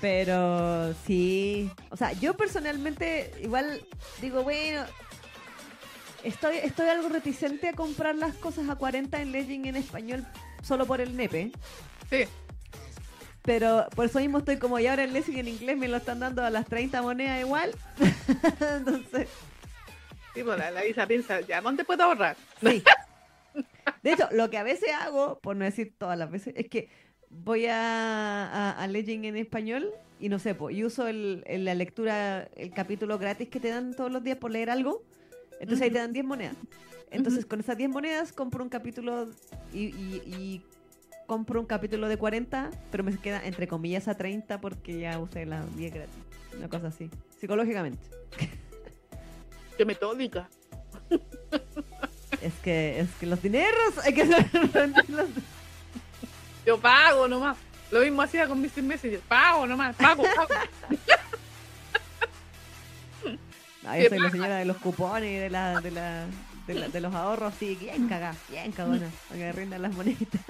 Pero sí, o sea, yo personalmente igual digo, bueno, estoy, estoy algo reticente a comprar las cosas a 40 en Legend en español solo por el nepe. Sí. Pero por eso mismo estoy como, y ahora el Lessing en inglés me lo están dando a las 30 monedas igual. (laughs) Entonces, Sí, pues la, la Isa piensa, ¿ya dónde puedo ahorrar? sí. (laughs) De hecho, lo que a veces hago, por no decir todas las veces, es que voy a, a, a Legend en español y no sé, pues, y uso el, el- la lectura, el capítulo gratis que te dan todos los días por leer algo. Entonces ahí te dan 10 monedas. Entonces con esas 10 monedas compro un capítulo y, y- y compro un capítulo de 40, pero me queda entre comillas a 30 porque ya usé las 10 gratis. Una cosa así, psicológicamente. Qué metódica. Es que, es que los dineros hay que rendirlos. Yo pago nomás. Lo mismo hacía con Mr. Messenger. Pago nomás, pago, pago. No, yo soy la señora de los cupones y de, la, de, la, de, la- de los ahorros, sí, bien cagada, bien cagona, para que rindan las moneditas.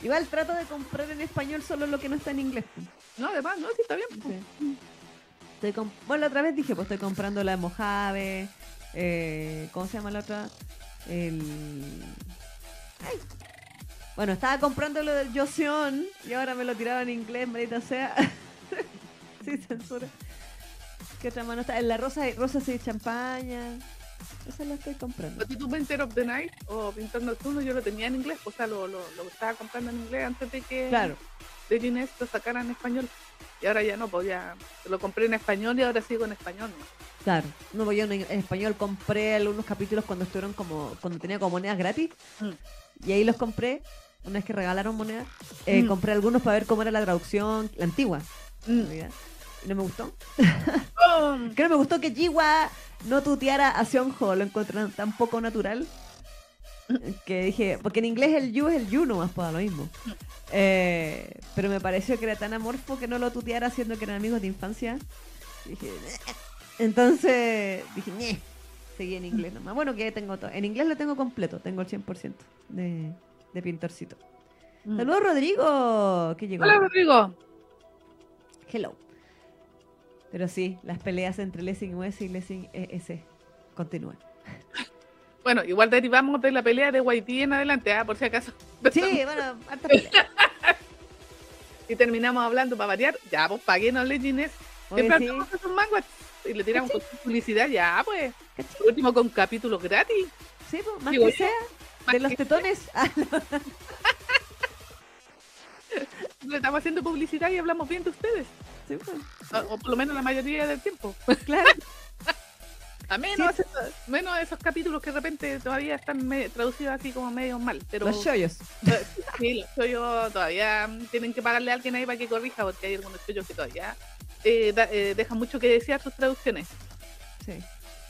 Igual trato de comprar en español solo lo que no está en inglés. No, además, no, sí está bien. pues. Sí. Estoy com- bueno, la otra vez dije, pues estoy comprando la de Mojave, eh, ¿cómo se llama la otra? El... Ay. Bueno, estaba comprando lo del Joseon y ahora me lo tiraba en inglés, maldita sea. (laughs) sí, censura. ¿Qué otra mano está? En la rosa, rosa y champaña. Esa la estoy comprando. ¿A ti tu Painter of the Night o Pintor Nocturno yo lo tenía en inglés? O sea, lo, lo, lo estaba comprando en inglés antes de que Claro. de Ginés lo sacaran en español. Y ahora ya no, pues ya lo compré en español y ahora sigo en español. ¿no? Claro, no, pues yo en, en español compré algunos capítulos cuando estuvieron como, cuando tenía como monedas gratis, Mm. y ahí los compré, una vez que regalaron monedas, eh, Mm. compré algunos para ver cómo era la traducción, la antigua, Mm. No me gustó. (laughs) Oh, Que no me gustó que Jiwa no tuteara a Seonho, lo encontré tan poco natural, que dije, porque en inglés el you es el you nomás, para lo mismo. Eh, pero me pareció que era tan amorfo que no lo tuteara siendo que eran amigos de infancia. Dije, entonces dije, seguí en inglés nomás. Bueno, que tengo todo. En inglés lo tengo completo, tengo el 100% de, de pintorcito. mm. Saludos, Rodrigo, que llegó. Hola, Rodrigo. Hello. Pero sí, las peleas entre Lessing US y Lessing ES continúan. (laughs) Bueno, igual derivamos de la pelea de Haití en adelante, ¿ah? por si acaso. (laughs) Sí, bueno, harta pelea. (laughs) Y terminamos hablando para variar. Ya, pues paguenos Legends. Oye, Siempre sí. esos manguas. Y le tiramos con publicidad, ya, pues. Último, con capítulos gratis. Sí, pues, más Digo que sea, más de los tetones. Ah, Le estamos haciendo publicidad y hablamos bien de ustedes. sí, pues, O, o por lo menos la mayoría del tiempo. (laughs) claro. A menos, esos, menos esos capítulos que de repente todavía están me- traducidos así como medio mal. Pero Los chollos. (laughs) eh, sí, los todavía tienen que pagarle a alguien ahí para que corrija, porque hay algunos chollos que todavía eh, da- eh, dejan mucho que desear sus traducciones. Sí.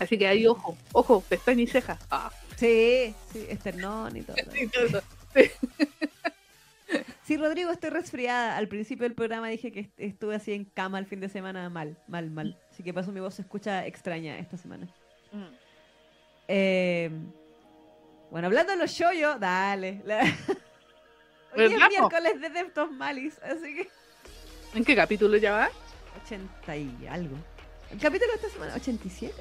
Así que ahí, ojo, ojo, pestaña y ceja. Ah, Sí, sí, esternón y todo. (laughs) eso. Sí, Rodrigo, estoy resfriada. Al principio del programa dije que est- estuve así en cama el fin de semana mal, mal, mal. Así que por eso mi voz se escucha extraña esta semana. Mm. Eh, bueno, hablando de los shoyos, dale. La- (laughs) Hoy ¿Verdad, es miércoles de Deptos Malis, así que ¿En qué capítulo ya va? 80 y algo. ¿El capítulo de esta semana? ¿87?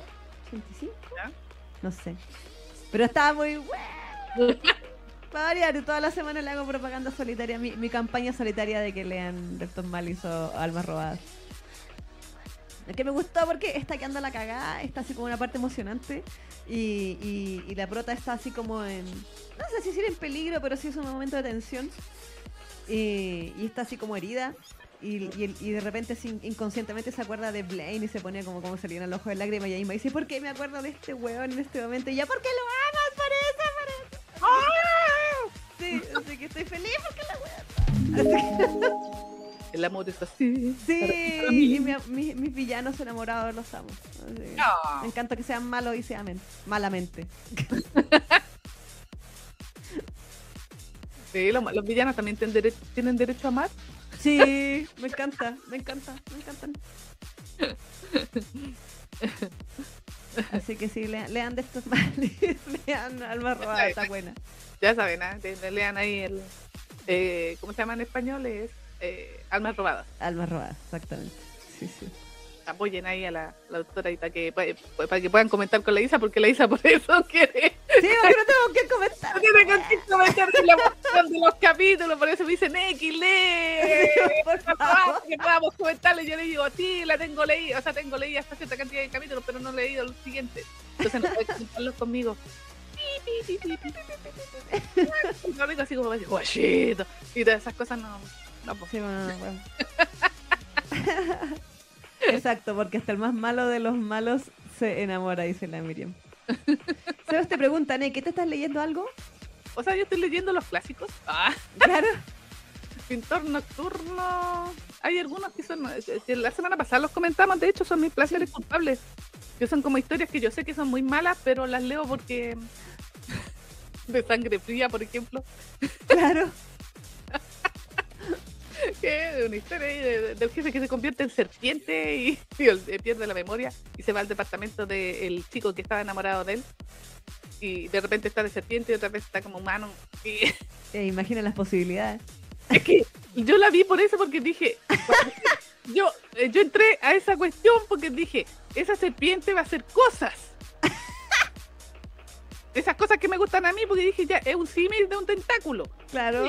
¿85? Ya. No sé. Pero estaba muy bueno. (laughs) Para variar, toda la semana le hago propaganda solitaria, mi, mi campaña solitaria de que lean Deptos Malis o Almas Robadas. Es que me gustó porque está quedando la cagada, está así como una parte emocionante y, la prota está así como en, no sé si decir en peligro, pero sí es un momento de tensión y, está así como herida y, el- de repente así inconscientemente se acuerda de Blaine y se pone como, como llenan los ojos de lágrimas y ahí me dice, ¿por qué me acuerdo de este weón en este momento? Y ya, ¿por qué lo amas? Por eso. Sí, así que estoy feliz porque la que- (laughs) El amor es así. Sí, Para mí. y mi- mi- mis villanos enamorados los amo. Me encanta que sean malos y se amen malamente. Sí, los, los villanos también tienen derecho, tienen derecho a amar. Sí, me encanta, me encanta, me encantan. (laughs) Así que sí, lean, lean de estos (laughs) males. lean Alma Robada, está buena. Ya saben. De- lean ahí el. Eh, ¿Cómo se llama en español? Es eh, Almas Robadas. Alma Robada, exactamente. Sí, sí apoyen ahí a la, la doctora y para que, para, para, que puedan comentar con la Isa, porque la Isa por eso (laughs) quiere. Sí, porque no tengo que comentar. No tiene comentar de, la, de los capítulos, por eso me dicen, eh, X, lee, (laughs) ah, que podamos comentarle. Yo le digo, a ti la tengo leída, o sea, tengo leída hasta cierta cantidad de capítulos, pero no he leído los siguientes. Entonces no puedes comentarlos conmigo. No digo así como, guachito, y todas esas cosas no. no, pues. sí, no, no, no. Exacto, porque hasta el más malo de los malos se enamora, dice la Miriam. Sebas te pregunta, ¿qué te estás leyendo algo? O sea, yo estoy leyendo los clásicos. Ah, Claro. Pintor Nocturno. Hay algunos que son. que La semana pasada los comentamos, de hecho, son mis placeres culpables. Que son como historias que yo sé que son muy malas, pero las leo porque. (laughs) De sangre fría, por ejemplo. Claro. (laughs) (laughs) que es una historia ahí de- de- del jefe que se convierte en serpiente y, (laughs) y el- eh, pierde la memoria y se va al departamento del chico que estaba enamorado de él. Y de repente está de serpiente y otra vez está como humano. Y (laughs) Eh, imagina las posibilidades. es que yo la vi por eso porque dije, yo, eh, yo entré a esa cuestión porque dije, esa serpiente va a hacer cosas. Esas cosas que me gustan a mí porque dije, ya, es un símil de un tentáculo. Claro.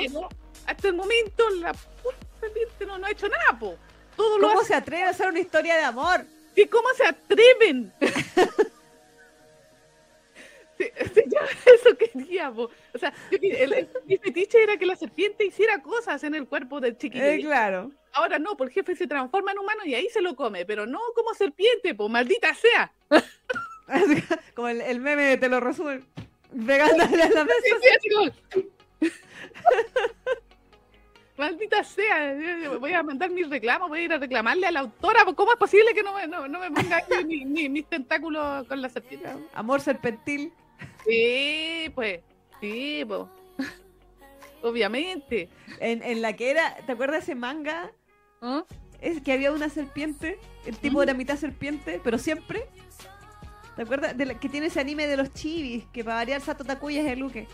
Hasta el momento la puta serpiente no, no ha hecho nada, po. Todo lo ¿Cómo hace. se atreve a hacer una historia de amor? ¿Y cómo se atreven? (laughs) Sí, sí, yo (laughs) eso quería, po. O sea, yo el, el- mi fetiche era que la serpiente hiciera cosas en el cuerpo del chiquillo. Eh, claro. Ahora no, porque el jefe se transforma en humano y ahí se lo come, pero no como serpiente, pues maldita sea. (laughs) Como el, el meme de te lo resumen. Pegándole a la mesa. Sí, Maldita sea, yo voy a mandar mis reclamos, voy a ir a reclamarle a la autora, pues, ¿cómo es posible que no me, no, no me ponga ni, ni- mis tentáculos con la serpiente? Amor serpentil. Sí, pues, sí, pues. Obviamente. En, en la que era, ¿te acuerdas ese manga? ¿Ah? Es que había una serpiente, el tipo Mm. era mitad serpiente, pero siempre. ¿Te acuerdas? De la- que tiene ese anime de los chivis, que para variar Sato Takuya es el Luke.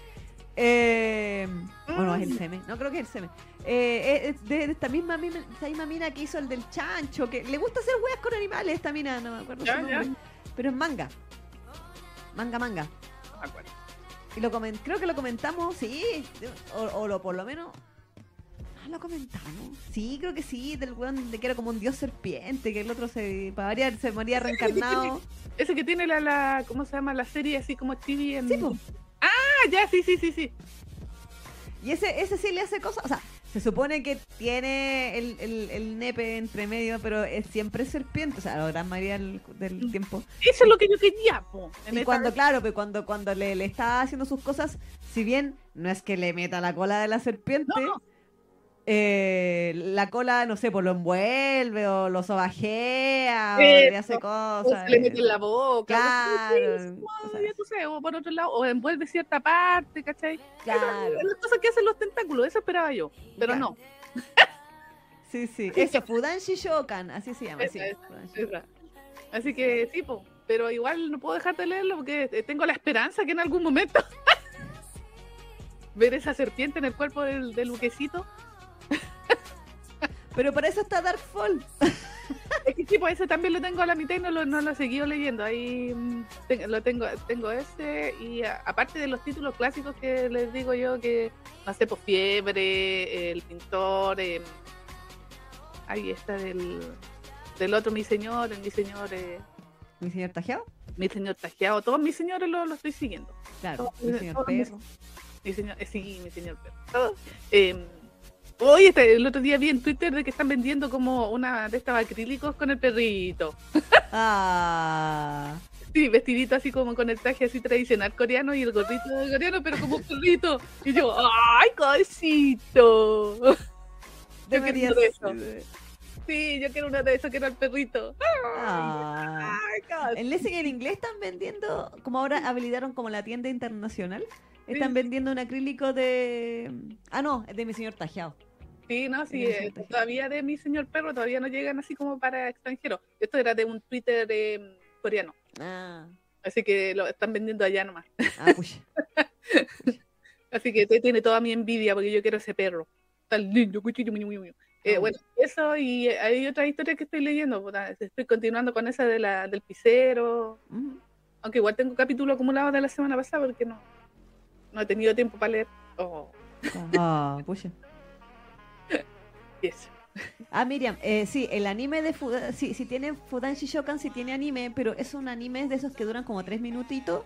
Eh, bueno, es el Mm. seme, no creo que es el seme. Eh, es de, de esta misma, esta misma mina que hizo el del chancho, que le gusta hacer weas con animales, esta mina, no me acuerdo Ya, su ya. nombre. Pero es manga. Manga, manga. Acuerdo. Y lo comen- creo que lo comentamos, sí, o, o lo por lo menos. Ah, lo comentamos. Sí, creo que sí, del weón de que era como un dios serpiente, que el otro se, para variar, se moría reencarnado. Ese que tiene la, la, ¿cómo se llama? La serie así como chibi en... Sí, po. Ah, ya, sí, sí, sí, sí. Y ese, ese sí le hace cosas, o sea, se supone que tiene el, el, el nepe entre medio, pero es siempre serpiente, o sea, la gran mayoría del, del tiempo. Eso es lo que yo quería, po. en Y cuando, claro, pues cuando, cuando le, le está haciendo sus cosas, si bien no es que le meta la cola de la serpiente, No. Eh, la cola, no sé, pues lo envuelve o lo sobajea o le hace o cosas. se le mete en la boca. Claro, o o por otro lado, o envuelve cierta parte, ¿cachai? Claro, Las cosas que hacen los tentáculos, eso esperaba yo. Pero Claro. no. sí, sí. (laughs) Eso, Fudanshi Shokan, así se llama. Esa. Así que sí, po. Pero igual no puedo dejar de leerlo porque eh, tengo la esperanza que en algún momento (laughs) ver esa serpiente en el cuerpo del, del buquecito. (laughs) Pero para eso está Darkfall. (laughs) Es que sí, pues ese también lo tengo a la mitad y no lo, no lo he seguido leyendo. Ahí mm, te- lo tengo, tengo ese y a- aparte de los títulos clásicos que les digo yo que no sé, pues Fiebre, El Pintor, eh, ahí está del, del otro Mi Señor, el Mi Señor, eh, Mi señor Tajeado. Mi Señor Tajeado, todos mis señores lo, lo estoy siguiendo. Claro, mi señor Perro. Mi señor, eh, sí, mi señor perro. Todo. Eh, Hoy, este, el otro día vi en Twitter de que están vendiendo como una de estas acrílicos con el perrito. Ah. Sí, vestidito así como con el traje así tradicional coreano y el gorrito coreano, pero como un perrito. Y yo, ¡ay, cosito! Yo quiero uno de esos. ser. Sí, yo quiero uno de esos que era el perrito. Ah. ¡Ay! En Lessing en inglés están vendiendo, como ahora habilitaron como la tienda internacional, están Sí. vendiendo un acrílico de... Ah, no, es de mi señor Tajeado. Sí, no, sí, eh, todavía de mi señor perro todavía no llegan así como para extranjeros. Esto era de un Twitter eh, coreano. Ah. Así que lo están vendiendo allá nomás. Ah. (laughs) Así que te tiene toda mi envidia porque yo quiero ese perro. Tan lindo, cuchillo, muy, muy, muy. Eh, Ah. bueno, eso y hay otras historias que estoy leyendo. Estoy continuando con esa de la, del pisero. Mm. Aunque igual tengo capítulo acumulado de la semana pasada porque no, no he tenido tiempo para leer. Oh, Ah, pucha. Ah, Miriam, eh, sí, el anime de Fuda, sí, sí tiene Fudanshi Shokan, sí tiene anime, pero es un anime de esos que duran como tres minutitos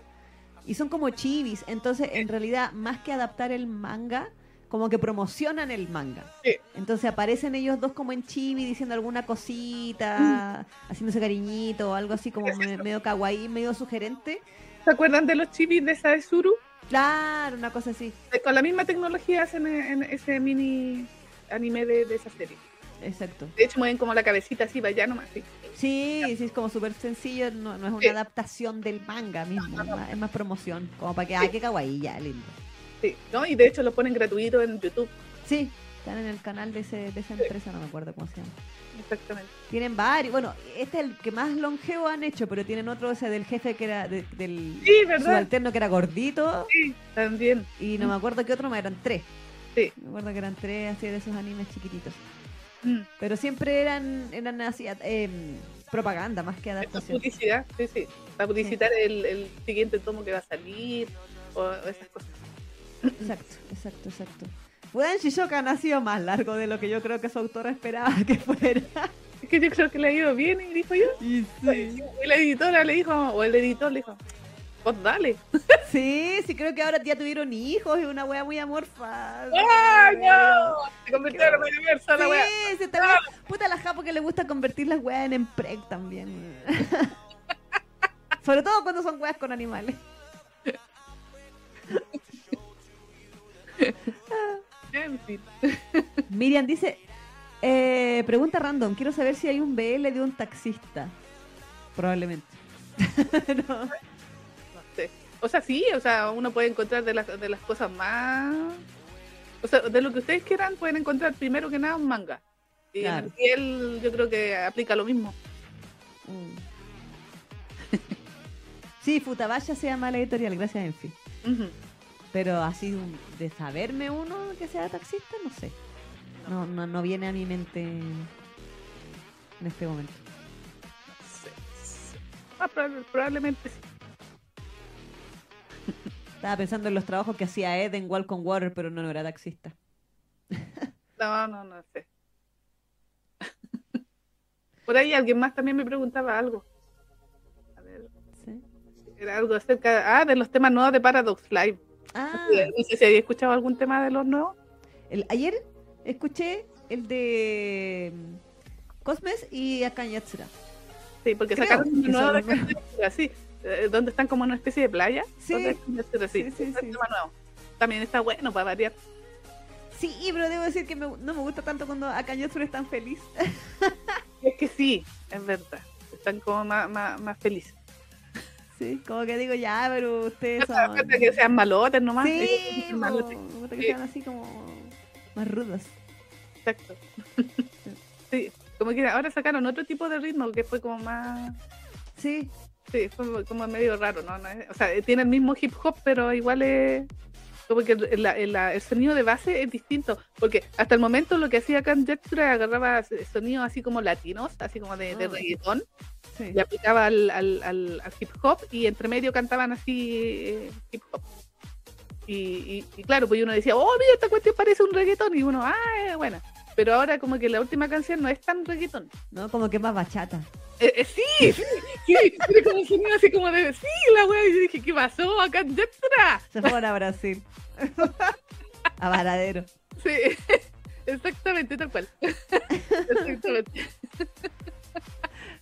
y son como chivis. Entonces, en realidad, más que adaptar el manga, como que promocionan el manga. Sí. Entonces aparecen ellos dos como en chibi diciendo alguna cosita, haciéndose cariñito o algo así como me- medio kawaii, medio sugerente. ¿Se acuerdan de los chivis de Saezuru? Claro, una cosa así. Con la misma tecnología hacen en ese mini anime de, de esa serie. Exacto. De hecho, mueven como la cabecita así para allá nomás. Sí. Sí, sí, es como súper sencillo, no, no es una Sí. adaptación del manga mismo, es más, es más promoción, como para que, ay, qué kawaii, ya, lindo. Sí, ¿no? Y de hecho lo ponen gratuito en YouTube. Sí, están en el canal de, ese, de esa empresa, no me acuerdo cómo se llama. Exactamente. Tienen varios, bueno, este es el que más longevo han hecho, pero tienen otro, ese del jefe que era, de- del Sí, ¿verdad? subalterno que era gordito, Sí, también. y no me acuerdo qué otro más, eran tres. Sí. Me acuerdo que eran tres así de esos animes chiquititos. Mm. Pero siempre eran, eran así, eh, propaganda más que adaptación. publicidad, sí, sí. Para publicitar el, el siguiente tomo que va a salir o, o esas cosas. Exacto, exacto, exacto. Fudanshi Shokan ha sido más largo de lo que yo creo que su autora esperaba que fuera. Es que yo creo que le ha ido bien, y dijo yo. Y Y la editora le dijo, o el editor le dijo, pues dale. (laughs) Sí, sí, creo que ahora ya tuvieron hijos y una wea muy amorfa. ¡Ay, no! Se convirtieron en universo la wea. Sí, sí, también. Puta la japo que le gusta convertir las weas en empreg también. (laughs) Sobre todo cuando son weas con animales. Miriam dice, eh, pregunta random, quiero saber si hay un BL de un taxista. Probablemente. (laughs) No. Sé. O sea, sí, o sea, uno puede encontrar de las, de las cosas más... O sea, de lo que ustedes quieran, pueden encontrar primero que nada un manga. Y Claro. él yo creo que aplica lo mismo. Mm. (laughs) Sí, Futabaya se llama la editorial, gracias Enfi. Ujú. Pero así de saberme uno que sea taxista, no sé. No, no, no viene a mi mente en este momento. No sé. Ah, proba- probablemente sí. (laughs) Estaba pensando en los trabajos que hacía Ed en Walk on Water, pero no, no era taxista. No, no, no sé. Por ahí alguien más también me preguntaba algo. A ver, ¿Sí? era algo acerca ah, de los temas nuevos de Paradox Live. Ah, No sé si había escuchado algún tema de los nuevos. el- ayer escuché el de mm, Cosmes y Akane Yatsura. Sí, porque Creo sacaron un nuevo de así, eh, donde están como en una especie de playa. Sí. sí, Sí, nuevo. También está bueno para variar. Sí, pero debo decir que me- no me gusta tanto cuando Akane Yatsura es tan feliz. Es que sí, es verdad. Están como más, más, más felices. Sí, como que digo, ya, pero ustedes Falta son... que sean malotes nomás. Sí, malotes. me gusta que sean así como más rudos. Exacto. (laughs) sí, como que ahora sacaron otro tipo de ritmo que fue como más. Sí, Sí, fue como medio raro, ¿no? No es- O sea, tiene el mismo hip hop, pero igual es. Como que el, el- el sonido de base es distinto. Porque hasta el momento lo que hacía Conjecture agarraba sonidos así como latinos, así como de, de Ah. reggaetón, sí. y aplicaba al, al, al- al hip hop, y entre medio cantaban así eh, hip hop. Y, y- y claro, pues uno decía, oh, mira, esta cuestión parece un reggaetón, y uno, ah, es buena. Pero ahora como que la última canción no es tan reggaetón. ¿No? Como que más bachata. Eh, eh, sí, sí, sí, tiene como un sonido así como de, sí, la wea, y yo dije, ¿qué pasó acá en Jetstra? Se fueron a Brasil. (laughs) a Varadero. Sí, (laughs) exactamente, tal cual. (laughs) Exactamente.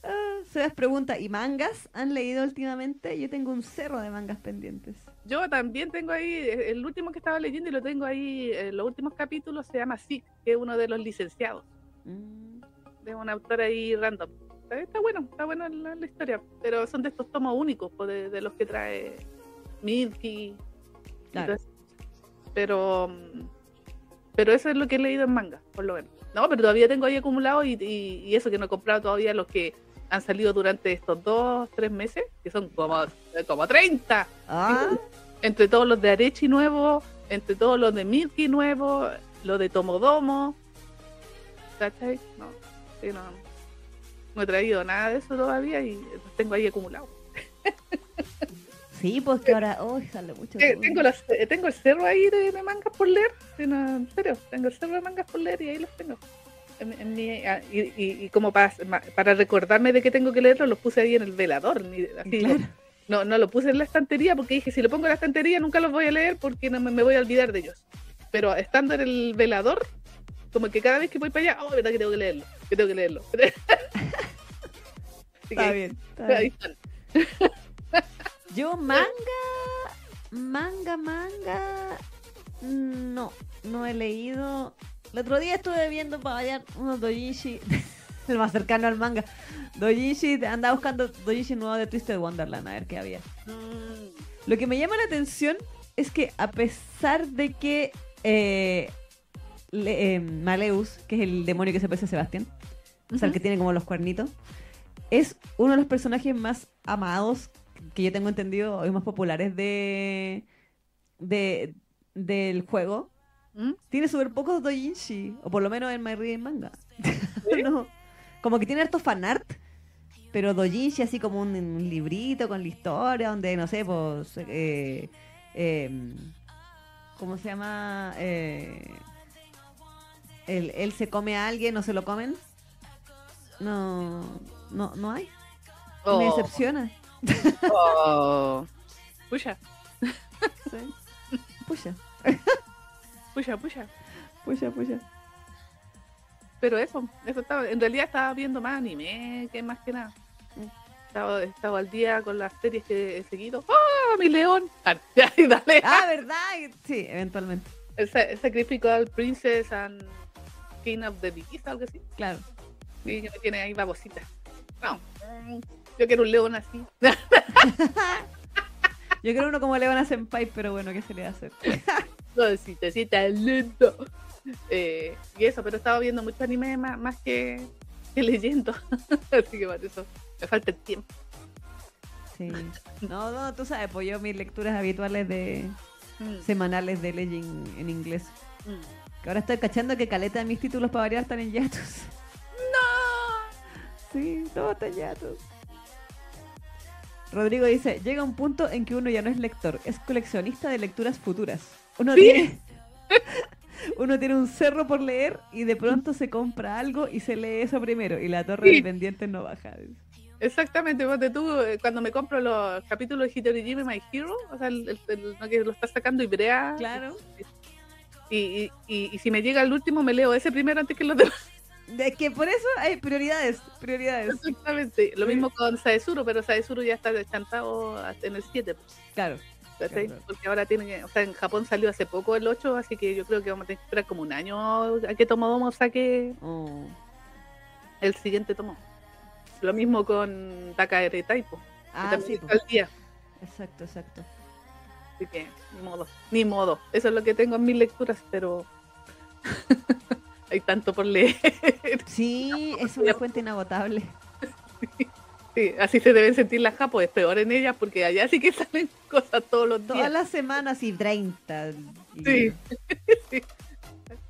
Ah, Sebas pregunta, ¿y mangas han leído últimamente? Yo tengo un cerro de mangas pendientes. Yo también tengo ahí, eh, el último que estaba leyendo y lo tengo ahí, eh, los últimos capítulos se llama Sick, que es uno de los licenciados, Mm, de un autor ahí random. Está, está bueno, está buena la, la historia, pero son de estos tomos únicos, pues, de, de los que trae Milky. Claro. Pero, mm, pero eso es lo que he leído en manga, por lo menos. No, pero todavía tengo ahí acumulado y, y- y eso que no he comprado todavía los que han salido durante estos dos, tres meses, que son como, como 30. Ah, Entre todos los de Arechi nuevo, entre todos los de Milky nuevo, los de Tomodomo. ¿Cachai? No, sí, no, no he traído nada de eso todavía y los tengo ahí acumulados. (laughs) sí, pues que ahora. Uy, sale mucho. Eh, Tengo, los- eh, tengo el cerro ahí de, de mangas por leer, en serio, tengo el cerro de mangas por leer y ahí los tengo. En, en mi- ah, y, y- y como para, para recordarme de que tengo que leerlos, los puse ahí en el velador. ni- así, Claro. no, no lo puse en la estantería porque dije, si lo pongo en la estantería nunca los voy a leer porque no me, me voy a olvidar de ellos. Pero estando en el velador, como que cada vez que voy para allá, oh, verdad que tengo que leerlo, que tengo que leerlo. (laughs) Está que bien. está ahí bien. están. Yo manga, manga, manga, no, no he leído. El otro día estuve viendo para allá unos dojishi, (laughs) el más cercano al manga. Dojishi, andaba buscando dojishi nuevo de Twisted Wonderland, a ver qué había. Mm, Lo que me llama la atención es que a pesar de que eh, le- eh, Maleus, que es el demonio que se parece a Sebastián, o sea, el que tiene como los cuernitos, es uno de los personajes más amados que yo tengo entendido y más populares de, de del juego. ¿Mm? Tiene súper pocos doujinshi, o por lo menos en My Reading Manga. (laughs) No, como que tiene harto fanart, pero doujinshi así como un, un librito con la historia, donde, no sé, pues... Eh, eh, ¿Cómo se llama? Eh, él, él se come a alguien o se lo comen. No, no, no hay. Me Oh, decepciona. oh. (laughs) Pucha, Sí. Pucha, (laughs) pucha, pucha. pucha, pucha. Pero eso, eso estaba, en realidad estaba viendo más anime que más que nada. Estaba, estaba al día con las series que he seguido. ¡Ah, mi león! Ah, (laughs) dale. Ah, ¿verdad? Sí, eventualmente. El, el Sacrificial Princess and King of the Beast, algo así. Claro. Y que me tiene ahí babosita. No, yo quiero un león así. (laughs) Yo creo uno como Leona Senpai, pero bueno, ¿qué se le va (laughs) a hacer? Suavecita, así tan lento. Eh, y eso, pero estaba viendo mucho anime más, más que, que leyendo. (laughs) así que por eso me falta el tiempo. Sí. No, no, tú sabes, pues yo mis lecturas habituales de Mm, semanales de Legend en inglés. mm. Que ahora estoy cachando que caleta de mis títulos para variar están en hiatus. Sí, todo está en hiatus. Rodrigo dice, llega un punto en que uno ya no es lector, es coleccionista de lecturas futuras. Uno Sí. tiene (laughs) uno tiene un cerro por leer y de pronto se compra algo y se lee eso primero y la torre Sí. de pendientes no baja. Exactamente, ponte tú, eh, cuando me compro los capítulos de Hitorigime My Hero, o sea, el, el- el- lo que lo está sacando Ibrea, Claro. y, y, y, y si me llega el último, me leo ese primero antes que los demás. De que por eso hay prioridades, prioridades. Exactamente. Lo mismo con Saezuru, pero Saezuru ya está deschantado hasta en el 7. Claro. ¿Cachai? Claro. Porque ahora tiene que, o sea, en Japón salió hace poco el 8, así que yo creo que vamos a tener que esperar como un año a que Tomodomo saque Oh. el siguiente tomo. Lo mismo con Takaere Taipo, Ah, sí, pues. día. exacto, exacto. Así que, ni modo, ni modo. Eso es lo que tengo en mis lecturas, pero (laughs) hay tanto por leer. Sí, (laughs) es una fuente inagotable. Sí, así se deben sentir las japos, es peor en ellas porque allá sí que (laughs) salen cosas todos los Todas días. las semanas y 30. Sí. (laughs) Sí.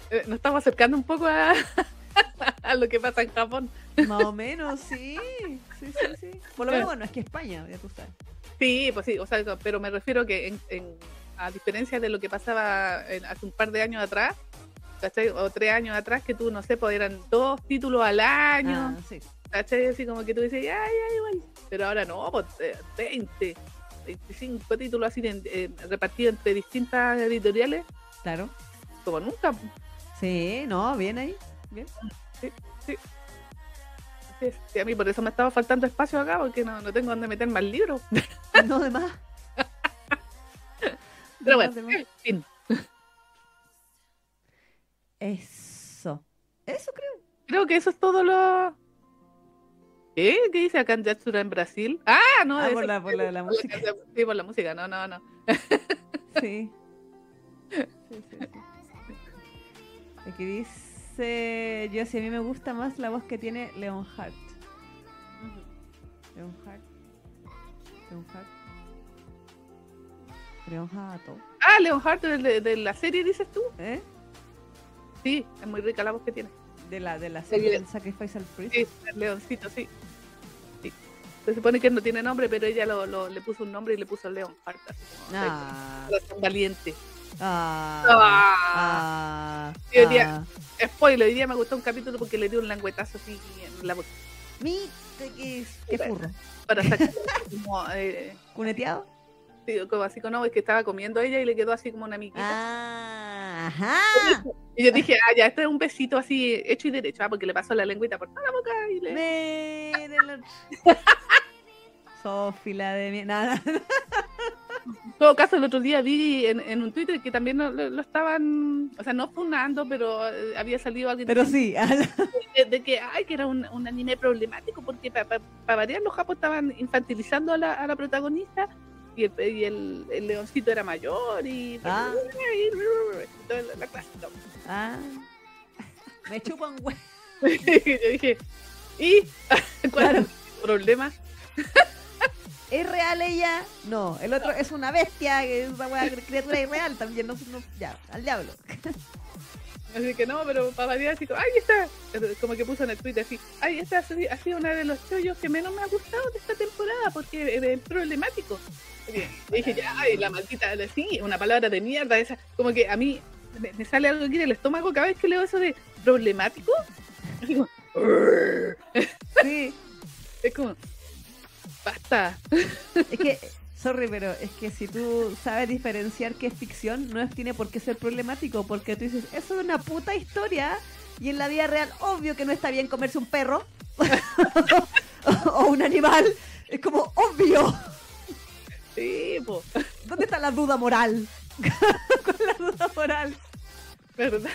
Eh, Nos estamos acercando un poco a, (laughs) a lo que pasa en Japón. Más o menos, sí. Sí, sí, sí. Por lo menos, bueno, es que España, ya tú sabes. Sí, pues sí, o sea, pero me refiero que en, en- a diferencia de lo que pasaba en- hace un par de años atrás, ¿cachai? O tres años atrás, que tú, no sé, pues eran dos títulos al año, Ah, sí. ¿Cachai? Así como que tú dices, ya, ya, igual. Pero ahora no, pues eh, 20, 25 títulos así eh, repartidos entre distintas editoriales, Claro. como nunca. Sí, no, bien ahí. Bien. Así es. Sí, a mí por eso me estaba faltando espacio acá, porque no, no tengo donde meter más libros. (laughs) No, de más. (laughs) Pero bueno, en fin. Eso. Eso creo. Creo que eso es todo lo. ¿Qué? ¿Qué dice acá en Yatsura en Brasil? Ah, no, Ah, por la- por la de la música. Sí, por la música, no, no, no. (laughs) Sí. Sí, sí, sí. Aquí dice, yo si a mí me gusta más la voz que tiene Leonhardt. Leonhard. Leonhard. Leonhard. Ah, Leonhard de, de, de la serie, dices tú. ¿Eh? Sí, es muy rica la voz que tiene. De la, de la serie del Sacrifice al Priest. Sí, el leoncito, sí. Se supone que no tiene nombre, pero ella lo, lo- le puso un nombre y le puso Leonhard. Así como, Ah, corazón valiente. ah, Ah. ah, Sí, hoy día- ah. Spoiler, hoy día me gustó un capítulo porque le dio un languetazo así en la boca. Que es- qué furro. Para sacar como, eh, ¿Cuneteado? sí, como así como no, es que estaba comiendo ella y le quedó así como una amiguita. Ah, ajá. Y yo dije, ah, ya, este es un besito así hecho y derecho, ah, porque le pasó la lengüita por toda la boca y le... Sófila (laughs) de mi... Nada. En todo caso, el otro día vi en, en un Twitter que también lo, lo estaban, o sea, no funando, pero eh, había salido alguien Pero diciendo sí. de, de que, ay, que era un, un anime problemático, porque para variar los japos estaban infantilizando a la, a la protagonista y el, y el, el leoncito era mayor y... Ah. y toda la, la clásica. Ah. Me chupan (laughs) yo dije, ¿y (laughs) cuál Claro. es el problema? ¿Es real ella? No, el otro es una bestia, que es una wea- criatura irreal también. No, no- ya, al diablo. Así que no, pero para variar, así como, ¡ay, está! Como que puso en el Twitter así, ¡ay, esta ha sido- una de los chollos que menos me ha gustado de esta temporada porque es problemático! Y dije, ya, ay, la maldita, sí, una palabra de mierda esa. Como que a mí me, me sale algo aquí en el estómago cada vez que leo eso de problemático. "Urgh". Sí. es como, basta. Es que, sorry, pero es que si tú sabes diferenciar qué es ficción, no tiene por qué ser problemático, porque tú dices, eso es una puta historia, y en la vida real, obvio que no está bien comerse un perro (laughs) o un animal, es como obvio. Sí, po, ¿Dónde está la duda moral? (laughs) Con la duda moral. ¿verdad?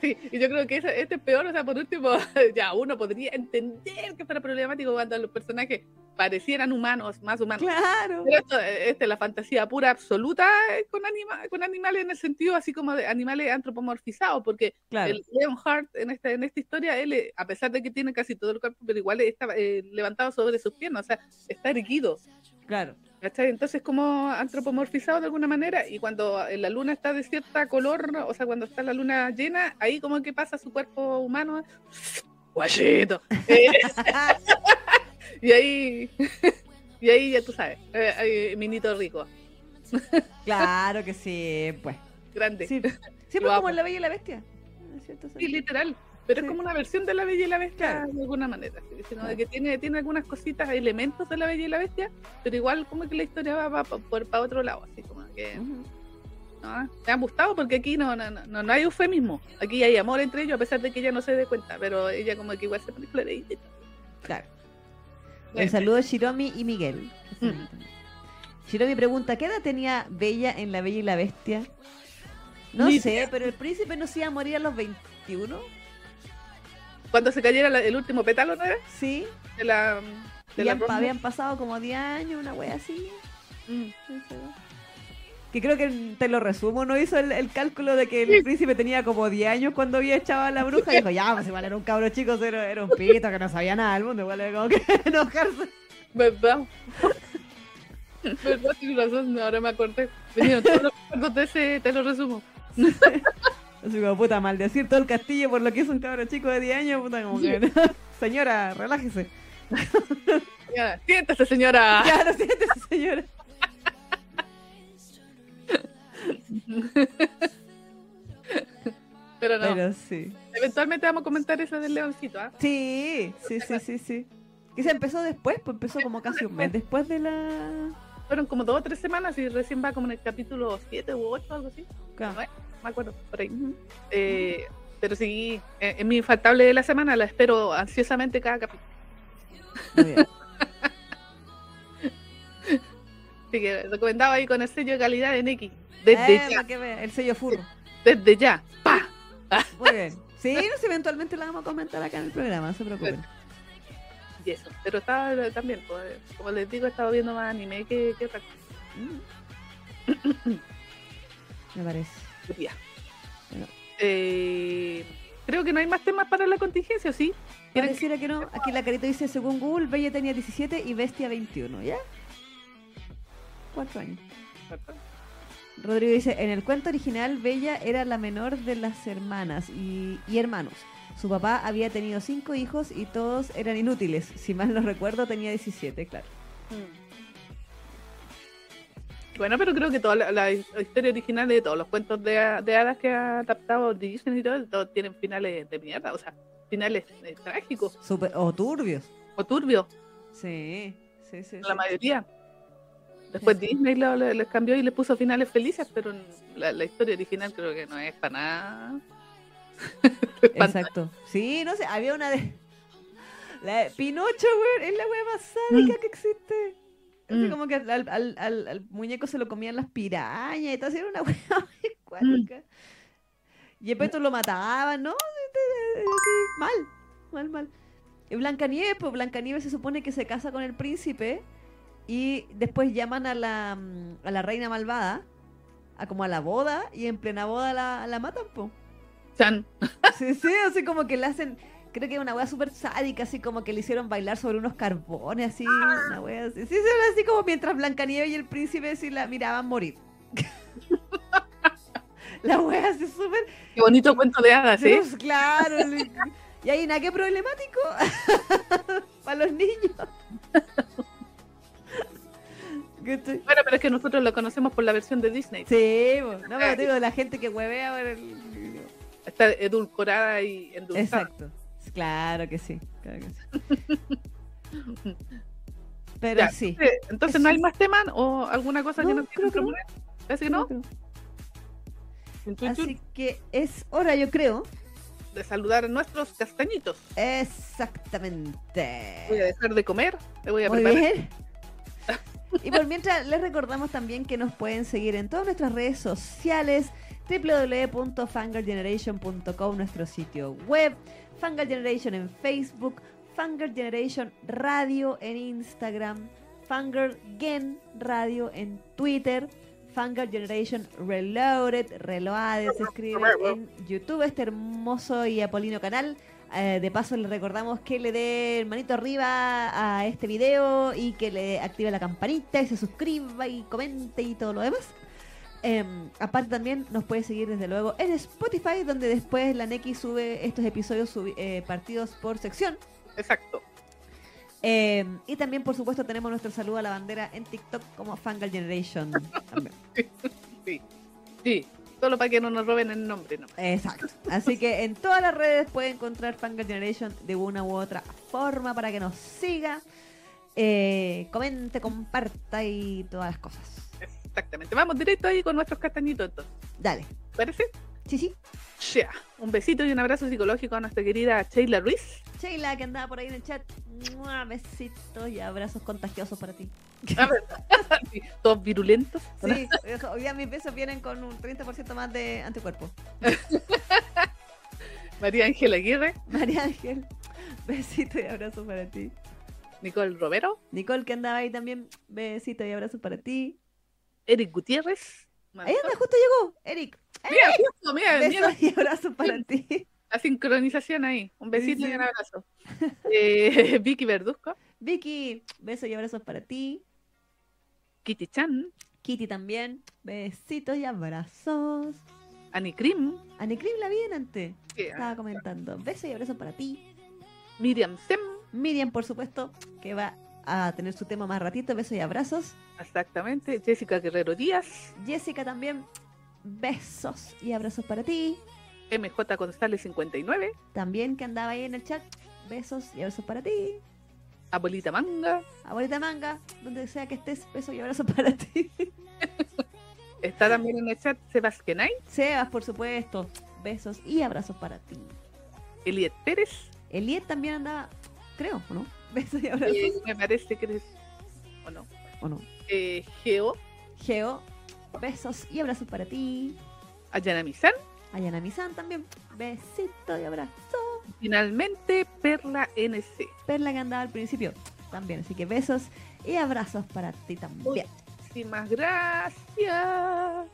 Sí, y yo creo que este es peor, o sea, por último, (laughs) ya uno podría entender que fuera problemático cuando los personajes parecieran humanos, más humanos. Claro. Pero esto, eh, esta es la fantasía pura absoluta eh, con, anima, con animales en el sentido así como de animales antropomorfizados, porque Claro. el Leonhardt en esta, en esta historia, él, eh, a pesar de que tiene casi todo el cuerpo, pero igual está eh, levantado sobre sus piernas, o sea, está erguido. Claro. ¿Cachai? Entonces, como antropomorfizado de alguna manera, y cuando eh, la luna está de cierta color, o sea, cuando está la luna llena, ahí como que pasa su cuerpo humano, guachito. (laughs) Eh, (laughs) y ahí, (laughs) y ahí ya tú sabes, eh, minito rico, claro que sí, pues. grande. Sí. Siempre Lo como en La Bella y la Bestia. ¿no es cierto? Sí, literal. Pero Sí. es como una versión de La Bella y la Bestia Claro. de alguna manera. Sino de que tiene, tiene algunas cositas, elementos de La Bella y la Bestia, pero igual como que la historia va, va por para otro lado. Así como que. ¿no? me han gustado porque aquí no, no, no, no, hay eufemismo. Aquí hay amor entre ellos, a pesar de que ella no se dé cuenta, pero ella como que igual se pone floreíta. Claro. Eh, Un saludo a Shiromi y Miguel. Mm. Shiromi pregunta, ¿qué edad tenía Bella en La Bella y la Bestia? No Ni sé, pero el príncipe no se iba a morir a los 21. Cuando se cayera la- el último pétalo, ¿no era? Sí. De la... De habían pasado como 10 años, una wea así. Mm. Que creo que te lo resumo, ¿no? Hizo el, el cálculo de que el Sí. príncipe tenía como 10 años cuando había echado a la bruja y dijo, ya, pues igual era un cabro chico, era, era un pito que no sabía nada del mundo, igual era como que (laughs) enojarse. ¿Verdad? ¿Verdad? Tienes razón, ahora me acordé. Venían todos los recuerdos de ese, te lo resumo. Así como, puta, maldecir todo el castillo por lo que hizo un cabro chico de 10 años, puta, como que... (laughs) Señora, relájese. Ya, siéntese, señora. (laughs) Ya, no siéntese, señora. (laughs) Pero no, Pero sí. eventualmente vamos a comentar esa del leoncito, ¿ah? Sí, sí, sí, sí, sí. Que se empezó después, pues empezó como casi un mes después de la... Fueron como dos o tres semanas y recién va como en el capítulo 7 u 8, algo así. Claro. No me acuerdo, por ahí. Eh, pero sí, eh, es mi infaltable de la semana, la espero ansiosamente cada capítulo. Muy bien. (laughs) Así que recomendado ahí con el sello de calidad de Neki. Desde Eh, ya, vea, el sello furro. desde ya. ¡Pa! (laughs) Muy bien. Sí, no sé, eventualmente la vamos a comentar acá en el programa, no se preocupen. Y eso. Pero estaba también, pues, como les digo, he estado viendo más anime que, que otra cosa. (coughs) Me parece. Ya. Bueno. Eh, creo que no hay más temas para la contingencia, ¿o ¿sí? ¿Quieren Pareciera que no. Aquí la carita dice, según Google, Bella tenía 17 y Bestia 21, ¿ya? Cuatro años. Rodrigo dice, en el cuento original, Bella era la menor de las hermanas y, y hermanos. Su papá había tenido cinco hijos y todos eran inútiles. Si mal no recuerdo, tenía 17, claro. Bueno, pero creo que toda la, la historia original de todos los cuentos de, de hadas que ha adaptado Disney y todo, todos tienen finales de mierda, o sea, finales eh, trágicos Super, o turbios. o turbios, Sí, sí, sí. la sí. mayoría. Después Sí. Disney lo- les cambió y le puso finales felices, pero la, la historia original creo que no es para nada. (laughs) Exacto. Sí, no sé, había una de... (laughs) La de Pinocho, güey, es la wea más sádica que existe. Así Mm. como que al, al- al- al muñeco se lo comían las pirañas y todo, así era una (laughs) wea muy cuática. Y después lo mataban, ¿no? Así, mal, mal, mal. Y Blancanieves, pues Blancanieves se supone que se casa con el príncipe y después llaman a la, mm, a la reina malvada, a como a la boda, y en plena boda la, la matan, pues. Chan. Sí, sí, así como que le hacen, creo que es una wea súper sádica, así como que le hicieron bailar sobre unos carbones, así, una wea así. Sí, sí, así como mientras Blancanieves y el príncipe sí la miraban morir. (laughs) la wea así súper... Qué bonito cuento de hadas, ¿eh? Pues, claro. Y ahí nada que problemático (laughs) para los niños. (laughs) Bueno, pero es que nosotros lo conocemos por la versión de Disney. Sí, no, pero digo, la gente que huevea por el... Está edulcorada y endulzada. Exacto. Claro que sí. Claro que sí. (laughs) Pero Ya, sí. Entonces, entonces, ¿no hay más temas o alguna cosa que No, nos creo que no. Parece que no. Creo. Así que es hora, yo creo. De saludar a nuestros castañitos. Voy a Exactamente. dejar de comer. Me voy a Muy preparar. bien. Y por mientras les recordamos también que nos pueden seguir en todas nuestras redes sociales www.fangirlgeneration.com nuestro sitio web, Fangirl Generation en Facebook, Fangirl Generation Radio en Instagram, Fangirl Gen Radio en Twitter, Fangirl Generation Reloaded, Reloaded se escribe en YouTube, este hermoso y apolino canal. Eh, de paso les recordamos que le dé manito arriba a este video y que le active la campanita y se suscriba y comente y todo lo demás. Em, aparte también nos puede seguir desde luego en Spotify donde después la Neki sube estos episodios eh, partidos por sección. Exacto. Em, y también por supuesto tenemos nuestro saludo a la bandera en TikTok como Fangal Generation. también. (laughs) Sí. Sí. Solo para que no nos roben el nombre, ¿no? Exacto. Así que en todas las redes puede encontrar Fangal Generation de una u otra forma para que nos siga, eh, comente, comparta y todas las cosas. Exactamente. Vamos directo ahí con nuestros castañitos entonces. Dale. ¿Te ¿Parece? Sí, sí. Ya. Un besito y un abrazo psicológico a nuestra querida Sheila Ruiz. Sheila, que andaba por ahí en el chat. ¡Mua! Besitos y abrazos contagiosos para ti. A ver, (laughs) sí, todos virulentos. Sí, (laughs) hoy día mis besos vienen con un 30% más de anticuerpos. (laughs) María Ángela Aguirre, María Ángel, besitos y abrazos para ti. Nicole Romero, Nicole, que andaba ahí también, besitos y abrazos para ti. Eric Gutiérrez. Ahí anda, justo llegó, Eric. Mira, justo, mira, mira Besos y abrazos para ti. la sincronización ahí. Un besito Sí, sí. y un abrazo. (laughs) Eh, (laughs) Vicky Verduzco, Vicky, besos y abrazos para ti. Kitty Chan, Kitty también, besitos y abrazos. Annie Krim, Anecrim la vi antes, que- estaba comentando. Besos y abrazos para ti. Miriam Sem, Miriam, por supuesto, que va a tener su tema más ratito. Besos y abrazos. exactamente. Jessica Guerrero Díaz, Jessica también, besos y abrazos para ti. MJ González 59, También que andaba ahí en el chat, besos y abrazos para ti. Abuelita Manga, Abuelita Manga, donde sea que estés, besos y abrazos para ti. (laughs) está también en el chat Sebastián Ay, Sebas, por supuesto, besos y abrazos para ti. Eliet Pérez, Eliet también andaba, creo, ¿o no? (laughs) Besos y abrazos. eh, me parece que eres, o no, ¿O no? eh, Geo, Geo, besos y abrazos para ti. Ayana Mizan, Ayana Misan también, besito y abrazo. finalmente Perla NC. Perla que andaba al principio también, así que besos y abrazos para ti también. Muchísimas gracias.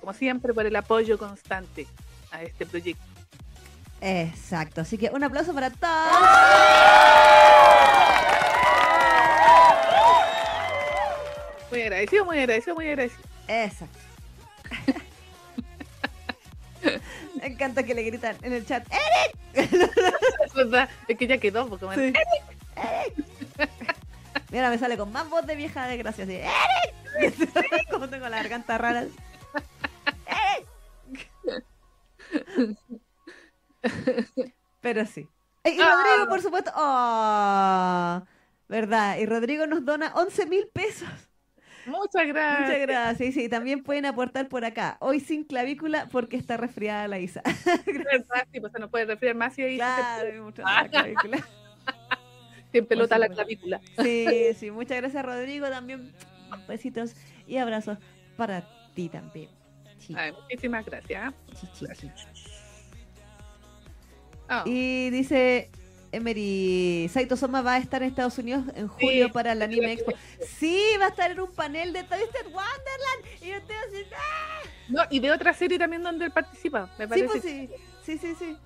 Como siempre, por el apoyo constante a este proyecto. Exacto, así que un aplauso para todos. Muy agradecido, muy agradecido, muy agradecido. Exacto. (laughs) Me encanta que le gritan en el chat. ¡Eric! (laughs) Es verdad, es que ya quedó, porque me- Sí. Mira, me sale con más voz de vieja desgracia así. ¡Eric! (laughs) Como tengo la garganta rara. ¡Eric! Pero sí. Y Ah. Rodrigo, por supuesto. ¡Oh! ¿Verdad? Y Rodrigo nos dona 11 mil pesos. Muchas gracias. Muchas gracias. Y sí, también pueden aportar por acá. Hoy sin clavícula porque está resfriada la Isa. (laughs) ¿Verdad? Sí, pues se nos puede resfriar más y ahí Claro, se, (laughs) la clavícula. pelota la clavícula. Sí, (laughs) sí, muchas gracias Rodrigo también. Besitos y abrazos para ti también. Sí, Ay, muchísimas gracias. sí, sí, sí. Ah, Y dice Emery, Saito Soma va a estar en Estados Unidos en julio Sí, para el sí, Anime Expo. sí. Va a estar en un panel de Twisted Wonderland. Y yo estoy así, ¡ah! No, y de otra serie también donde él participa, me Sí, parece. pues sí. Sí, sí, sí.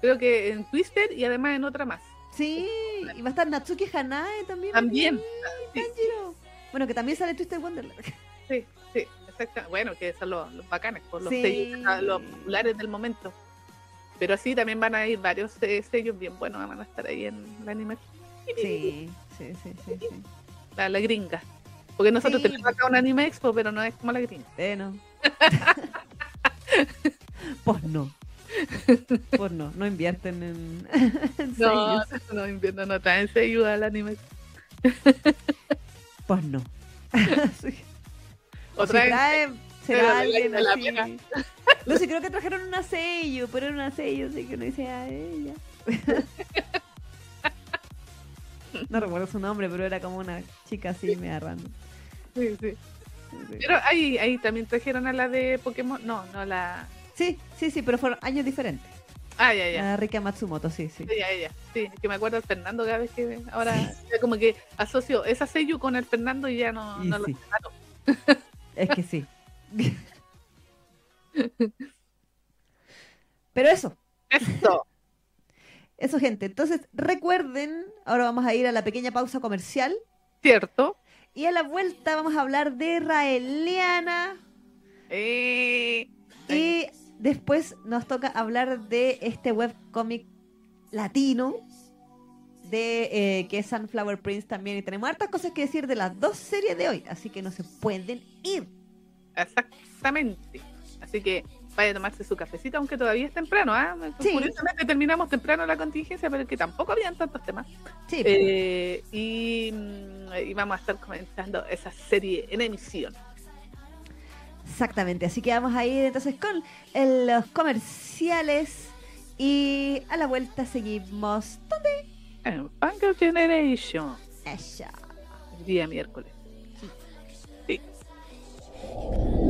Creo que en Twister y además en otra más. Sí, y va a estar Natsuki Hanae también. También. Sí, Tanjiro. Bueno, que también sale Twisted Wonderland. (laughs) sí, sí, exacto. Bueno, que son los, los bacanes, por los Sí. sellos, los populares del momento. Pero sí, también van a ir varios sellos bien buenos, van a estar ahí en el anime. Sí, sí, sí, sí. sí. La, la gringa. Porque nosotros Sí. tenemos acá un anime expo, pero no es como la gringa. Eh, no. (laughs) pues no. Pues no, no invierten en, (laughs) en No, sellos. no, invierno no traen sello al anime. Pues no. (laughs) Sí. O O si traen será alguien la así. No sé, (laughs) creo que trajeron una sello, pero era una sello, así que uno dice a ella. (laughs) No recuerdo su nombre, pero era como una chica así, me random. Sí, sí. Pero ahí, ahí también trajeron a la de Pokémon. No, no la. Sí, sí, sí, pero fueron años diferentes. Ah, ya, ya. La Rika Matsumoto, sí, sí. Sí, ya, ya. Sí, que me acuerdo Fernando cada vez que ahora como que asocio esa sello con el Fernando y ya no, Y no sí. Es que sí. (laughs) Pero eso, Esto. (laughs) eso, gente. Entonces, recuerden, ahora vamos a ir a la pequeña pausa comercial. ¿Cierto? Y a la vuelta vamos a hablar de Raeliana. Eh, Y después nos toca hablar de este webcomic latino. De eh, que es Sunflower Prince también. Y tenemos hartas cosas que decir de las dos series de hoy. Así que no se pueden ir. Exactamente. Así que vaya a tomarse su cafecito, aunque todavía es temprano. ¿ah? Sí. Curiosamente terminamos temprano la contingencia, pero que tampoco habían tantos temas. Sí, Eh, y, mm, y vamos a estar comenzando esa serie en emisión. Exactamente, así que vamos a ir entonces con eh, los comerciales y a la vuelta seguimos. ¿Dónde? En Punk Generation, el día miércoles. Thank you.